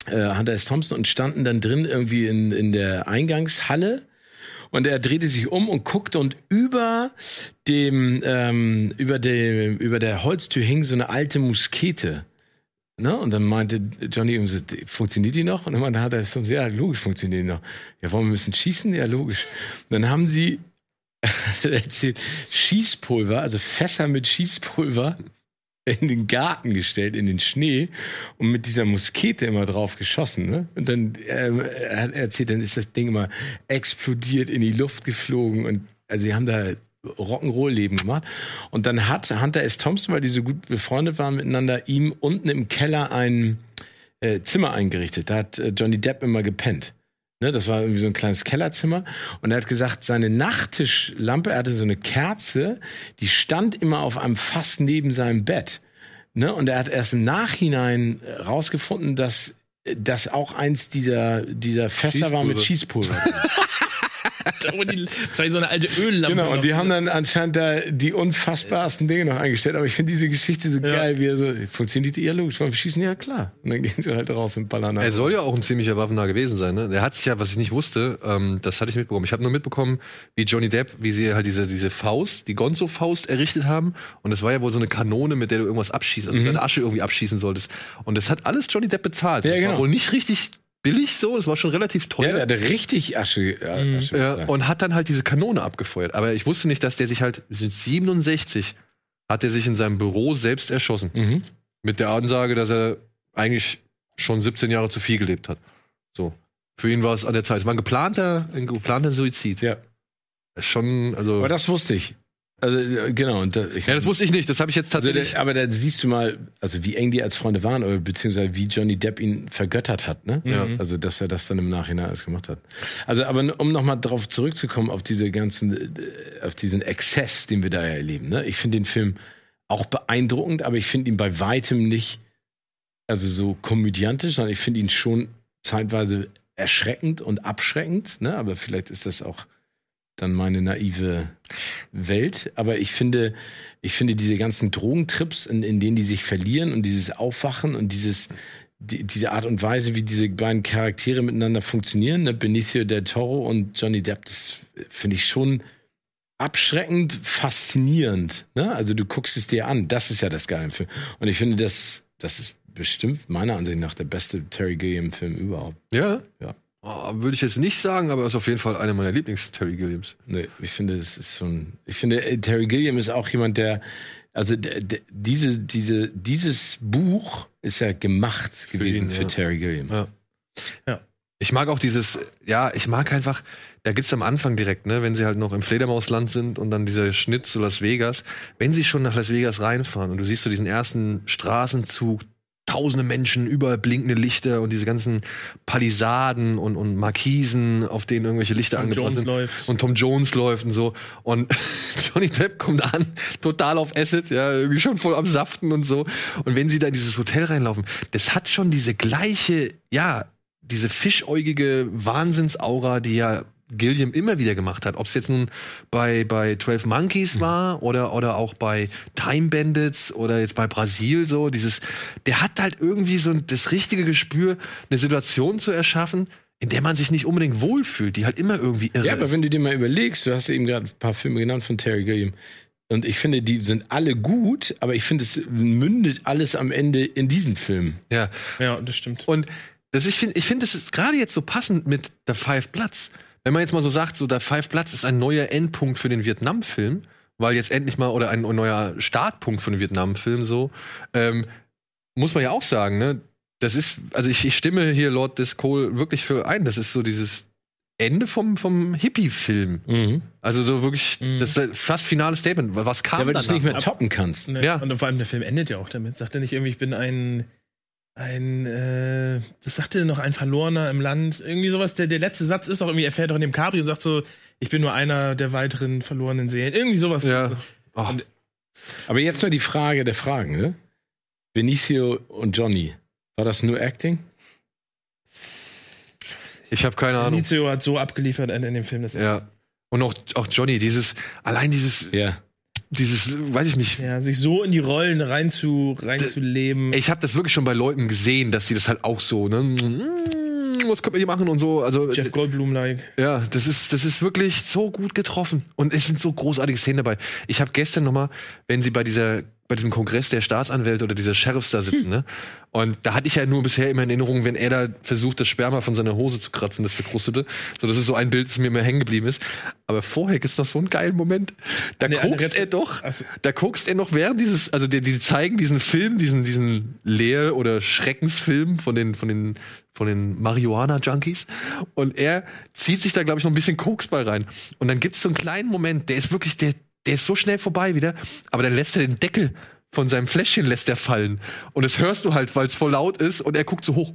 äh, Hunter S. Thompson und standen dann drin irgendwie in, in der Eingangshalle. Und er drehte sich um und guckte und über dem, ähm, über dem, über der Holztür hing so eine alte Muskete. Ne? Und dann meinte Johnny, funktioniert die noch? Und dann hat er so, ja, logisch funktioniert die noch. Ja, wollen wir müssen schießen? Ja, logisch. Und dann haben sie <laughs> erzählt, Schießpulver, also Fässer mit Schießpulver in den Garten gestellt, in den Schnee und mit dieser Muskete immer drauf geschossen. Ne? Und dann ähm, er erzählt, dann ist das Ding immer explodiert, in die Luft geflogen und also sie haben da Rock'n'Roll-Leben gemacht. Und dann hat Hunter S. Thompson, weil die so gut befreundet waren miteinander, ihm unten im Keller ein äh, Zimmer eingerichtet. Da hat äh, Johnny Depp immer gepennt. Ne, das war irgendwie so ein kleines Kellerzimmer. Und er hat gesagt, seine Nachttischlampe, er hatte so eine Kerze, die stand immer auf einem Fass neben seinem Bett. Ne, und er hat erst im Nachhinein rausgefunden, dass das auch eins dieser, dieser Fässer war mit Schießpulver. <laughs> <laughs> vielleicht so eine alte Öllampe. Genau, und die haben dann anscheinend da die unfassbarsten Dinge noch eingestellt. Aber ich finde diese Geschichte so geil, wie er so, funktioniert die ja logisch, wir schießen? Ja, klar. Und dann gehen sie halt raus und ballern Er soll ja auch ein ziemlicher Waffennah gewesen sein, ne? Der hat sich ja, was ich nicht wusste, ähm, das hatte ich mitbekommen. Ich habe nur mitbekommen, wie Johnny Depp, wie sie halt diese, diese Faust, die Gonzo-Faust errichtet haben. Und das war ja wohl so eine Kanone, mit der du irgendwas abschießt, also deine Asche irgendwie abschießen solltest. Und das hat alles Johnny Depp bezahlt. Ja, das war genau. wohl nicht richtig billig so, es war schon relativ Ja, teuer. der hatte richtig Asche. äh, Asche Ja, und hat dann halt diese Kanone abgefeuert. Aber ich wusste nicht, dass der sich halt, mit 67 hat er sich in seinem Büro selbst erschossen. mhm. Mit der Ansage, dass er eigentlich schon 17 Jahre zu viel gelebt hat. So. Für ihn war es an der Zeit. Es war ein geplanter, ein geplanter Suizid. Ja. Schon, also. Aber das wusste ich. Also, äh, genau. Und da, ich, ja, das wusste ich nicht. Das habe ich jetzt also, tatsächlich. der, aber da siehst du mal, also wie eng die als Freunde waren, oder beziehungsweise wie Johnny Depp ihn vergöttert hat, ne? Ja. Also, dass er das dann im Nachhinein alles gemacht hat. Also, aber um nochmal drauf zurückzukommen, auf diese ganzen, äh, auf diesen Exzess, den wir da ja erleben, ne? Ich finde den Film auch beeindruckend, aber ich finde ihn bei weitem nicht, also so komödiantisch, sondern ich finde ihn schon zeitweise erschreckend und abschreckend, ne? Aber vielleicht ist das auch dann meine naive Welt. Aber ich finde, ich finde diese ganzen Drogentrips, in, in denen die sich verlieren und dieses Aufwachen und dieses, die, diese Art und Weise, wie diese beiden Charaktere miteinander funktionieren, ne? Benicio del Toro und Johnny Depp, das finde ich schon abschreckend faszinierend. Ne? Also du guckst es dir an. Das ist ja das Geile im Film. Und ich finde, das, das ist bestimmt meiner Ansicht nach der beste Terry Gilliam-Film überhaupt. ja? Ja. Oh, Würde ich jetzt nicht sagen, aber ist auf jeden Fall einer meiner Lieblings-Terry Gilliams. Nee, ich finde, das ist schon. Ich finde, äh, Terry Gilliam ist auch jemand, der. Also der, der, diese, diese, dieses Buch ist ja gemacht gewesen ihn, für ja. Terry Gilliam. Ja. Ja. Ich mag auch dieses, ja, ich mag einfach, da gibt's am Anfang direkt, ne, wenn sie halt noch im Fledermausland sind und dann dieser Schnitt zu Las Vegas, wenn sie schon nach Las Vegas reinfahren und du siehst so diesen ersten Straßenzug, tausende Menschen, überall blinkende Lichter und diese ganzen Palisaden und, und Markisen, auf denen irgendwelche Lichter Tom angebracht Jones sind. läuft. Und Tom Jones läuft und so. Und <laughs> Johnny Depp kommt an, total auf Acid, ja, irgendwie schon voll am Saften und so. Und wenn sie da in dieses Hotel reinlaufen, das hat schon diese gleiche, ja, diese fischäugige Wahnsinnsaura, die ja Gilliam immer wieder gemacht hat. Ob es jetzt nun bei, bei 12 Monkeys war oder, oder auch bei Time Bandits oder jetzt bei Brasil so, dieses, der hat halt irgendwie so das richtige Gespür, eine Situation zu erschaffen, in der man sich nicht unbedingt wohlfühlt, die halt immer irgendwie irre Ja, aber ist. wenn du dir mal überlegst, du hast ja eben gerade ein paar Filme genannt von Terry Gilliam. Und ich finde, die sind alle gut, aber ich finde, es mündet alles am Ende in diesen Film. ja. Ja, das stimmt. Und das, ich finde, ich finde, das ist gerade jetzt so passend mit der Five Bloods. Wenn man jetzt mal so sagt, so der Five Bloods ist ein neuer Endpunkt für den Vietnam-Film, weil jetzt endlich mal, oder ein neuer Startpunkt für den Vietnam-Film so, ähm, muss man ja auch sagen, ne? Das ist, also ich, ich stimme hier Lord Discole wirklich für ein. Das ist so dieses Ende vom, vom Hippie-Film. Mhm. Also so wirklich, Mhm. das fast finales Statement. Was kam Ja, weil du es danach? nicht mehr toppen kannst. Ne? Ja. Und vor allem der Film endet ja auch damit. Sagt er nicht irgendwie, ich bin ein, ein, äh, was sagt er denn noch, ein Verlorener im Land? Irgendwie sowas. Der, der letzte Satz ist auch irgendwie, er fährt doch in dem Cabrio und sagt so, ich bin nur einer der weiteren verlorenen Seelen. Irgendwie sowas. Ja. Also, Oh, Und- Aber jetzt mal die Frage der Fragen, ne? Benicio und Johnny. War das nur Acting? ich habe keine Ahnung. Benicio hat so abgeliefert in, in dem Film. Das ist Ja. Und auch, auch Johnny, dieses, allein dieses, Ja. Dieses, weiß ich nicht. Ja, sich so in die Rollen reinzu, reinzuleben. Ich habe das wirklich schon bei Leuten gesehen, dass sie das halt auch so, ne? Mm, Was können wir hier machen und so. Also Jeff Goldblum-like. ja, das ist, das ist wirklich so gut getroffen. Und es sind so großartige Szenen dabei. Ich habe gestern noch mal, wenn sie bei dieser bei diesem Kongress der Staatsanwälte oder dieser Sheriffs da sitzen, ne? Und da hatte ich ja nur bisher immer in Erinnerung, wenn er da versucht, das Sperma von seiner Hose zu kratzen, das verkrustete. So, das ist so ein Bild, das mir immer hängen geblieben ist. Aber vorher gibt's noch so einen geilen Moment. Da Nee, guckst er doch, Ach so. da guckst er noch während dieses, also die, die zeigen diesen Film, diesen, diesen Lehr- oder Schreckensfilm von den, von den, von den Marihuana-Junkies. Und er zieht sich da, glaube ich, noch ein bisschen Koks bei rein. Und dann gibt's so einen kleinen Moment, der ist wirklich, der, der ist so schnell vorbei wieder, aber dann lässt er den Deckel von seinem Fläschchen lässt er fallen. Und das hörst du halt, weil es voll laut ist und er guckt so hoch.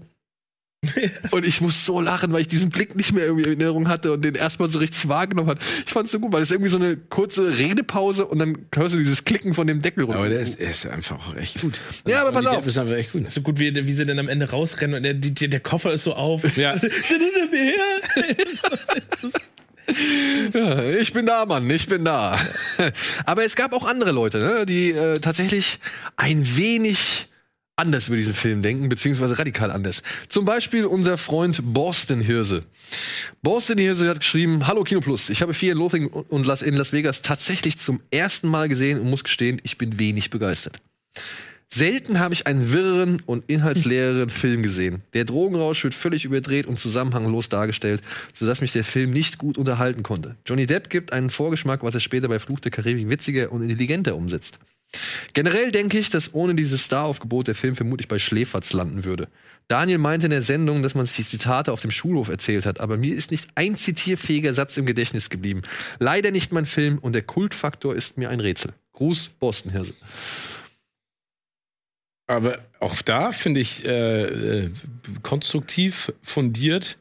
<laughs> und ich muss so lachen, weil ich diesen Blick nicht mehr irgendwie in Erinnerung hatte und den erstmal so richtig wahrgenommen hat. Ich fand's so gut, weil es irgendwie so eine kurze Redepause und dann hörst du dieses Klicken von dem Deckel runter. Aber der ist, der ist einfach auch echt gut. Ja, aber pass Die auf. Ist einfach echt gut. So gut, wie, wie sie dann am Ende rausrennen und der, die, der Koffer ist so auf. Ja. <laughs> Sind hinter mir her? <laughs> Ja, ich bin da, Mann, ich bin da. <laughs> Aber es gab auch andere Leute, ne, die äh, tatsächlich ein wenig anders über diesen Film denken, beziehungsweise radikal anders. Zum Beispiel unser Freund Boston Hirse. Boston Hirse hat geschrieben, Hallo Kino Plus, ich habe Fear and Loathing und in Las Vegas tatsächlich zum ersten Mal gesehen und muss gestehen, ich bin wenig begeistert. Selten habe ich einen wirren und inhaltsleeren <laughs> Film gesehen. Der Drogenrausch wird völlig überdreht und zusammenhanglos dargestellt, sodass mich der Film nicht gut unterhalten konnte. Johnny Depp gibt einen Vorgeschmack, was er später bei Fluch der Karibik witziger und intelligenter umsetzt. Generell denke ich, dass ohne dieses Staraufgebot der Film vermutlich bei Schläferz landen würde. Daniel meinte in der Sendung, dass man sich die Zitate auf dem Schulhof erzählt hat, aber mir ist nicht ein zitierfähiger Satz im Gedächtnis geblieben. Leider nicht mein Film und der Kultfaktor ist mir ein Rätsel. Gruß, Boston Hirse. Aber auch da finde ich äh, äh, konstruktiv, fundiert,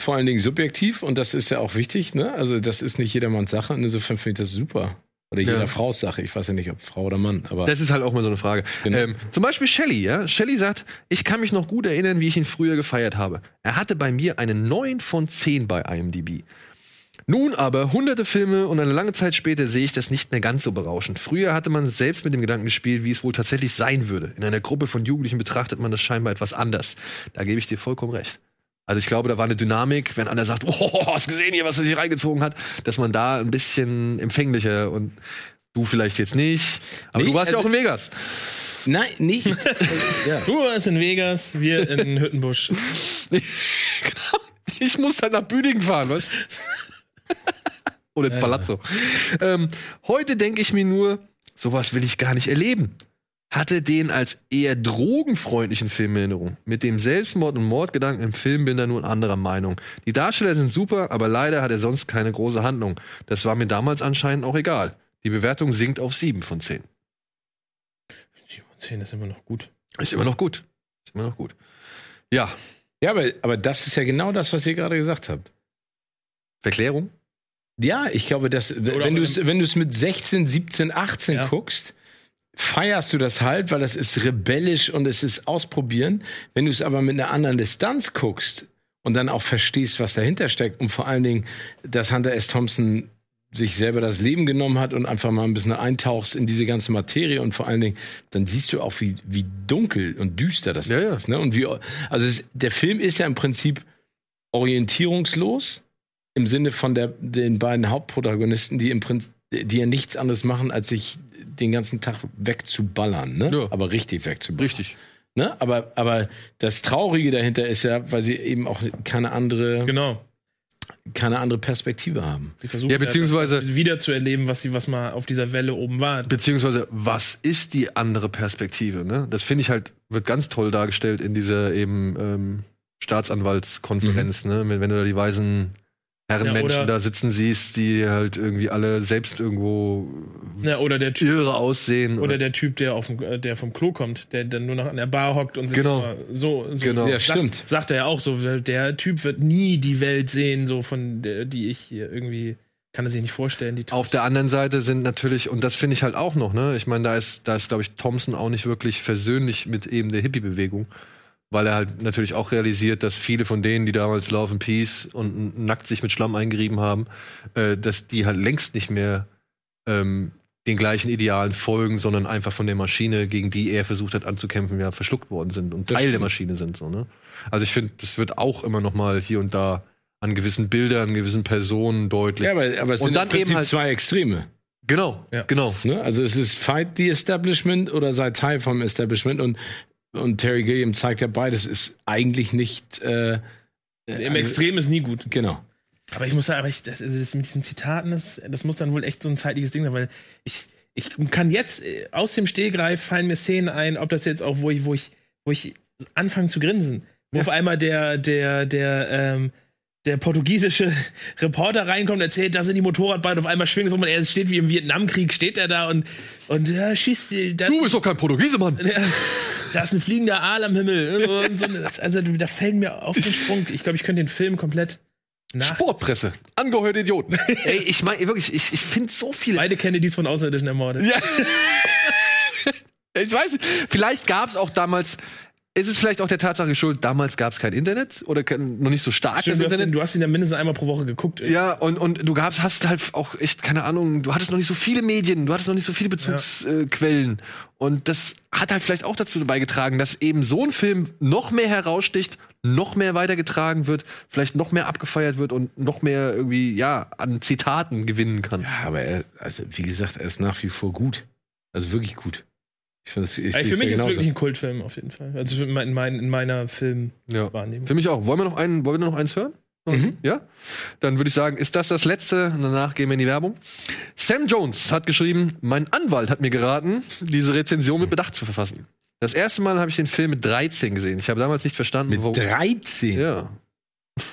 vor allen Dingen subjektiv und das ist ja auch wichtig, ne? Also das ist nicht jedermanns Sache. und Insofern finde ich das super. Oder jeder Ja. Frau's Sache. Ich weiß ja nicht, ob Frau oder Mann, aber Das ist halt auch mal so eine Frage. Genau. Ähm, zum Beispiel Shelley, ja. Shelley sagt, ich kann mich noch gut erinnern, wie ich ihn früher gefeiert habe. Er hatte bei mir eine 9 von 10 bei IMDb. Nun aber, hunderte Filme und eine lange Zeit später sehe ich das nicht mehr ganz so berauschend. Früher hatte man selbst mit dem Gedanken gespielt, wie es wohl tatsächlich sein würde. In einer Gruppe von Jugendlichen betrachtet man das scheinbar etwas anders. Da gebe ich dir vollkommen recht. Also ich glaube, da war eine Dynamik, wenn einer sagt, <laughs> oh, hast gesehen hier, was er sich reingezogen hat, dass man da ein bisschen empfänglicher und du vielleicht jetzt nicht. Aber Nee, du warst ja also- auch in Vegas. nein, nicht. <laughs> ja. Du warst in Vegas, wir in Hüttenbusch. <laughs> genau. Ich muss dann nach Büdingen fahren, was? <laughs> Oder ins Palazzo. Ähm, heute denke ich mir nur, sowas will ich gar nicht erleben. Hatte den als eher drogenfreundlichen Film in Erinnerung. Mit dem Selbstmord und Mordgedanken im Film bin da nur anderer Meinung. Die Darsteller sind super, aber leider hat er sonst keine große Handlung. Das war mir damals anscheinend auch egal. Die Bewertung sinkt auf 7 von 10. 7 von 10 ist immer noch gut. Ist immer noch gut. Ist immer noch gut. Ja, ja, aber, aber das ist ja genau das, was ihr gerade gesagt habt. Verklärung? Ja, ich glaube, dass wenn auch du es wenn du es mit 16, 17, 18 Ja. guckst, feierst du das halt, weil das ist rebellisch und es ist ausprobieren. Wenn du es aber mit einer anderen Distanz guckst und dann auch verstehst, was dahinter steckt und vor allen Dingen, dass Hunter S. Thompson sich selber das Leben genommen hat und einfach mal ein bisschen eintauchst in diese ganze Materie und vor allen Dingen, dann siehst du auch, wie, wie dunkel und düster das Ja, ja. ist. Ne? Und wie, also es, der Film ist ja im Prinzip orientierungslos im Sinne von der, den beiden Hauptprotagonisten, die im Prinzip, die ja nichts anderes machen, als sich den ganzen Tag wegzuballern, ne? Ja. Aber richtig wegzuballern. Richtig. Ne? Aber, aber das Traurige dahinter ist ja, weil sie eben auch keine andere, Genau. keine andere Perspektive haben. Sie versuchen Ja, beziehungsweise- das wieder zu erleben, was sie was mal auf dieser Welle oben war. Beziehungsweise, was ist die andere Perspektive? Ne? Das finde ich halt, wird ganz toll dargestellt in dieser eben ähm, Staatsanwaltskonferenz, ne? Wenn wenn du da die weisen Herrenmenschen Ja, oder- da sitzen siehst, die halt irgendwie alle selbst irgendwo Ja, oder der Typ, irre aussehen. oder der Typ, der auf dem, äh, der vom Klo kommt, der dann nur noch an der Bar hockt und sich Genau. so, so Genau. Ja, sagt, stimmt. sagt er ja auch so, der Typ wird nie die Welt sehen, so von der, die ich hier irgendwie kann er sich nicht vorstellen. Die Auf der anderen Seite sind natürlich, und das finde ich halt auch noch, ne? Ich meine, da ist, da ist, glaube ich, Thompson auch nicht wirklich versöhnlich mit eben der Hippie-Bewegung. Weil er halt natürlich auch realisiert, dass viele von denen, die damals Love and Peace und nackt sich mit Schlamm eingerieben haben, äh, dass die halt längst nicht mehr ähm, den gleichen Idealen folgen, sondern einfach von der Maschine, gegen die er versucht hat anzukämpfen, ja, verschluckt worden sind und Das Teil der. Maschine sind. So, ne? Also ich finde, das wird auch immer noch mal hier und da an gewissen Bildern, an gewissen Personen deutlich. Ja, aber, aber es Und sind dann im Prinzip eben halt- zwei Extreme. genau, Ja. genau. Ne? Also es ist Fight the Establishment oder sei Teil vom Establishment und, und Terry Gilliam zeigt ja beides ist eigentlich nicht äh, Im Extrem ist nie gut. Genau. Aber ich muss sagen, aber ich, das, das mit diesen Zitaten, das, das muss dann wohl echt so ein zeitliches Ding sein, weil ich, ich kann jetzt äh, aus dem Stehgreif fallen mir Szenen ein, ob das jetzt auch, wo ich, wo ich, wo ich anfange zu grinsen. Wo auf einmal der, der, der, ähm, der portugiesische Reporter reinkommt erzählt, da sind die Motorradbeine auf einmal schwingen so und er steht wie im Vietnamkrieg, steht er da und, und ja, schießt, das, Du bist doch kein Portugiese, Mann. ja, da ist ein fliegender Aal am Himmel. So, also da fällt mir auf den Sprung. Ich glaube, ich könnte den Film komplett nach. Sportpresse. Angehörte Idioten. <laughs> Ey, ich meine wirklich, ich, ich finde so viele. Beide Kennedys von Außerirdischen ermordet. Ja. <laughs> ich weiß nicht. Vielleicht gab es auch damals. Ist es vielleicht auch der Tatsache geschuldet, damals gab es kein Internet oder kein, noch nicht so starkes Stimmt, du, hast Internet? ihn, du hast ihn ja mindestens einmal pro Woche geguckt. Ja, und, und du gabst, hast halt auch echt, keine Ahnung, du hattest noch nicht so viele Medien, du hattest noch nicht so viele Bezugsquellen. und das hat halt vielleicht auch dazu beigetragen, dass eben so ein Film noch mehr heraussticht, noch mehr weitergetragen wird, vielleicht noch mehr abgefeiert wird und noch mehr irgendwie, ja, an Zitaten gewinnen kann. Ja, aber er, also wie gesagt, er ist nach wie vor gut. Also wirklich gut. Ich finde das ich, ich für mich ist es wirklich ein Kultfilm auf jeden Fall. Also für mein, in meiner Filmwahrnehmung. Ja. Für mich auch. Wollen wir noch einen, wollen wir noch eins hören? Mhm. Ja? Dann würde ich sagen, ist das das letzte? Und danach gehen wir in die Werbung. Sam Jones hat geschrieben, mein Anwalt hat mir geraten, diese Rezension mit Bedacht zu verfassen. Das erste Mal habe ich den Film mit 13 gesehen. Ich habe damals nicht verstanden, Mit warum. 13? Ja,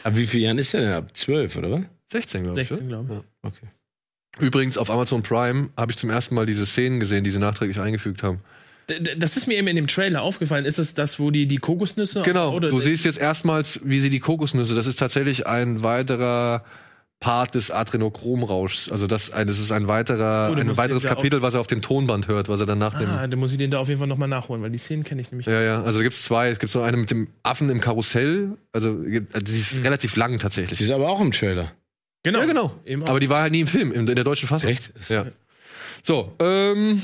Ab wie vielen Jahren ist er denn? Ab 12, oder was? 16, glaube ich. 16, oder? glaube ich. Okay. Übrigens, auf Amazon Prime habe ich zum ersten Mal diese Szenen gesehen, die sie nachträglich eingefügt haben. Das ist mir eben in dem Trailer aufgefallen. Ist das das, wo die, die Kokosnüsse Genau, oder du siehst jetzt erstmals, wie sie die Kokosnüsse, das ist tatsächlich ein weiterer Part des Adrenochromrauschs. Also das, das ist ein weiterer, Oh, ein weiteres Kapitel, was er auf dem Tonband hört, was er dann nach dem. Ah, dann muss ich den da auf jeden Fall nochmal nachholen, weil die Szenen kenne ich nämlich. Ja, ja, also da gibt's zwei. Es gibt so eine mit dem Affen im Karussell. Also, also die ist relativ lang Die tatsächlich. ist aber auch im Trailer. Genau. Ja, genau. Eben auch. Aber die war halt nie im Film, in, in der deutschen Fassung. Echt? Ja. So, ähm.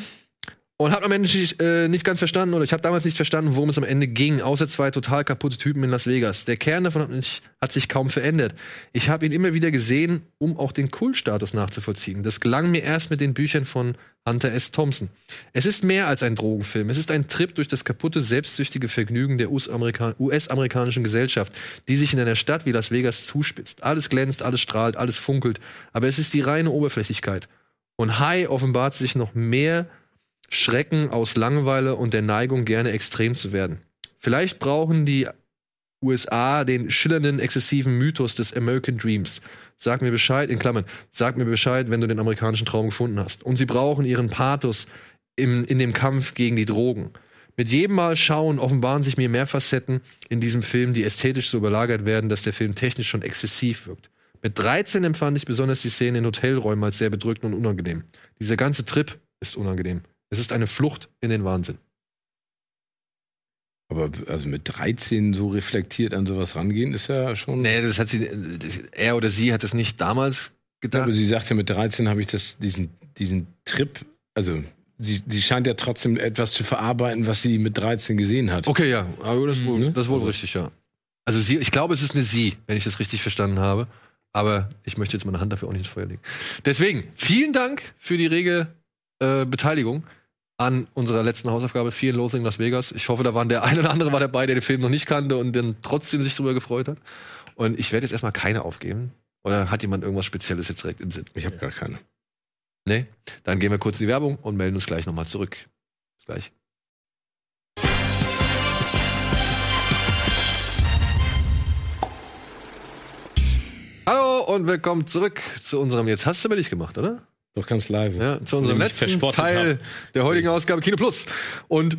Und hab am Ende nicht, äh, nicht ganz verstanden, oder ich habe damals nicht verstanden, worum es am Ende ging, außer zwei total kaputte Typen in Las Vegas. Der Kern davon hat, nicht, hat sich kaum verändert. Ich habe ihn immer wieder gesehen, um auch den Kultstatus nachzuvollziehen. Das gelang mir erst mit den Büchern von Hunter S. Thompson. Es ist mehr als ein Drogenfilm. Es ist ein Trip durch das kaputte, selbstsüchtige Vergnügen der US-amerikan- US-amerikanischen Gesellschaft, die sich in einer Stadt wie Las Vegas zuspitzt. Alles glänzt, alles strahlt, alles funkelt. Aber es ist die reine Oberflächlichkeit. Und High offenbart sich noch mehr Schrecken aus Langeweile und der Neigung, gerne extrem zu werden. Vielleicht brauchen die USA den schillernden, exzessiven Mythos des American Dreams. Sag mir Bescheid, in Klammern, sag mir Bescheid, wenn du den amerikanischen Traum gefunden hast. Und sie brauchen ihren Pathos im, in dem Kampf gegen die Drogen. Mit jedem Mal schauen offenbaren sich mir mehr Facetten in diesem Film, die ästhetisch so überlagert werden, dass der Film technisch schon exzessiv wirkt. Mit 13 empfand ich besonders die Szene in Hotelräumen als sehr bedrückend und unangenehm. Dieser ganze Trip ist unangenehm. Es ist eine Flucht in den Wahnsinn. Aber also mit 13 so reflektiert an sowas rangehen, ist ja schon. Nee, das hat sie, er oder sie hat es nicht damals gedacht. Aber sie sagte, mit 13 habe ich das, diesen, diesen Trip, also sie, sie scheint ja trotzdem etwas zu verarbeiten, was sie mit 13 gesehen hat. Okay, ja, aber das, ist wohl, Mhm. das ist wohl richtig, ja. Also sie, ich glaube, es ist eine sie, wenn ich das richtig verstanden habe. Aber ich möchte jetzt meine Hand dafür auch nicht ins Feuer legen. Deswegen, vielen Dank für die rege äh, Beteiligung an unserer letzten Hausaufgabe, Fear and Loathing Las Vegas. Ich hoffe, da waren der eine oder andere war dabei, der den Film noch nicht kannte und dann trotzdem sich darüber gefreut hat. Und ich werde jetzt erstmal keine aufgeben. Oder hat jemand irgendwas Spezielles jetzt direkt im Sinn? Ich habe gar keine. Nee? Dann gehen wir kurz in die Werbung und melden uns gleich nochmal zurück. Bis gleich. Hallo und willkommen zurück zu unserem, jetzt hast du aber nicht gemacht, oder? Doch ganz leise. Ja, zu unserem letzten Teil der heutigen Ausgabe Kino Plus. Und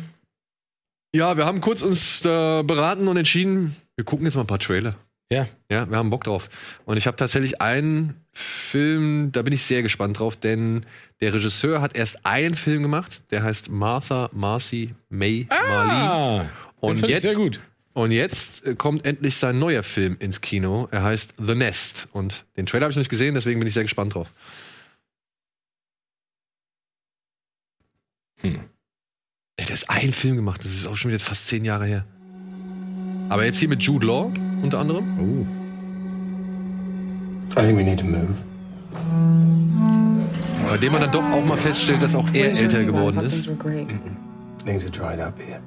ja, wir haben kurz uns da beraten und entschieden, wir gucken jetzt mal ein paar Trailer. Ja. Ja, wir haben Bock drauf. Und ich habe tatsächlich einen Film, da bin ich sehr gespannt drauf, denn der Regisseur hat erst einen Film gemacht, der heißt Martha Marcy May Marlene. Ah, den Und jetzt, sehr gut. und jetzt äh, kommt endlich sein neuer Film ins Kino. Er heißt The Nest. Und den Trailer habe ich noch nicht gesehen, deswegen bin ich sehr gespannt drauf. Hm. Ja, der ist ein Film gemacht, das ist auch schon wieder fast zehn Jahre her. Aber jetzt hier mit Jude Law unter anderem. Oh. I think we need to move. Bei dem man dann doch auch mal feststellt, dass auch er älter geworden ist. Things are dried up here.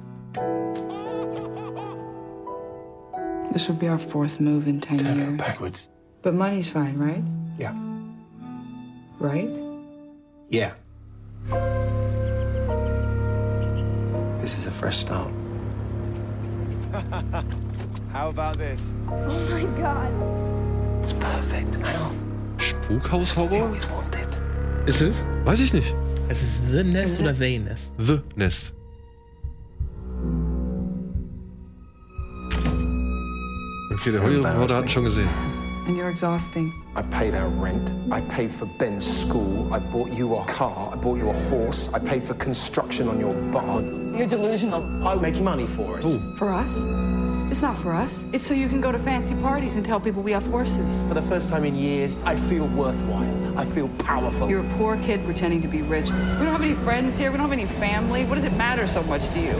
This will be our fourth move in 10 Turn it years. backwards. But money's fine, right? Yeah. Right? Yeah. This is a fresh start. <laughs> How about this? Oh my god. It's perfect. I know. Spukhaushorror? Always wanted. Ist es? Weiß ich nicht. Es ist The Nest oder The Nest? The Nest. Okay, der Hollywood hat schon gesehen. And you're exhausting. I paid our rent. I paid for Ben's school. I bought you a car. I bought you a horse. I paid for construction on your barn. You're delusional. I'll make money for us. For us? It's not for us. It's so you can go to fancy parties and tell people we have horses. For the first time in years, I feel worthwhile. I feel powerful. You're a poor kid pretending to be rich. We don't have any friends here. We don't have any family. What does it matter so much to you?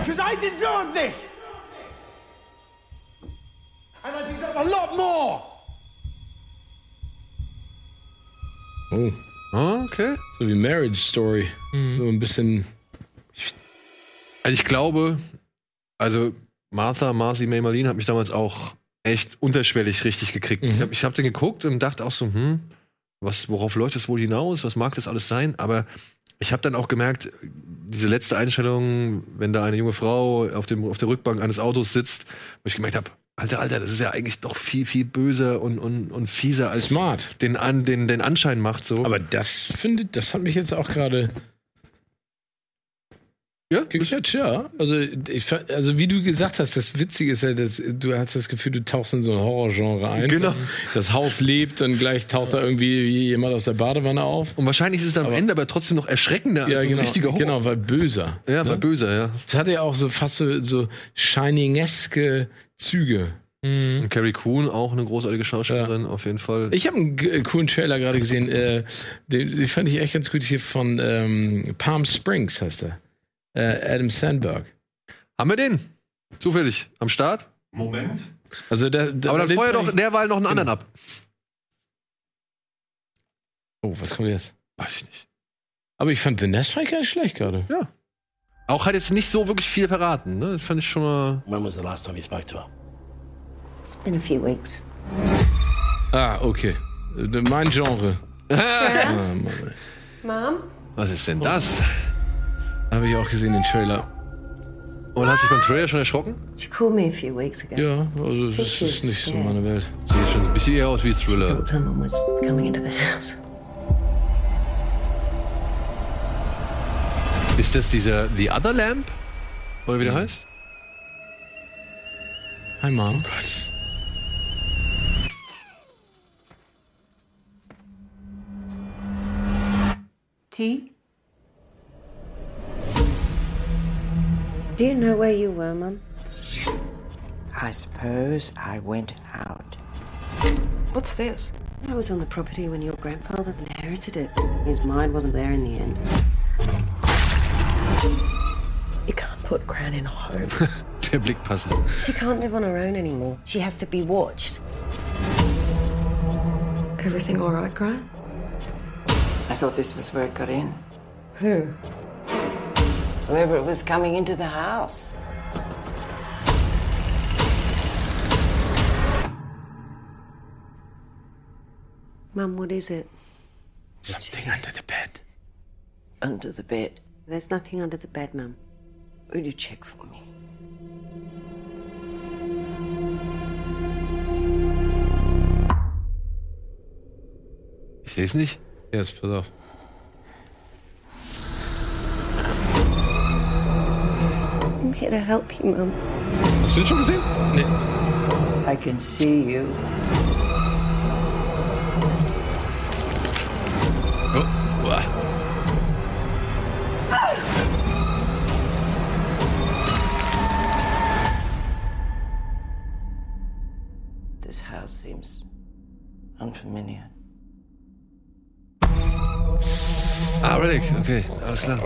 Because I deserve this! A lot more! Oh. Ah, okay. So wie Marriage Story. So ein bisschen. Also ich glaube, also Martha, Marcy May Marlene hat mich damals auch echt unterschwellig richtig gekriegt. Ich habe ich hab den geguckt und dachte auch so, hm, was, worauf läuft das wohl hinaus? Was mag das alles sein? Aber ich habe dann auch gemerkt, diese letzte Einstellung, wenn da eine junge Frau auf, dem, auf der Rückbank eines Autos sitzt, wo ich gemerkt habe, Alter, Alter, das ist ja eigentlich doch viel, viel böser und, und, und fieser als Smart. Den, an, den, den Anschein macht. So. Aber das findet, das hat mich jetzt auch gerade ja, gecatcht, ja. Also, ich, also wie du gesagt hast, das Witzige ist ja, dass du hast das Gefühl, du tauchst in so ein Horrorgenre ein. Genau. Das Haus lebt, dann gleich taucht da irgendwie jemand aus der Badewanne auf. und wahrscheinlich ist es am Ende aber trotzdem noch erschreckender als Ja, ein genau. richtiger Horror. Genau, weil böser. Ja, aber ne? böser, ja. Das hatte ja auch so fast so, so Shining-eske Züge. Und Carrie Coon, auch eine großartige Schauspielerin, auf jeden Fall. Ich habe einen g- coolen Trailer gerade gesehen, äh, den, den fand ich echt ganz gut hier von ähm, Palm Springs heißt er. Äh, Adam Sandberg. Haben wir den? Zufällig. Am Start? Moment. Also der, der, Aber dann fand doch derweil noch einen anderen ab. Oh, was kommt jetzt? Weiß ich nicht. Aber ich fand The Nest gar nicht schlecht gerade. Auch hat jetzt nicht so wirklich viel verraten, ne? Das fand ich schon mal. When was the last time you spoke to her? It's been a few weeks. Ah, okay. Äh, Mein Genre. ah, Mann, ey. Mom? Was ist denn das? Habe ich auch gesehen, den Trailer. Und hat sich beim Trailer schon erschrocken? She called me a few weeks ago. Ja, also das ist nicht so meine Welt. Sieht schon ein bisschen eher aus wie Thriller. Thought someone was coming into the house. Ist das dieser The Other Lamp? Oder wie der heißt? Hi, Mom. Oh Gott. Tea? Do you know where you were, Mum? I suppose I went out. What's this? I was on the property when your grandfather inherited it. His mind wasn't there in the end. You can't put Gran in a home. Der Blick passend. she can't live on her own anymore. She has to be watched. Everything all right, Gran? I thought this was where it got in. Who? Whoever it was coming into the house. Mum, what is it? Something under the bed. Under the bed. There's nothing under the bed, Mum. Will you check for me? Ich sehe es nicht. Jetzt, pass auf. I'm here to help you, Mum. Hast du den schon gesehen? Nee. I can see you. Unfamiliar. Ah, Relic, okay, alles klar.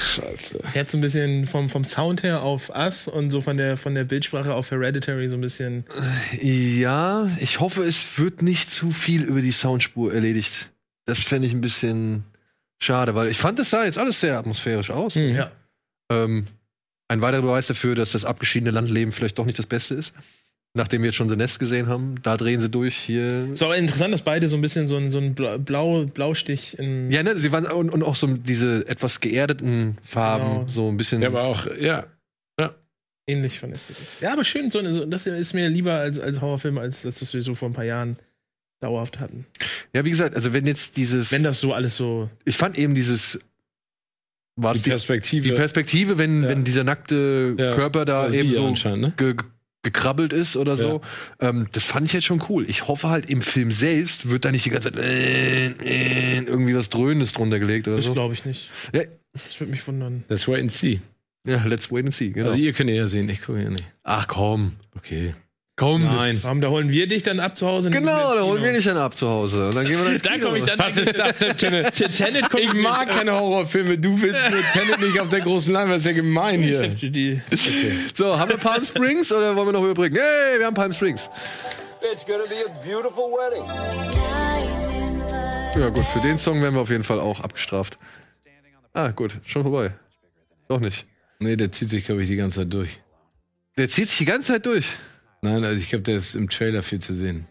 Scheiße. Jetzt so ein bisschen vom, vom Sound her auf Us und so von der, von der Bildsprache auf Hereditary so ein bisschen. Ja, ich hoffe, es wird nicht zu viel über die Soundspur erledigt. Das fände ich ein bisschen schade, weil ich fand, es sah jetzt alles sehr atmosphärisch aus. Ja. Ähm, ein weiterer Beweis dafür, dass das abgeschiedene Landleben vielleicht doch nicht das Beste ist. Nachdem wir jetzt schon The Nest gesehen haben, da drehen sie durch. Hier Ist auch interessant, dass beide so ein bisschen so ein, so ein Blau, Blau, Blaustich in. Ja, ne, sie waren und, und auch so diese etwas geerdeten Farben, Genau. so ein bisschen. Ja, aber auch, ja. ähnlich von Ästhetik. Ja, aber schön, so, eine- das ist mir lieber als, als Horrorfilm, als das, was wir so vor ein paar Jahren dauerhaft hatten. ja, wie gesagt, also wenn jetzt dieses, Wenn das so alles so. ich fand eben dieses, war Die Perspektive. die Perspektive, wenn, Ja. wenn dieser nackte Ja, Körper das da eben so ne? ge gekrabbelt ist oder so, ähm, das fand ich jetzt schon cool. Ich hoffe halt im Film selbst wird da nicht die ganze Zeit äh, äh, irgendwie was Dröhnendes drunter gelegt oder Das so. glaube ich nicht. Ja. Das würde mich wundern. Das wait and see. Ja, let's wait and see. Genau. Also ihr könnt ja sehen, ich gucke ja nicht. Ach komm, Okay. Komm. Nein. Warum, da holen wir dich dann ab zu Hause? Genau, da holen wir nicht dann ab zu Hause. Und dann gehen wir dann <laughs> ins Da komme ich dann. Was ist das denn. Tenet guck Ich mag keine Horrorfilme. Du willst nur <laughs> Tenet nicht auf der großen Leinwand. Das ist ja gemein hier. die, So, haben wir Palm Springs oder wollen wir noch überbringen? Hey, wir haben Palm Springs. It's gonna be a beautiful wedding. Ja gut, für den Song werden wir auf jeden Fall auch abgestraft. Ah, gut, schon vorbei. Doch nicht. Nee, der zieht sich, glaube ich, die ganze Zeit durch. Der zieht sich die ganze Zeit durch. Nein, also ich glaube, der ist im Trailer viel zu sehen.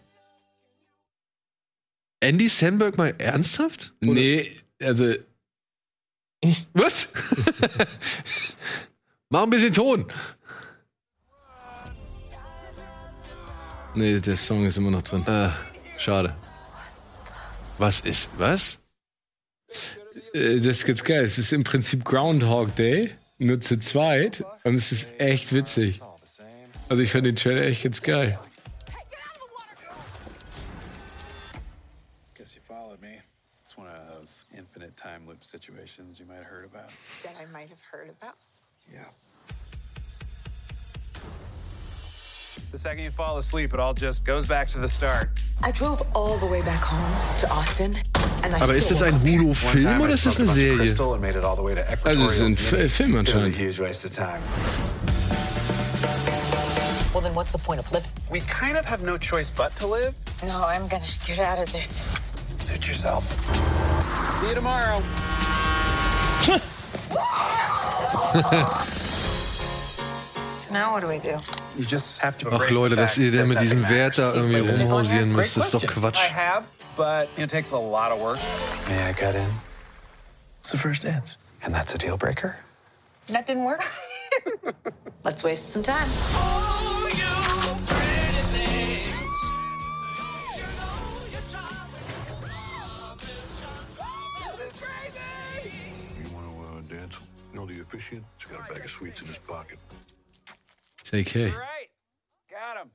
Andy Samberg mal ernsthaft? Oder- Nee, also Was? <laughs> Mach ein bisschen Ton. Nee, der Song ist immer noch drin. Ah, schade. Was ist, was? Äh, Das ist ganz geil. Es ist im Prinzip Groundhog Day, nur zu zweit. Und es ist echt witzig. Also ich fand den Trailer echt ganz geil. Guess you followed me. It's one of those infinite time loop situations you might have heard about. That I might have heard about. Yeah. The second you fall asleep, it all just goes back to the start. I drove all the way back home to Austin, and I Aber ist das ein Hulu-Film oder ist das eine Serie? Also es ist ein. F- Film anscheinend. Well, then what's the point of living? We kind of have no choice but to live. No, I'm gonna get out of this. Suit yourself. See you tomorrow. <laughs> So now what do we do? You just have to Ach embrace Leute, dass ihr da that mit diesem Wert da irgendwie rumhausieren müsst, ist doch. Quatsch. I have, but it takes a lot of work. May I cut in? It's the first dance. And that's a deal breaker? That didn't work. <laughs> Let's waste some time. Officiant? He's got a bag of sweets in his pocket. Got him.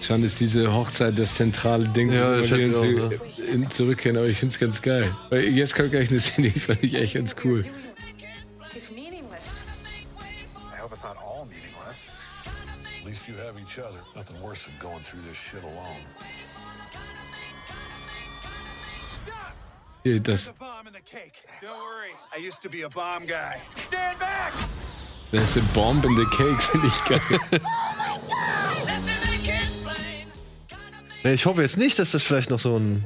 Schon ist diese Hochzeit das zentrale Ding, Ja, wo wir uns in- zurückkehren. Aber ich finde es ganz geil. Weil jetzt kommt gleich eine Szene, die fand ich echt ganz cool. It's meaningless. I hope it's not all meaningless. At least you have each other. Nothing worse than going through this shit alone. Back! das ist a Bomb in the Cake, <laughs> finde ich geil. Ja, Ich hoffe jetzt nicht, dass das vielleicht noch so ein,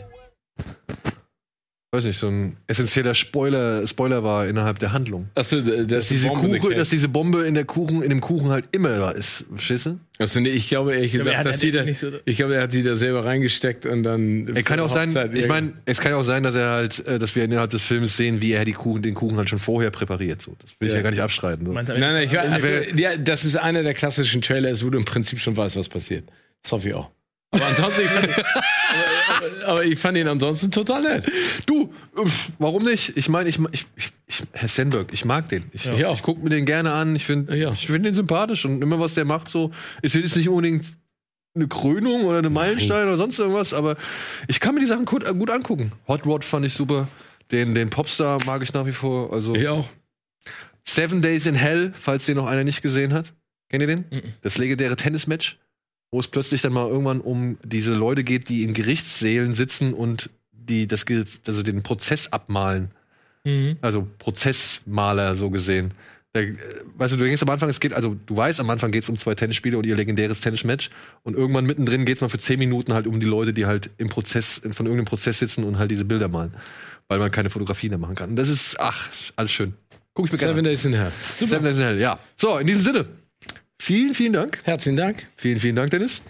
weiß nicht, so ein essentieller Spoiler, Spoiler war innerhalb der Handlung. Achso, das Dass diese, a Bomb in the Kuchen, dass diese Bombe in der Kuchen, in dem Kuchen halt immer da ist. Schisse? Achso, nee, ich glaube ehrlich er gesagt, hat- dass die da, nicht so- ich glaube, er hat die da selber reingesteckt und dann. Er kann ja auch sein, ich meine, es kann ja auch sein, dass er halt, äh, dass wir innerhalb des Films sehen, wie er die Kuchen, den Kuchen halt schon vorher präpariert. So. Das will ich Ja. ja gar nicht abstreiten. So. Meint Nein, nein, ich also, wär- ja, das ist einer der klassischen Trailers, wo du im Prinzip schon weißt, was passiert. Das hoffe ich auch. Aber ansonsten, ich <laughs> aber, aber, aber ich fand ihn ansonsten total nett. Du, warum nicht? Ich meine, ich, ich, ich, Herr Sandberg, ich mag den. Ich, auch. ich gucke mir den gerne an. Ich finde Ja. ich find den sympathisch und immer was der macht, so ist jetzt nicht unbedingt eine Krönung oder eine Meilenstein oder sonst irgendwas, aber ich kann mir die Sachen gut, äh, gut angucken. Hot Rod fand ich super. Den, den Popstar mag ich nach wie vor. Also Ich auch. Seven Days in Hell, falls den noch einer nicht gesehen hat. Kennt ihr den? Das legendäre Tennismatch, wo es plötzlich dann mal irgendwann um diese Leute geht, die in Gerichtssälen sitzen und die das also den Prozess abmalen. Mhm. Also Prozessmaler so gesehen. Da, äh, weißt du, du denkst am Anfang, es geht, also du weißt, am Anfang geht es um zwei Tennisspiele und ihr legendäres Tennismatch und irgendwann mittendrin geht es mal für zehn Minuten halt um die Leute, die halt im Prozess, von irgendeinem Prozess sitzen und halt diese Bilder malen. Weil man keine Fotografien mehr machen kann. Und das ist, ach, alles schön. Guck ich mir gerne Seven an. Days in Hell. Seven Days in Hell, ja. So, in diesem Sinne. Vielen, vielen Dank. Herzlichen Dank. Vielen, vielen Dank, Dennis.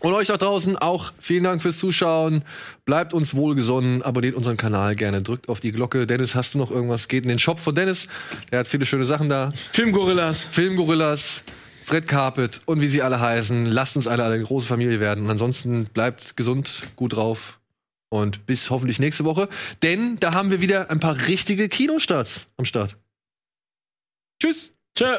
Und euch da draußen auch vielen Dank fürs Zuschauen. Bleibt uns wohlgesonnen, abonniert unseren Kanal gerne, drückt auf die Glocke. Dennis, hast du noch irgendwas? Geht in den Shop von Dennis. Der hat viele schöne Sachen da. Filmgorillas. Filmgorillas, Fred Carpet und wie sie alle heißen. Lasst uns alle eine große Familie werden. Und ansonsten bleibt gesund, gut drauf. Und bis hoffentlich nächste Woche. Denn da haben wir wieder ein paar richtige Kinostarts am Start. Tschüss. Tschö.